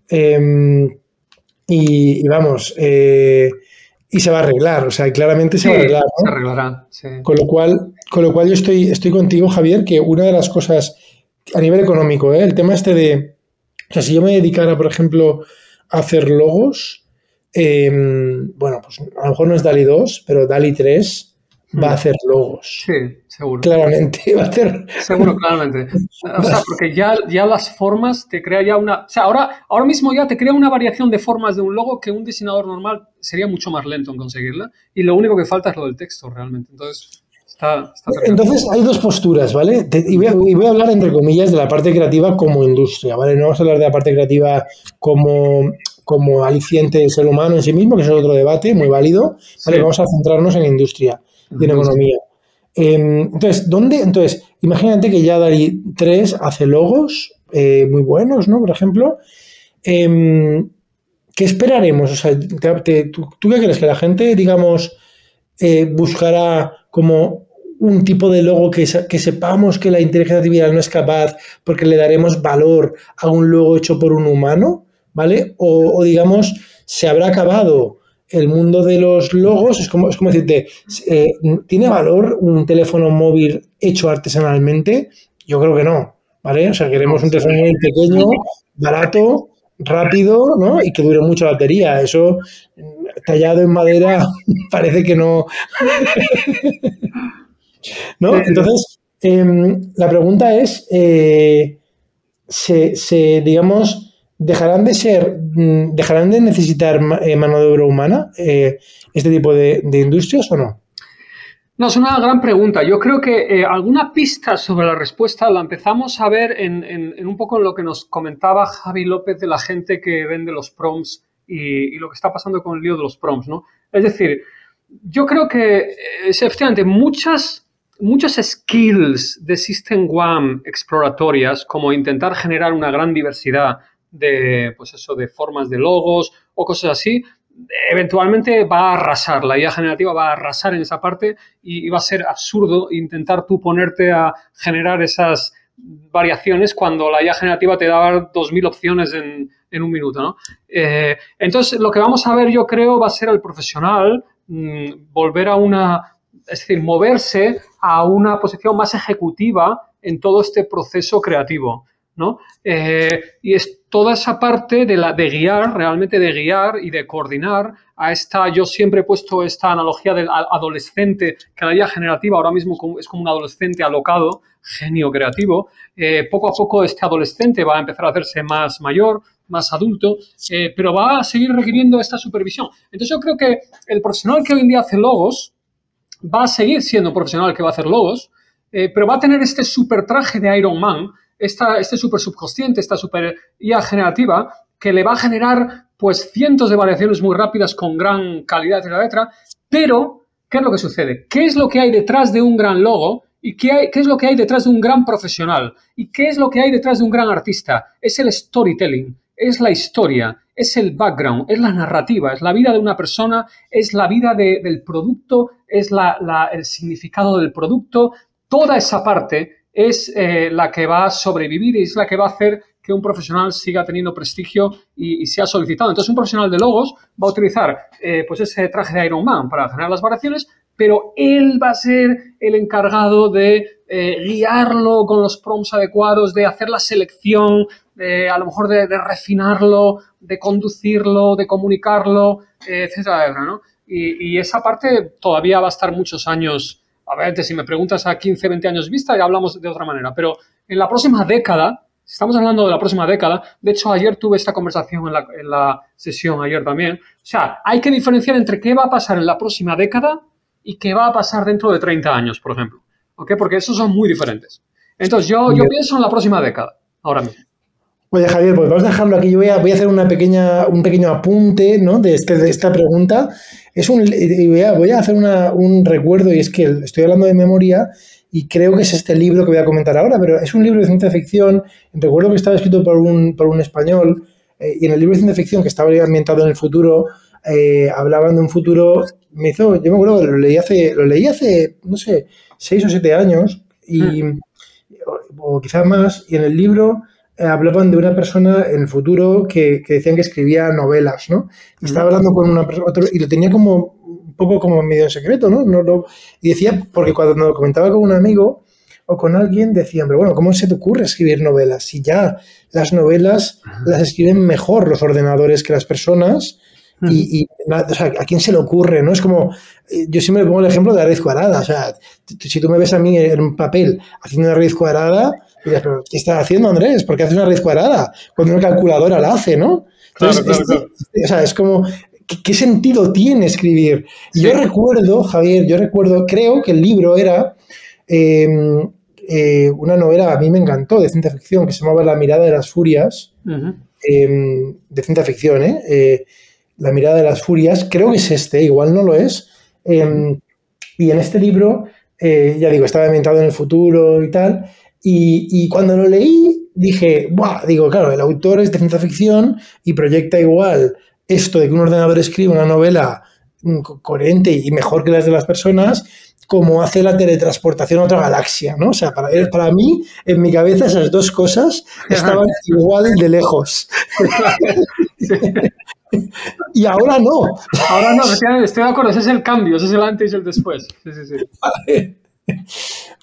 Speaker 1: Em, y, y vamos, eh, y se va a arreglar. O sea, claramente se
Speaker 3: Sí,
Speaker 1: va a arreglar. ¿no?
Speaker 3: se arreglará. sí.
Speaker 1: Con lo cual, con lo cual yo estoy, estoy contigo, Javier, que una de las cosas a nivel económico, ¿eh? el tema este de, o sea, si yo me dedicara, por ejemplo, a hacer logos, eh, bueno, pues a lo mejor no es DALI 2, pero DALI 3 va a
Speaker 3: Mm.
Speaker 1: hacer logos.
Speaker 3: Sí, seguro.
Speaker 1: Claramente, va a hacer...
Speaker 3: Seguro, claramente. O sea, porque ya, ya las formas te crea ya una. O sea, ahora, ahora mismo ya te crea una variación de formas de un logo que un diseñador normal sería mucho más lento en conseguirla. Y lo único que falta es lo del texto realmente. Entonces, está, está.
Speaker 1: Entonces hay dos posturas, ¿vale? Te- y, voy a, y voy a hablar, entre comillas, de la parte creativa como industria, ¿vale? No vamos a hablar de la parte creativa como, como aliciente del ser humano en sí mismo, que eso es otro debate muy válido, ¿vale?
Speaker 3: Sí.
Speaker 1: Vamos a centrarnos en industria y en economía. Em, entonces, ¿dónde? Entonces, imagínate que ya DALI 3 hace logos eh, muy buenos, ¿no? Por ejemplo. Em, ¿Qué esperaremos? O sea, te- te- ¿tú, tú qué crees? Que la gente, digamos, eh, buscará como un tipo de logo que sepamos que la inteligencia artificial no es capaz porque le daremos valor a un logo hecho por un humano, ¿vale? O, o, digamos, se habrá acabado el mundo de los logos, es como, es como decirte, eh, ¿tiene valor un teléfono móvil hecho artesanalmente? Yo creo que no, ¿vale? O sea, queremos un teléfono móvil pequeño, barato, rápido, ¿no? Y que dure mucha batería. Eso mm, tallado en madera parece que no. ¿No? Entonces, em, la pregunta es: eh, se, se, digamos, dejarán de ser, mm, dejarán de necesitar eh, mano de obra humana eh, este tipo de, industrias o no?
Speaker 3: No, es una gran pregunta. Yo creo que eh, alguna pista sobre la respuesta la empezamos a ver en, en- un poco lo que nos comentaba Javi López de la gente que vende los prompts y, lo que está pasando con el lío de los prompts, ¿no? Es decir, yo creo que es, efectivamente muchas, muchas skills de System One exploratorias, como intentar generar una gran diversidad de, pues eso, de formas de logos o cosas así, eventualmente va a arrasar, la IA generativa va a arrasar en esa parte y, va a ser absurdo intentar tú ponerte a generar esas variaciones cuando la IA generativa te da 2.000 opciones en, en un minuto, ¿no? Eh, entonces, lo que vamos a ver, yo creo, va a ser al profesional mm, volver a una, es decir, moverse a una posición más ejecutiva en todo este proceso creativo, Eh, y es toda esa parte de, guiar, realmente de guiar y de coordinar a esta, yo siempre he puesto esta analogía del adolescente, que la IA generativa ahora mismo es como un adolescente alocado, genio creativo, eh, poco a poco este adolescente va a empezar a hacerse más mayor, más adulto, eh, pero va a seguir requiriendo esta supervisión. Entonces yo creo que el profesional que hoy en día hace logos va a seguir siendo profesional que va a hacer logos, pero va a tener este super traje de Iron Man, esta, este super subconsciente, esta super IA generativa, que le va a generar pues cientos de variaciones muy rápidas con gran calidad, etcétera, etcétera. Pero, ¿qué es lo que sucede? ¿Qué es lo que hay detrás de un gran logo? ¿Y qué, hay- qué es lo que hay detrás de un gran profesional? ¿Y qué es lo que hay detrás de un gran artista? Es el storytelling, es la historia, es el background, es la narrativa, es la vida de una persona, es la vida de- del producto, es la- la- el significado del producto. Toda esa parte es eh, la que va a sobrevivir y es la que va a hacer que un profesional siga teniendo prestigio y, sea solicitado. Entonces, un profesional de logos va a utilizar eh, pues ese traje de Iron Man para generar las variaciones, pero él va a ser el encargado de eh, guiarlo con los prompts adecuados, de hacer la selección, a lo mejor de, refinarlo, de conducirlo, de comunicarlo, etcétera, ¿no? Y esa parte todavía va a estar muchos años. A ver, si me preguntas a 15, 20 años vista, ya hablamos de otra manera. Pero en la próxima década, si estamos hablando de la próxima década, de hecho ayer tuve esta conversación en la, en la sesión, ayer también. O sea, hay que diferenciar entre qué va a pasar en la próxima década y qué va a pasar dentro de 30 años, por ejemplo. ¿Ok? Porque esos son muy diferentes. Entonces, yo, yo pienso en la próxima década, ahora mismo.
Speaker 1: Oye, Javier, pues vamos a dejarlo aquí. Yo voy a, voy a hacer una pequeña, un pequeño apunte ¿no? de, este, de esta pregunta. Es un, voy, a, voy a hacer una, un recuerdo, y es que estoy hablando de memoria, y creo que es este libro que voy a comentar ahora, pero es un libro de ciencia ficción. Recuerdo que estaba escrito por un, por un español, eh, y en el libro de ciencia ficción, que estaba ambientado en el futuro, eh, hablaban de un futuro. Me hizo, yo me acuerdo que lo leí hace, lo leí hace, no sé, seis o siete años, y, hmm. o, quizás más, y en el libro hablaban de una persona en el futuro que, que, decían que escribía novelas, ¿no? Y estaba hablando con una persona, y lo tenía como un poco como medio en secreto, ¿no? no lo, y decía, porque cuando lo comentaba con un amigo o con alguien, decían, pero bueno, ¿cómo se te ocurre escribir novelas? Si ya las novelas las escriben mejor los ordenadores que las personas. Y, o sea, ¿a quién se le ocurre? ¿no? Es como, eh, yo siempre pongo el ejemplo de la raíz cuadrada. O sea, si tú me ves a mí en un papel haciendo una raíz cuadrada, dirás, ¿pero qué estás haciendo, Andrés? ¿Por qué haces una raíz cuadrada? Cuando una calculadora la hace, ¿no? Entonces, claro, claro, claro. o sea, es como, ¿qué, sentido tiene escribir? Yo recuerdo, Javier, yo recuerdo, creo que el libro era em, eh, una novela, a mí me encantó, de ciencia ficción, que se llamaba La mirada de las furias, em, de ciencia ficción, ¿eh? ¿eh? La mirada de las furias, creo que es este, igual no lo es. Em, y en este libro, eh, ya digo, estaba ambientado en el futuro y tal, y, y, cuando lo leí dije, Buah, digo, claro, el autor es de ciencia ficción y proyecta igual esto de que un ordenador escribe una novela mm, coherente y mejor que las de las personas, como hace la teletransportación a otra galaxia, ¿no? O sea, para, para mí, en mi cabeza, esas dos cosas estaban igual de lejos. y ahora no.
Speaker 3: Ahora no, estoy de acuerdo, ese es el cambio, ese es el antes y el después. Sí, sí, sí.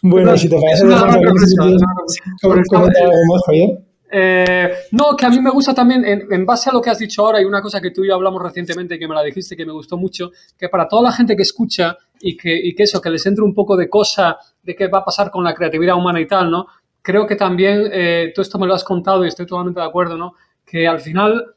Speaker 1: Bueno, si te parece, más, Javier.
Speaker 3: Eh, no, que a mí me gusta también, en, base a lo que has dicho ahora, y una cosa que tú y yo hablamos recientemente y que me la dijiste que me gustó mucho, que para toda la gente que escucha y que, que eso, que les entre un poco de cosa de qué va a pasar con la creatividad humana y tal, ¿no? Creo que también, eh, tú esto me lo has contado y estoy totalmente de acuerdo, ¿no? Que al final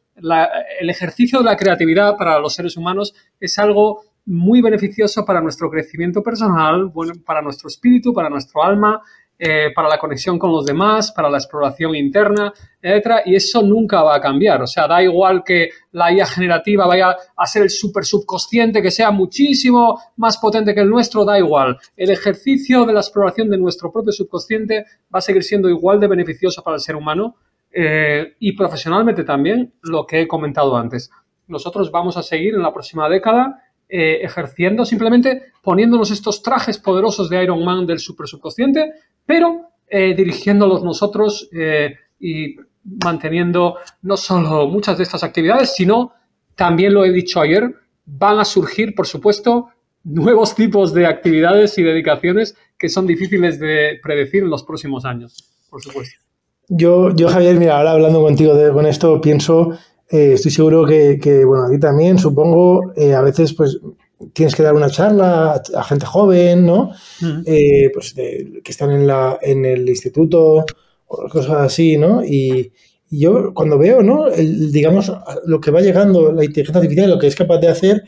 Speaker 3: el ejercicio de la creatividad para los seres humanos es algo muy beneficioso para nuestro crecimiento personal, bueno, para nuestro espíritu, para nuestro alma eh, para la conexión con los demás, para la exploración interna, etc. Y eso nunca va a cambiar. O sea, da igual que la IA generativa vaya a ser el super subconsciente, que sea muchísimo más potente que el nuestro, da igual. El ejercicio de la exploración de nuestro propio subconsciente va a seguir siendo igual de beneficioso para el ser humano eh, y profesionalmente también, lo que he comentado antes. Nosotros vamos a seguir en la próxima década eh, ejerciendo, simplemente poniéndonos estos trajes poderosos de Iron Man del super subconsciente pero eh, dirigiéndolos nosotros eh, y manteniendo no solo muchas de estas actividades, sino, también lo he dicho ayer, van a surgir, por supuesto, nuevos tipos de actividades y dedicaciones que son difíciles de predecir en los próximos años, por supuesto.
Speaker 1: Yo, yo Javier, mira, ahora hablando contigo de, con esto, pienso, eh, estoy seguro que, que, bueno, a ti también, supongo, a veces, pues, tienes que dar una charla a, gente joven, ¿no? Eh, pues que están en, la, en el instituto o cosas así, ¿no? Y, yo cuando veo, ¿no? digamos, lo que va llegando la inteligencia artificial, lo que es capaz de hacer,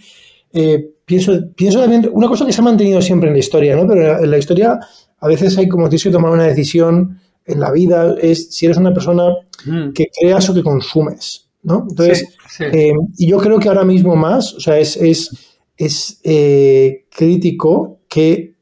Speaker 1: eh, pienso, pienso también, una cosa que se ha mantenido siempre en la historia, ¿no? Pero en la, historia a veces hay como tienes que tomar una decisión en la vida, es si eres una persona que creas o que consumes, ¿no? Entonces, eh, y yo creo que ahora mismo más, o sea, es es eh, crítico que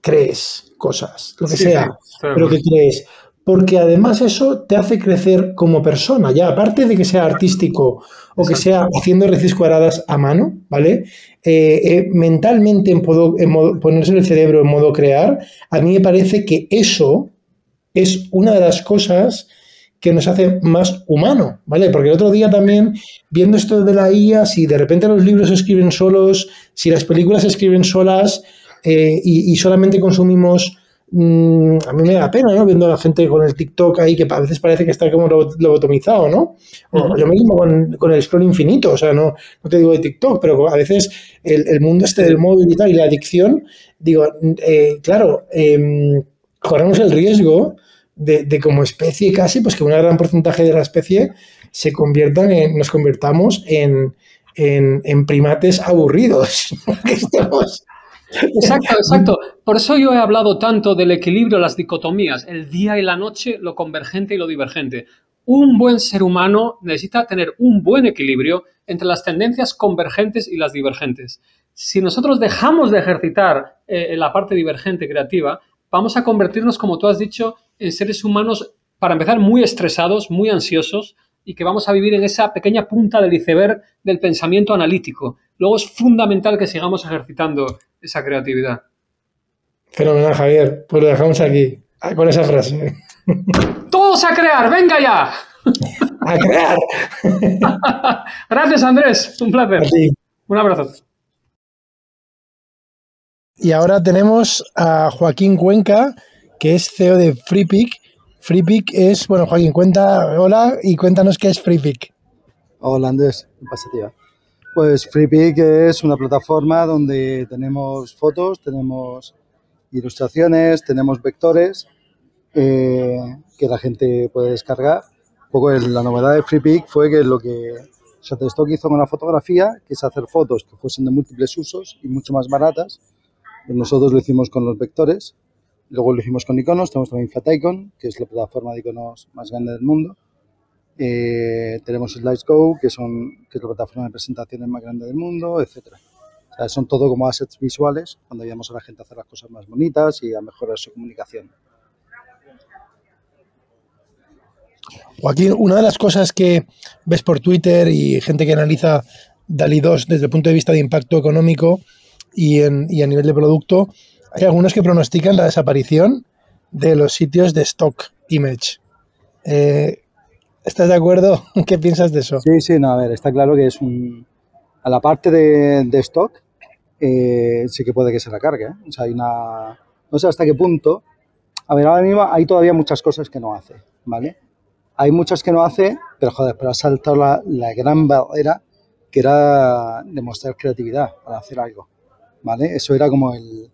Speaker 1: crees cosas, lo que sea, pero que crees. Porque además eso te hace crecer como persona, ya aparte de que sea artístico o que sea haciendo raíces cuadradas a mano, ¿vale? Eh, mentalmente en, en ponerse el cerebro en modo crear, a mí me parece que eso es una de las cosas que nos hace más humano, ¿vale? Porque el otro día también, viendo esto de la IA, si de repente los libros se escriben solos, si las películas se escriben solas eh, y, solamente consumimos, mm, a mí me da pena, ¿no? Viendo a la gente con el TikTok ahí, que a veces parece que está como lobotomizado, ¿no? O yo mismo con, con, el scroll infinito, o sea, no, no te digo de TikTok, pero a veces el, mundo este del móvil y tal, y la adicción, digo, eh, claro, em, corremos el riesgo de, como especie casi, pues que un gran porcentaje de la especie se conviertan en, nos convirtamos en, en, primates aburridos.
Speaker 3: Exacto, exacto. Por eso yo he hablado tanto del equilibrio, las dicotomías, el día y la noche, lo convergente y lo divergente. Un buen ser humano necesita tener un buen equilibrio entre las tendencias convergentes y las divergentes. Si nosotros dejamos de ejercitar eh, la parte divergente creativa, vamos a convertirnos, como tú has dicho, en seres humanos, para empezar, muy estresados, muy ansiosos, y que vamos a vivir en esa pequeña punta del iceberg del pensamiento analítico. Luego es fundamental que sigamos ejercitando esa creatividad.
Speaker 1: Fenomenal, Javier. Pues lo dejamos aquí, ah, con esa frase.
Speaker 3: ¡Todos a crear! ¡Venga ya!
Speaker 1: ¡A crear!
Speaker 3: Gracias, Andrés. Un placer. Un abrazo.
Speaker 1: Y ahora tenemos a Joaquín Cuenca, que es CEO de FreePick FreePick es, bueno, Joaquín, cuenta, hola y cuéntanos qué es FreePick.
Speaker 4: Hola Andrés, ¿qué pasa, tío? Pues FreePick es una plataforma donde tenemos fotos, tenemos ilustraciones, tenemos vectores eh, que la gente puede descargar. Un poco la novedad de FreePick fue que lo que Shutterstock hizo con la fotografía, que es hacer fotos que fuesen de múltiples usos y mucho más baratas. Nosotros lo hicimos con los vectores Luego lo hicimos con iconos, tenemos también Flaticon, que es la plataforma de iconos más grande del mundo. Eh, tenemos Slidesgo, que, que es la plataforma de presentaciones más grande del mundo, etc. O sea, son todo como assets visuales cuando ayudamos a la gente a hacer las cosas más bonitas y a mejorar su comunicación.
Speaker 1: Joaquín, una de las cosas que ves por Twitter y gente que analiza DALI 2 desde el punto de vista de impacto económico y, en, y a nivel de producto hay algunos que pronostican la desaparición de los sitios de stock image. Eh, ¿Estás de acuerdo? ¿Qué piensas de eso?
Speaker 4: Sí, sí, no, a ver, está claro que es un... A la parte de, stock, eh, sí que puede que se la cargue. ¿eh? O sea, hay una... No sé hasta qué punto... A ver, ahora mismo hay todavía muchas cosas que no hace, ¿vale? Hay muchas que no hace, pero joder, pero ha saltado la, la gran barrera que era demostrar creatividad para hacer algo, ¿vale? Eso era como el,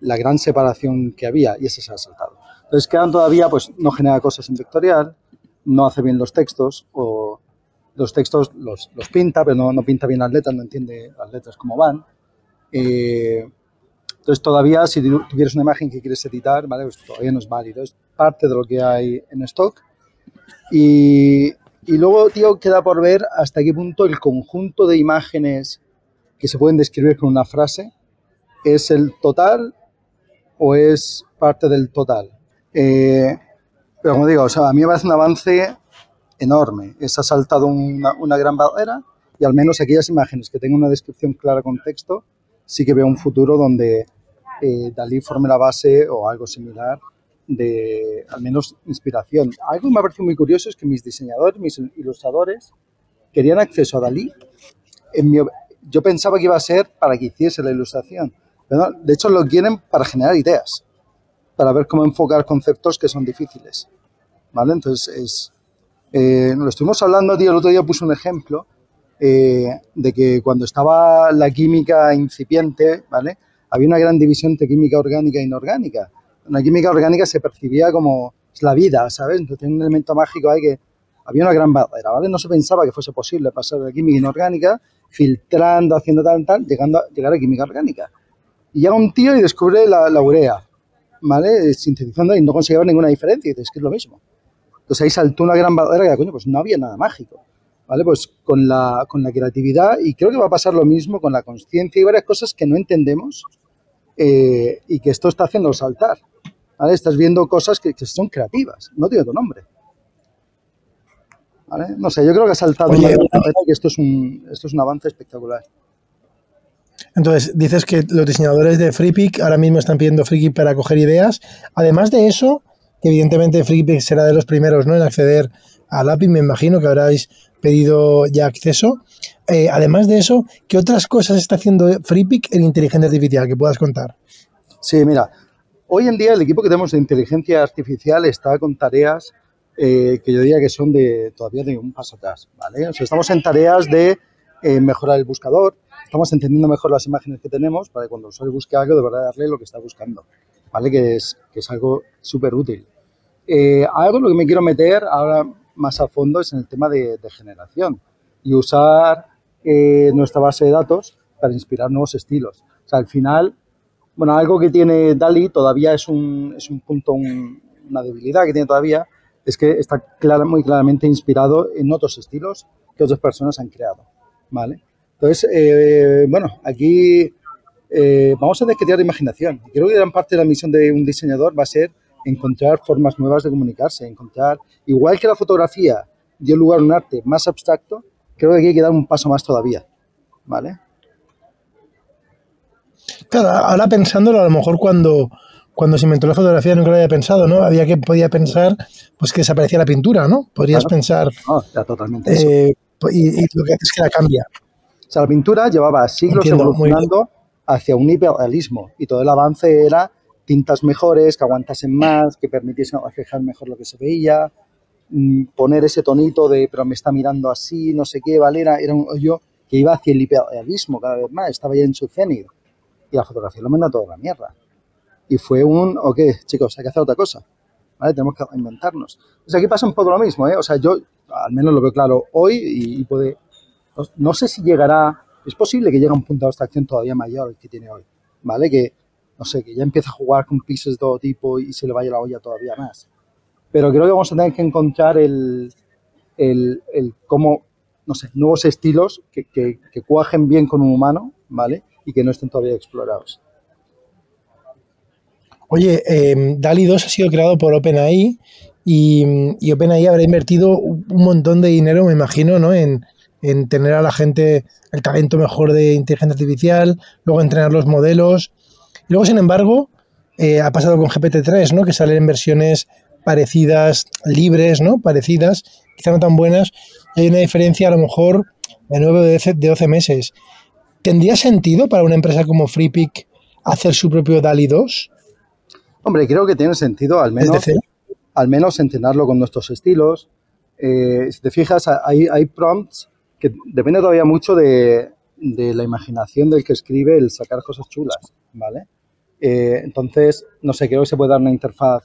Speaker 4: la gran separación que había y ese se ha saltado. Entonces quedan todavía, pues no genera cosas en vectorial, no hace bien los textos o los textos los, los pinta, pero no, no, pinta bien las letras, no entiende las letras cómo van. Eh, entonces todavía si tú quieres una imagen que quieres editar, ¿vale? Pues todavía no es válido, es parte de lo que hay en stock. Y, y luego, tío, queda por ver hasta qué punto el conjunto de imágenes que se pueden describir con una frase es el total o es parte del total. Eh, pero como digo, a mí me parece un avance enorme. Es ha saltado una, gran barrera y al menos aquellas imágenes que tengan una descripción clara con texto, sí que veo un futuro donde eh, Dalí forme la base o algo similar de al menos inspiración. Algo que me ha parecido muy curioso es que mis diseñadores, mis ilustradores, querían acceso a Dalí. Yo pensaba que iba a ser para que hiciese la ilustración, de hecho, lo quieren para generar ideas, para ver cómo enfocar conceptos que son difíciles. ¿Vale? Entonces, es, eh, lo estuvimos hablando, tío, el otro día puse un ejemplo eh, de que cuando estaba la química incipiente, ¿vale? Había una gran división entre química orgánica e inorgánica. La química orgánica se percibía como la vida, ¿sabes? Entonces, tiene un elemento mágico ahí que había una gran barrera, ¿vale? No se pensaba que fuese posible pasar de química inorgánica, filtrando, haciendo tal, tal, llegando a llegar a química orgánica. Y llega un tío y descubre la, urea, ¿vale? Sintetizando y no conseguía ver ninguna diferencia. Y dices que es lo mismo. Entonces ahí saltó una gran barrera que, coño, pues no había nada mágico. ¿Vale? Pues con la, con la creatividad, y creo que va a pasar lo mismo con la conciencia y varias cosas que no entendemos eh, y que esto está haciendo saltar. ¿Vale? Estás viendo cosas que, son creativas, no tiene tu nombre. ¿Vale? No sé, yo creo que ha saltado una que esto es, un, esto es un avance espectacular.
Speaker 1: Entonces, dices que los diseñadores de FreePick ahora mismo están pidiendo FreePick para coger ideas. Además de eso, que evidentemente FreePick será de los primeros ¿no? en acceder al API, me imagino que habráis pedido ya acceso. Eh, además de eso, ¿qué otras cosas está haciendo FreePick en inteligencia artificial que puedas contar?
Speaker 4: Sí, mira, hoy en día el equipo que tenemos de inteligencia artificial está con tareas eh, que yo diría que son de todavía de un paso atrás, ¿vale? O sea, estamos en tareas de eh, mejorar el buscador, estamos entendiendo mejor las imágenes que tenemos para que cuando el usuario busque algo, de verdad darle lo que está buscando, ¿vale? Que es, que es algo súper útil. Eh, algo en lo que me quiero meter ahora más a fondo es en el tema de, generación y usar eh, nuestra base de datos para inspirar nuevos estilos. O sea, al final, Bueno, algo que tiene DALI todavía es un, es un punto, una debilidad que tiene todavía, es que está muy claramente inspirado en otros estilos que otras personas han creado, ¿vale? Entonces, eh, bueno, aquí eh, vamos a que tirar imaginación. Creo que gran parte de la misión de un diseñador va a ser encontrar formas nuevas de comunicarse, encontrar, igual que la fotografía dio lugar a un arte más abstracto, creo que aquí hay que dar un paso más todavía, ¿vale?
Speaker 1: Claro, ahora pensándolo, a lo mejor cuando, cuando se inventó la fotografía nunca lo había pensado, ¿no? Había que, podía pensar, pues que desaparecía la pintura, ¿no? Podrías pensar...
Speaker 4: No, ya totalmente.
Speaker 1: Eh, y, lo que hace es que la cambia.
Speaker 4: O sea, la pintura llevaba siglos evolucionando hacia un hiperrealismo y todo el avance era tintas mejores, que aguantasen más, que permitiesen reflejar mejor lo que se veía, mm, poner ese tonito de pero me está mirando así, no sé qué, ¿vale? Era, un hoyo que iba hacia el hiperrealismo cada vez más, estaba ya en su cenit. Y la fotografía lo manda toda la mierda. Y fue un, ok, chicos, hay que hacer otra cosa. ¿Vale? Tenemos que inventarnos. O sea, aquí pasa un poco lo mismo, ¿eh? O sea, yo al menos lo veo claro hoy y, puede... No, sé si llegará... Es posible que llegue a un punto de abstracción todavía mayor que tiene hoy, ¿vale? Que no sé, que ya empieza a jugar con pisos de todo tipo y se le vaya la olla todavía más. Pero creo que vamos a tener que encontrar el, el, el cómo, no sé, nuevos estilos que, cuajen bien con un humano, ¿vale? Y que no estén todavía explorados.
Speaker 1: Oye, eh, DALI 2 ha sido creado por OpenAI y, y, OpenAI habrá invertido un montón de dinero, me imagino, ¿no? En, en tener a la gente el talento mejor de inteligencia artificial, luego entrenar los modelos Luego, sin embargo, eh, ha pasado con GPT-3, ¿no? Que salen en versiones parecidas, libres, ¿no? Parecidas, quizá no tan buenas. hay una diferencia a lo mejor de 9 o de 12 meses. ¿Tendría sentido para una empresa como FreePic hacer su propio DALI 2?
Speaker 4: Hombre, creo que tiene sentido al menos, al menos entrenarlo con nuestros estilos. Eh, si te fijas, hay, hay prompts que depende todavía mucho de, de la imaginación del que escribe el sacar cosas chulas, ¿vale? Eh, entonces, no sé, creo que se puede dar una interfaz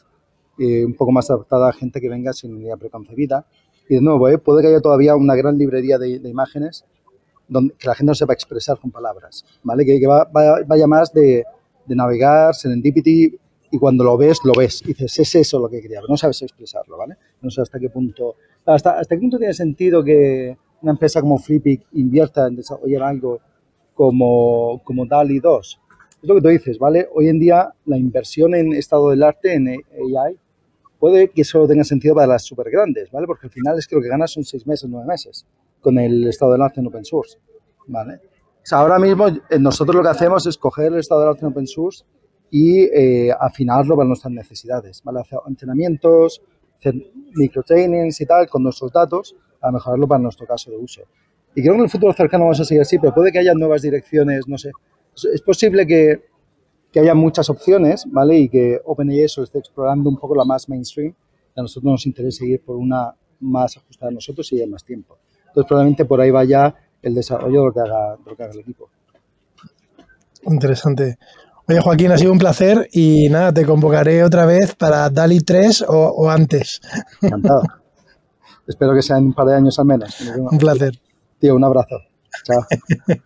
Speaker 4: eh, un poco más adaptada a gente que venga sin idea preconcebida. Y de nuevo, eh, puede que haya todavía una gran librería de, imágenes donde que la gente no sepa expresar con palabras, ¿vaya Que, vaya más de, navegar, serendipity, y cuando lo ves, lo ves. Y dices, es eso lo que quería, pero no sabes expresarlo, ¿vale? No sé hasta qué punto... Hasta, hasta qué punto tiene sentido que una empresa como Flippy invierta en desarrollar algo como, como DALI 2 es lo que tú dices, ¿vale? Hoy en día la inversión en estado del arte, en AI, puede que solo tenga sentido para las súper grandes, ¿vale? Porque al final es que lo que ganas son seis meses, nueve meses con el estado del arte en open source, ¿vale? O sea, ahora mismo eh, nosotros lo que hacemos es coger el estado del arte en open source y eh, afinarlo para nuestras necesidades, ¿vale? Hacer entrenamientos, hacer microtrainings y tal con nuestros datos para mejorarlo para nuestro caso de uso. Y creo que en el futuro cercano vamos a seguir así, pero puede que haya nuevas direcciones, no sé, es posible que, que, haya muchas opciones, ¿vale? Y que OpenAI eso esté explorando un poco la más mainstream. a nosotros nos interesa ir por una más ajustada a nosotros y de más tiempo. Entonces, probablemente por ahí vaya el desarrollo de lo que haga, lo que haga el equipo.
Speaker 1: Interesante. Oye, Joaquín, ha sido un placer y nada, te convocaré otra vez para DALI 3 o, o antes.
Speaker 4: Encantado. Espero que sea en un par de años al menos.
Speaker 1: Un placer.
Speaker 4: Tío, un abrazo. Chao.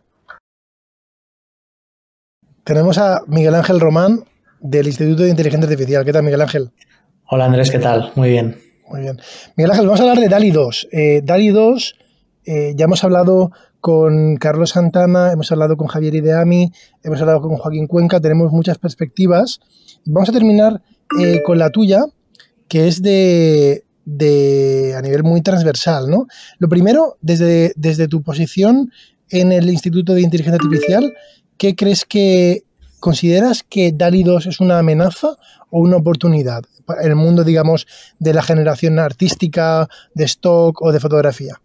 Speaker 1: Tenemos a Miguel Ángel Román del Instituto de Inteligencia Artificial. ¿Qué tal, Miguel Ángel?
Speaker 5: Hola, Andrés, ¿qué tal? Muy bien.
Speaker 1: Muy bien. Miguel Ángel, vamos a hablar de DALI 2. Eh, DALI 2, eh, ya hemos hablado con Carlos Santana, hemos hablado con Javier Ideami, hemos hablado con Joaquín Cuenca, tenemos muchas perspectivas. Vamos a terminar eh, con la tuya, que es de, a nivel muy transversal, ¿no? Lo primero, desde, desde tu posición en el Instituto de Inteligencia Artificial, ¿qué crees que consideras que DALI 2 es una amenaza o una oportunidad en el mundo, digamos, de la generación artística, de stock o de fotografía?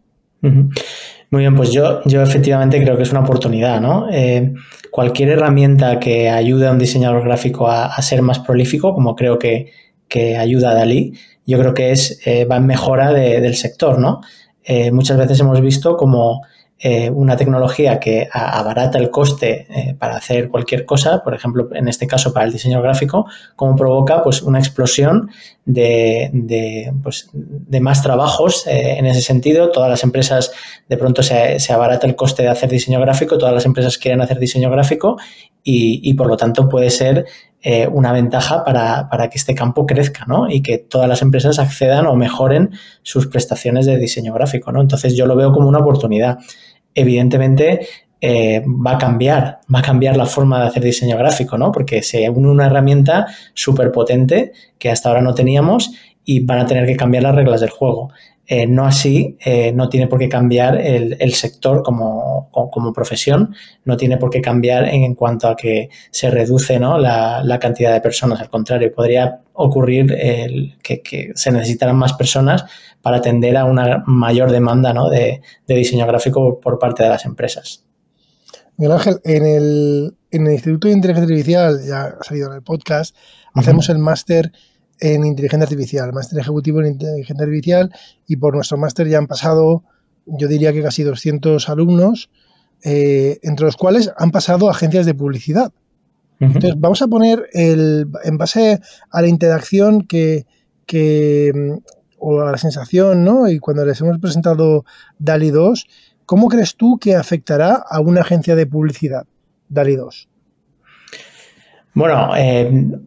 Speaker 5: Muy bien, pues yo, yo efectivamente creo que es una oportunidad, ¿no? Eh, cualquier herramienta que ayude a un diseñador gráfico a, ser más prolífico, como creo que, ayuda a Dalí, yo creo que es, eh, va en mejora del sector, ¿no? Eh, muchas veces hemos visto como eh, una tecnología que abarata el coste para hacer cualquier cosa, por ejemplo, en este caso para el diseño gráfico, como provoca pues, una explosión de, pues, más trabajos en ese sentido. Todas las empresas, de pronto se, abarata el coste de hacer diseño gráfico, todas las empresas quieren hacer diseño gráfico y, por lo tanto puede ser una ventaja para, para, que este campo crezca ¿no? y que todas las empresas accedan o mejoren sus prestaciones de diseño gráfico. ¿no? Entonces yo lo veo como una oportunidad evidentemente eh, va a cambiar, va a cambiar la forma de hacer diseño gráfico, ¿no? Porque se une una herramienta súper potente que hasta ahora no teníamos y van a tener que cambiar las reglas del juego. Eh, no así, eh, no tiene por qué cambiar el, sector como, profesión, no tiene por qué cambiar en, cuanto a que se reduce la, cantidad de personas. Al contrario, podría ocurrir que, se necesitaran más personas para atender a una mayor demanda de, diseño gráfico por parte de las empresas.
Speaker 1: Miguel Ángel, en el, Instituto de Inteligencia Artificial, ya ha salido en el podcast, hacemos el máster en inteligencia artificial, máster ejecutivo en inteligencia artificial y por nuestro máster ya han pasado, yo diría que casi 200 alumnos, eh, entre los cuales han pasado agencias de publicidad. Entonces, vamos a poner el, en base a la interacción que, o a la sensación, ¿no? Y cuando les hemos presentado DALI 2, ¿cómo crees tú que afectará a una agencia de publicidad, DALI 2?
Speaker 5: Bueno, eh,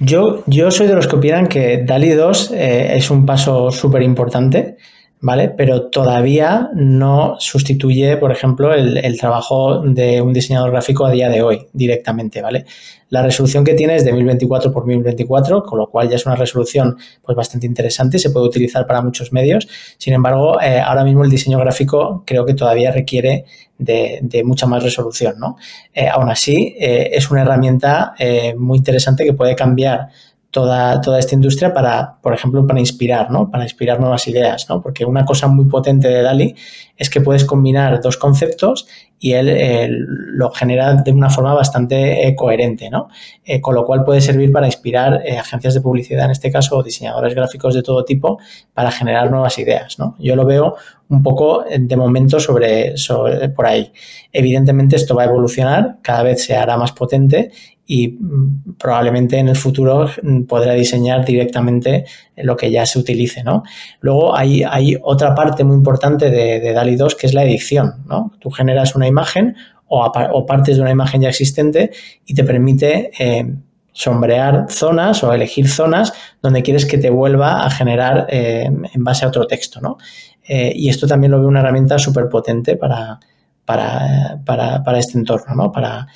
Speaker 5: yo, yo soy de los que opinan que DALI 2 eh, es un paso súper importante, ¿vale? Pero todavía no sustituye, por ejemplo, el, el, trabajo de un diseñador gráfico a día de hoy directamente, ¿vale? La resolución que tiene es de 1024 por 1024, con lo cual ya es una resolución pues, bastante interesante se puede utilizar para muchos medios. Sin embargo, eh, ahora mismo el diseño gráfico creo que todavía requiere de, mucha más resolución. ¿no? Eh, aún así, eh, es una herramienta muy interesante que puede cambiar toda, toda esta industria para, por ejemplo, para inspirar, ¿no? Para inspirar nuevas ideas, ¿no? Porque una cosa muy potente de DALI es que puedes combinar dos conceptos y él, lo genera de una forma bastante eh, coherente, ¿no? Eh, con lo cual puede servir para inspirar eh, agencias de publicidad, en este caso, o diseñadores gráficos de todo tipo, para generar nuevas ideas, ¿no? Yo lo veo un poco de momento sobre, sobre por ahí. Evidentemente esto va a evolucionar, cada vez se hará más potente y mm, probablemente en el futuro mm, podrá diseñar directamente lo que ya se utilice, ¿no? Luego hay, hay otra parte muy importante de, DALI 2 que es la edición, ¿no? Tú generas una imagen o, partes de una imagen ya existente y te permite eh, sombrear zonas o elegir zonas donde quieres que te vuelva a generar eh, en base a otro texto, ¿no? Eh, y esto también lo veo una herramienta súper potente para, para, para, para, este entorno, ¿no? Para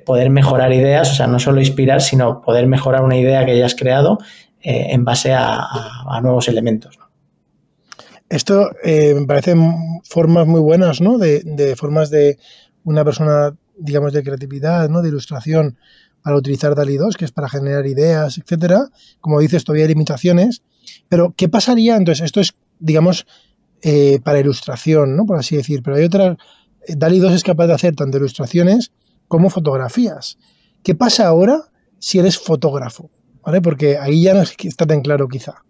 Speaker 5: poder mejorar ideas, o sea, no solo inspirar, sino poder mejorar una idea que hayas creado eh, en base a, nuevos elementos.
Speaker 1: Esto eh, me parecen formas muy buenas, ¿no? De, formas de una persona, digamos, de creatividad, ¿no? De ilustración para utilizar DALI 2, que es para generar ideas, etcétera. Como dices, todavía hay limitaciones. Pero, ¿qué pasaría? Entonces, esto es, digamos, para ilustración, ¿no? Por así decir. Pero hay otra. DALI 2 es capaz de hacer tanto ilustraciones como fotografías. ¿Qué pasa ahora si eres fotógrafo? ¿Vale? Porque ahí ya no está tan claro quizá.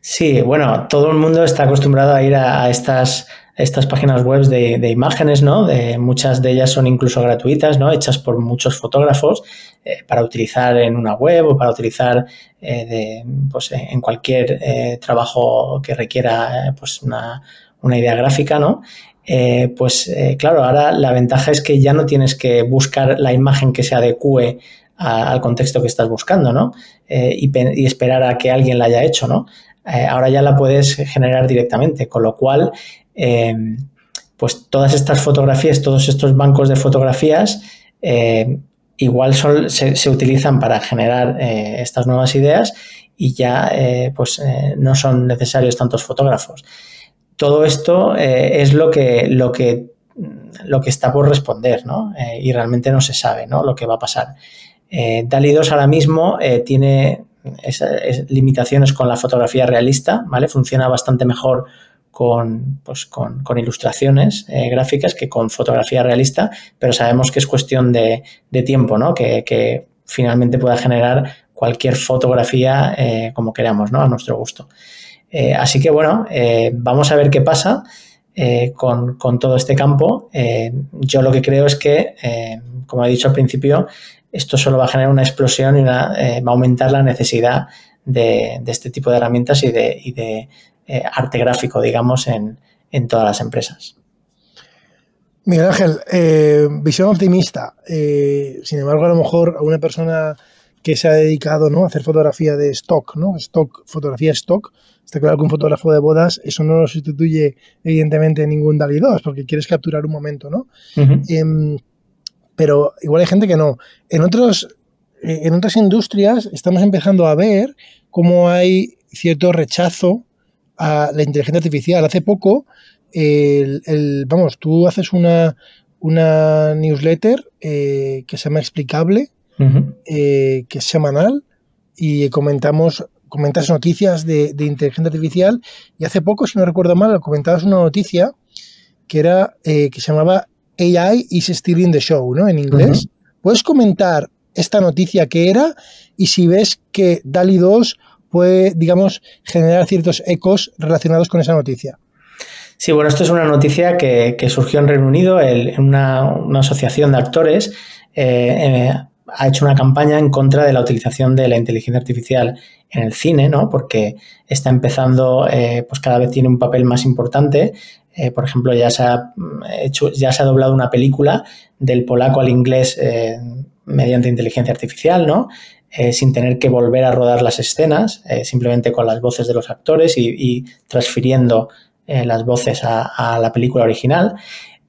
Speaker 5: Sí, bueno, todo el mundo está acostumbrado a ir a, estas, estas páginas web de, imágenes, ¿no? De, muchas de ellas son incluso gratuitas, ¿no? Hechas por muchos fotógrafos eh, para utilizar en una web o para utilizar eh, pues, en cualquier eh, trabajo que requiera pues una, una idea gráfica, ¿no? Eh, pues eh, claro, ahora la ventaja es que ya no tienes que buscar la imagen que se adecue al contexto que estás buscando, ¿no? Eh, y, esperar a que alguien la haya hecho, ¿no? ahora ya la puedes generar directamente, con lo cual, pues todas estas fotografías, todos estos bancos de fotografías, igual se, utilizan para generar estas nuevas ideas y ya pues no son necesarios tantos fotógrafos todo esto eh, es lo que, lo, que, lo que está por responder, ¿no? Eh, y realmente no se sabe, ¿no? Lo que va a pasar. Eh, DALI 2 ahora mismo tiene limitaciones con la fotografía realista, ¿vale? Funciona bastante mejor con, pues, con, ilustraciones gráficas que con fotografía realista, pero sabemos que es cuestión de, tiempo, ¿no? Que, que, finalmente pueda generar cualquier fotografía como queramos, ¿no? A nuestro gusto. Eh, así que bueno, eh, vamos a ver qué pasa. eh, con, todo este campo. Yo lo que creo es que, como he dicho al principio, esto solo va a generar una explosión y va a aumentar la necesidad de, este tipo de herramientas y de, arte gráfico, digamos, en, todas las empresas.
Speaker 1: Miguel Ángel, visión optimista. sin embargo, a lo mejor a una persona que se ha dedicado ¿no? a hacer fotografía de stock, ¿no? Stock, fotografía stock. Está claro que un fotógrafo de bodas, eso no lo sustituye evidentemente ningún DALI 2, porque quieres capturar un momento, ¿no? Em, pero igual hay gente que no. En, otros, en otras industrias estamos empezando a ver cómo hay cierto rechazo a la inteligencia artificial. Hace poco, el, vamos, tú haces una, una newsletter eh, que se llama Explicable, eh, que es semanal y comentamos comentas noticias de, inteligencia artificial y hace poco, si no recuerdo mal, comentabas una noticia que era eh, que se llamaba AI is still in the show, ¿no? En inglés. ¿Puedes comentar esta noticia que era y si ves que DALI 2 puede, digamos, generar ciertos ecos relacionados con esa noticia?
Speaker 5: Sí, bueno, esto es una noticia que, surgió en Reino Unido, en una, asociación de actores. Eh, ha hecho una campaña en contra de la utilización de la inteligencia artificial en el cine, ¿no? Porque está empezando, eh, pues cada vez tiene un papel más importante. Eh, por ejemplo, ya se ha mm, hecho, ya se ha doblado una película del polaco al inglés eh, mediante inteligencia artificial, ¿no? sin tener que volver a rodar las escenas, simplemente con las voces de los actores y, transfiriendo las voces a, la película original.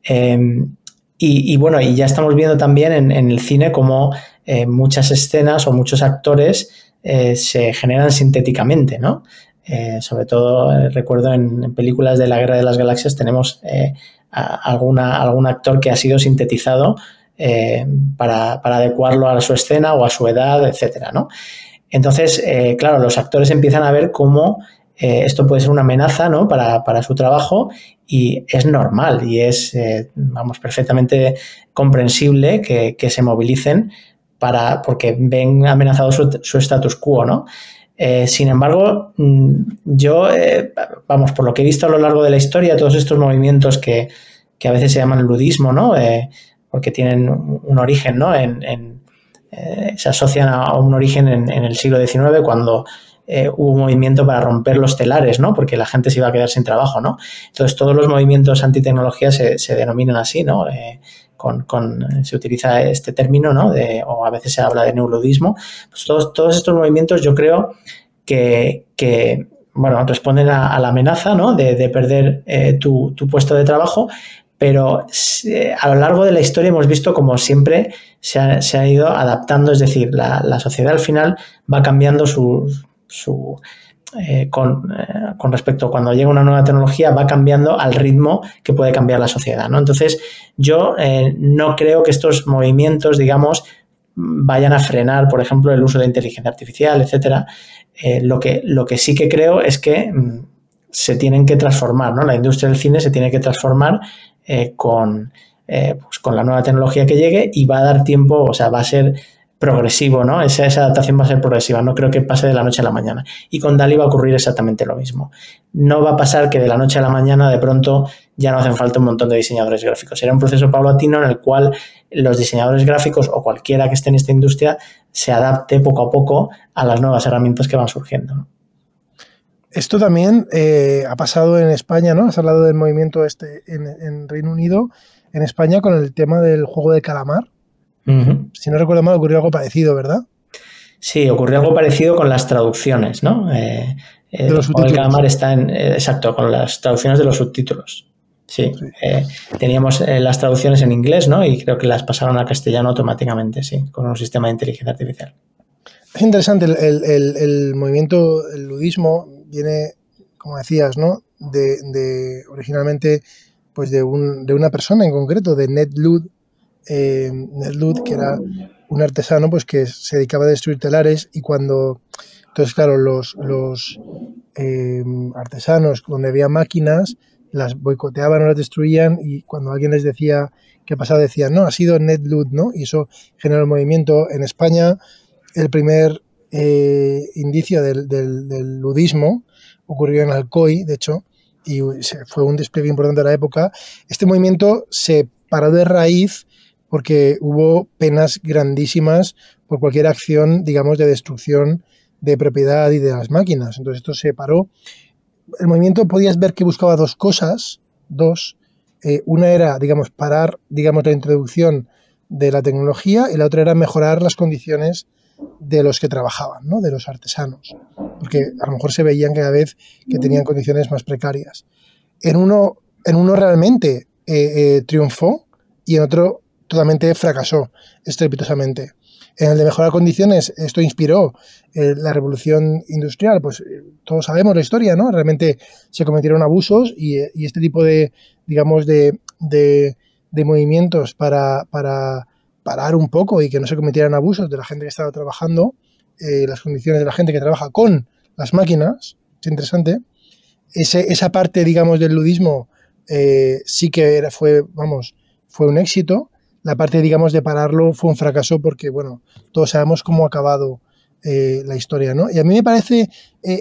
Speaker 5: Em, y, bueno, y ya estamos viendo también en, el cine cómo muchas escenas o muchos actores eh, se generan sintéticamente, ¿no? Eh, sobre todo recuerdo en, películas de la Guerra de las Galaxias tenemos alguna, algún actor que ha sido sintetizado para, adecuarlo a su escena o a su edad, etcétera, ¿no? Entonces, claro, los actores empiezan a ver cómo esto puede ser una amenaza ¿no? para, su trabajo y es normal y es, eh, vamos, perfectamente comprensible que, se movilicen para, porque ven amenazado su, status quo, ¿no? Eh, sin embargo, mm, yo, eh, vamos, por lo que he visto a lo largo de la historia, todos estos movimientos que, a veces se llaman ludismo, ¿no? porque tienen un origen, ¿no? En, se asocian a un origen en, el siglo XIX, cuando eh, hubo un movimiento para romper los telares, ¿no? Porque la gente se iba a quedar sin trabajo, ¿no? Entonces, todos los movimientos antitecnología se, se denominan así, ¿no? Eh, con, se utiliza este término, ¿no? o a veces se habla de neuroludismo. Pues todos, todos estos movimientos yo creo que, bueno, responden a, la amenaza, ¿no? De, perder eh, tu, puesto de trabajo, pero a lo largo de la historia hemos visto como siempre se ha, ido adaptando, es decir, la, la, sociedad al final va cambiando sus, su, eh, con, eh, con, respecto a cuando llega una nueva tecnología, va cambiando al ritmo que puede cambiar la sociedad. ¿no? Entonces, yo eh, no creo que estos movimientos, digamos, vayan a frenar, por ejemplo, el uso de inteligencia artificial, etcétera. lo, que, lo que sí que creo es que mm, se tienen que transformar, ¿no? La industria del cine se tiene que transformar con, pues con la nueva tecnología que llegue y va a dar tiempo, o sea, va a ser progresivo, ¿no? Esa, esa, adaptación va a ser progresiva, no creo que pase de la noche a la mañana. Y con DALI va a ocurrir exactamente lo mismo. No va a pasar que de la noche a la mañana de pronto ya no hacen falta un montón de diseñadores gráficos. Será un proceso paulatino en el cual los diseñadores gráficos o cualquiera que esté en esta industria se adapte poco a poco a las nuevas herramientas que van surgiendo.
Speaker 1: Esto también eh, ha pasado en España, ¿no? Has hablado del movimiento este en, en Reino Unido, en España con el tema del juego de calamar si no recuerdo mal, ocurrió algo parecido, ¿verdad?
Speaker 5: Sí, ocurrió algo parecido con las traducciones, ¿no? Eh, el calamar está en. Eh, exacto, con las traducciones de los subtítulos. Sí. Eh, teníamos eh, las traducciones en inglés, ¿no? Y creo que las pasaron a castellano automáticamente, sí, con un sistema de inteligencia artificial.
Speaker 1: Es interesante, el, movimiento, el ludismo, viene, como decías, ¿no? De, originalmente, pues de, un, de una persona en concreto, de Ned Lud, eh, que era un artesano pues que se dedicaba a destruir telares y cuando entonces claro los, eh, artesanos donde había máquinas las boicoteaban o las destruían y cuando alguien les decía qué pasaba decían no ha sido Ned no y eso generó el movimiento en España. El primer eh, indicio del, del, ludismo ocurrió en Alcoy de hecho y fue un despliegue importante de la época, este movimiento se paró de raíz porque hubo penas grandísimas por cualquier acción, digamos, de destrucción de propiedad y de las máquinas. Entonces esto se paró. El movimiento podías ver que buscaba dos cosas, dos. Eh, una era, digamos, parar, digamos, la introducción de la tecnología y la otra era mejorar las condiciones de los que trabajaban, ¿no? de los artesanos, porque a lo mejor se veían cada vez que tenían condiciones más precarias. En uno, en uno realmente eh, eh, triunfó y en otro totalmente fracasó estrepitosamente. En el de mejorar condiciones, esto inspiró eh, la revolución industrial, pues todos sabemos la historia, ¿no? Realmente se cometieron abusos y, este tipo de, digamos, de, de, de movimientos para, para parar un poco y que no se cometieran abusos de la gente que estaba trabajando, eh, las condiciones de la gente que trabaja con las máquinas, es interesante. Ese, esa parte, digamos, del ludismo eh, sí que era, fue, vamos, fue un éxito. La parte, digamos, de pararlo fue un fracaso porque, bueno, todos sabemos cómo ha acabado eh, la historia, ¿no? Y a mí me parece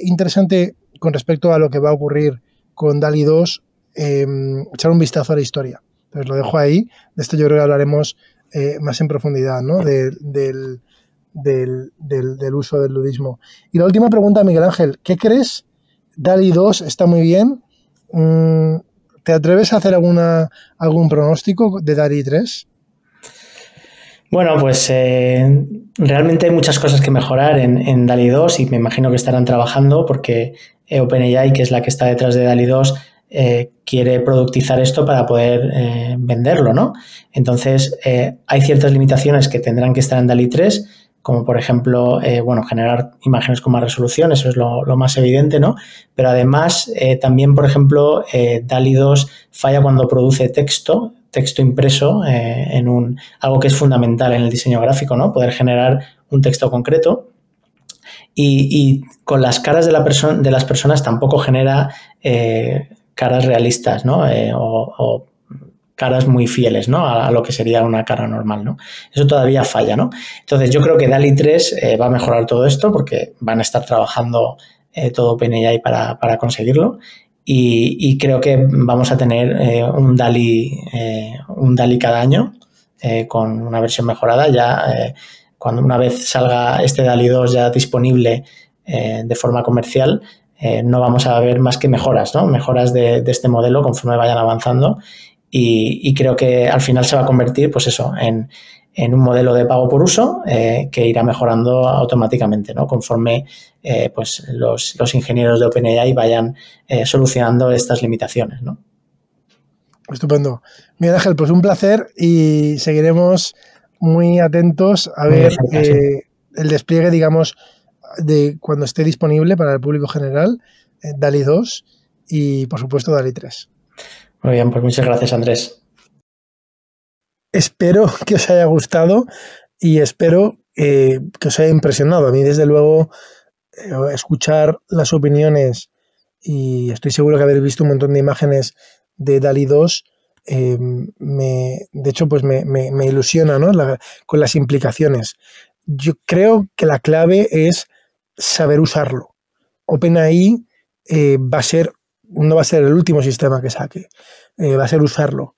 Speaker 1: interesante con respecto a lo que va a ocurrir con DALI 2, echar un vistazo a la historia. Entonces lo dejo ahí. De esto yo creo que hablaremos eh, más en profundidad ¿no? del, del, del, uso del ludismo. Y la última pregunta, Miguel Ángel, ¿qué crees? DALI 2 está muy bien. Mm, ¿Te atreves a hacer alguna, algún pronóstico de DALI 3?
Speaker 5: Bueno, pues eh, realmente hay muchas cosas que mejorar en, en, DALI 2 y me imagino que estarán trabajando porque OpenAI, que es la que está detrás de DALI 2, eh, quiere productizar esto para poder eh, venderlo, ¿no? Entonces, eh, hay ciertas limitaciones que tendrán que estar en DALI 3, como por ejemplo, bueno, generar imágenes con más resolución, eso es lo, más evidente, ¿no? Pero además, también, por ejemplo, DALI 2 falla cuando produce texto, texto impreso en un, algo que es fundamental en el diseño gráfico, ¿no? Poder generar un texto concreto. Y, con las caras de, la de las personas tampoco genera caras realistas, ¿no? Eh, o, caras muy fieles, ¿no? A, lo que sería una cara normal, ¿no? Eso todavía falla, ¿no? Entonces yo creo que DALI 3 eh, va a mejorar todo esto porque van a estar trabajando eh, todo OpenAI para, para conseguirlo y, creo que vamos a tener un, DALI, un DALI cada año con una versión mejorada ya cuando una vez salga este DALI 2 ya disponible de forma comercial, eh, no vamos a ver más que mejoras, ¿no? Mejoras de, este modelo conforme vayan avanzando y, creo que al final se va a convertir, pues eso, en, un modelo de pago por uso eh, que irá mejorando automáticamente, ¿no? Conforme eh, pues los, ingenieros de OpenAI vayan solucionando estas limitaciones, ¿no?
Speaker 1: Estupendo. Mira, Ángel, pues un placer y seguiremos muy atentos a ver el despliegue, digamos, de cuando esté disponible para el público general, eh, DALI 2 y por supuesto DALI 3.
Speaker 5: Muy bien, pues muchas gracias Andrés.
Speaker 1: Espero que os haya gustado y espero eh, que os haya impresionado. A mí desde luego eh, escuchar las opiniones y estoy seguro que habéis visto un montón de imágenes de DALI 2 me, de hecho, pues me, ilusiona ¿no? con las implicaciones. Yo creo que la clave es saber usarlo. OpenAI eh, va a ser, no va a ser el último sistema que saque, eh, va a ser usarlo.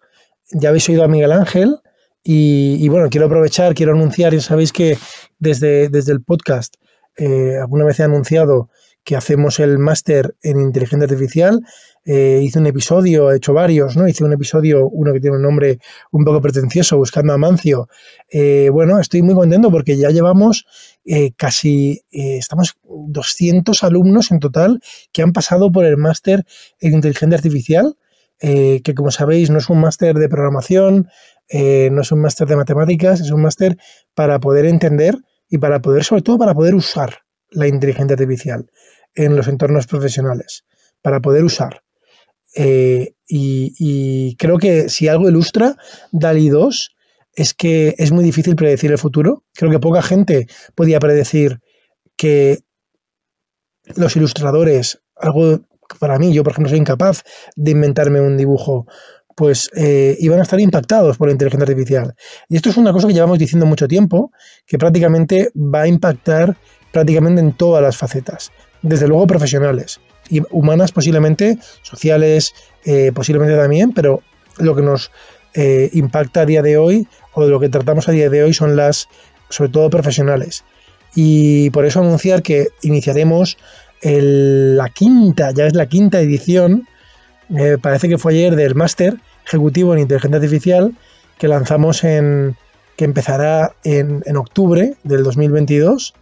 Speaker 1: Ya habéis oído a Miguel Ángel y, bueno, quiero aprovechar, quiero anunciar, ya sabéis que desde, desde el podcast eh, alguna vez he anunciado que hacemos el máster en inteligencia artificial eh, hice un episodio, he hecho varios, ¿no? Hice un episodio, uno que tiene un nombre un poco pretencioso, Buscando a Mancio. Eh, bueno, estoy muy contento porque ya llevamos casi, estamos 200 alumnos en total que han pasado por el máster en inteligencia artificial, que como sabéis no es un máster de programación, no es un máster de matemáticas, es un máster para poder entender y para poder, sobre todo, para poder usar la inteligencia artificial en los entornos profesionales, para poder usar. Eh, y, creo que si algo ilustra DALI 2 es que es muy difícil predecir el futuro. Creo que poca gente podía predecir que los ilustradores, algo para mí, yo por ejemplo soy incapaz de inventarme un dibujo, pues eh, iban a estar impactados por la inteligencia artificial. Y esto es una cosa que llevamos diciendo mucho tiempo, que prácticamente va a impactar prácticamente en todas las facetas, desde luego profesionales y humanas posiblemente, sociales eh, posiblemente también, pero lo que nos eh, impacta a día de hoy o de lo que tratamos a día de hoy son las, sobre todo profesionales. Y por eso anunciar que iniciaremos la quinta, ya es la quinta edición, parece que fue ayer, del máster ejecutivo en inteligencia artificial que lanzamos en, que empezará en, en octubre del 2022.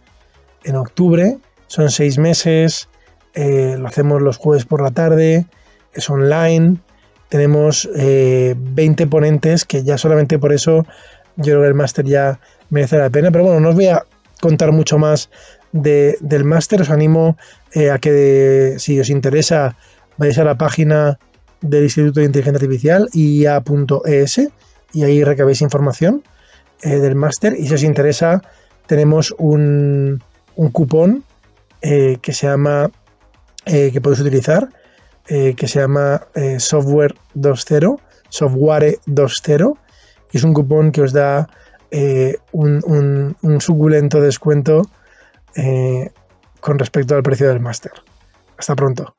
Speaker 1: En octubre, son seis meses, eh, lo hacemos los jueves por la tarde, es online, tenemos 20 eh, ponentes que ya solamente por eso yo creo que el máster ya merece la pena, pero bueno, no os voy a contar mucho más del máster, os animo eh, a que si os interesa vayáis a la página del Instituto de Inteligencia Artificial, ia.es, y ahí recabéis información del máster, y si os interesa tenemos un, cupón que se llama eh, que podéis utilizar, eh, que se llama eh, Software 2.0, Software 2.0, y es un cupón que os da un, suculento descuento con respecto al precio del máster. Hasta pronto.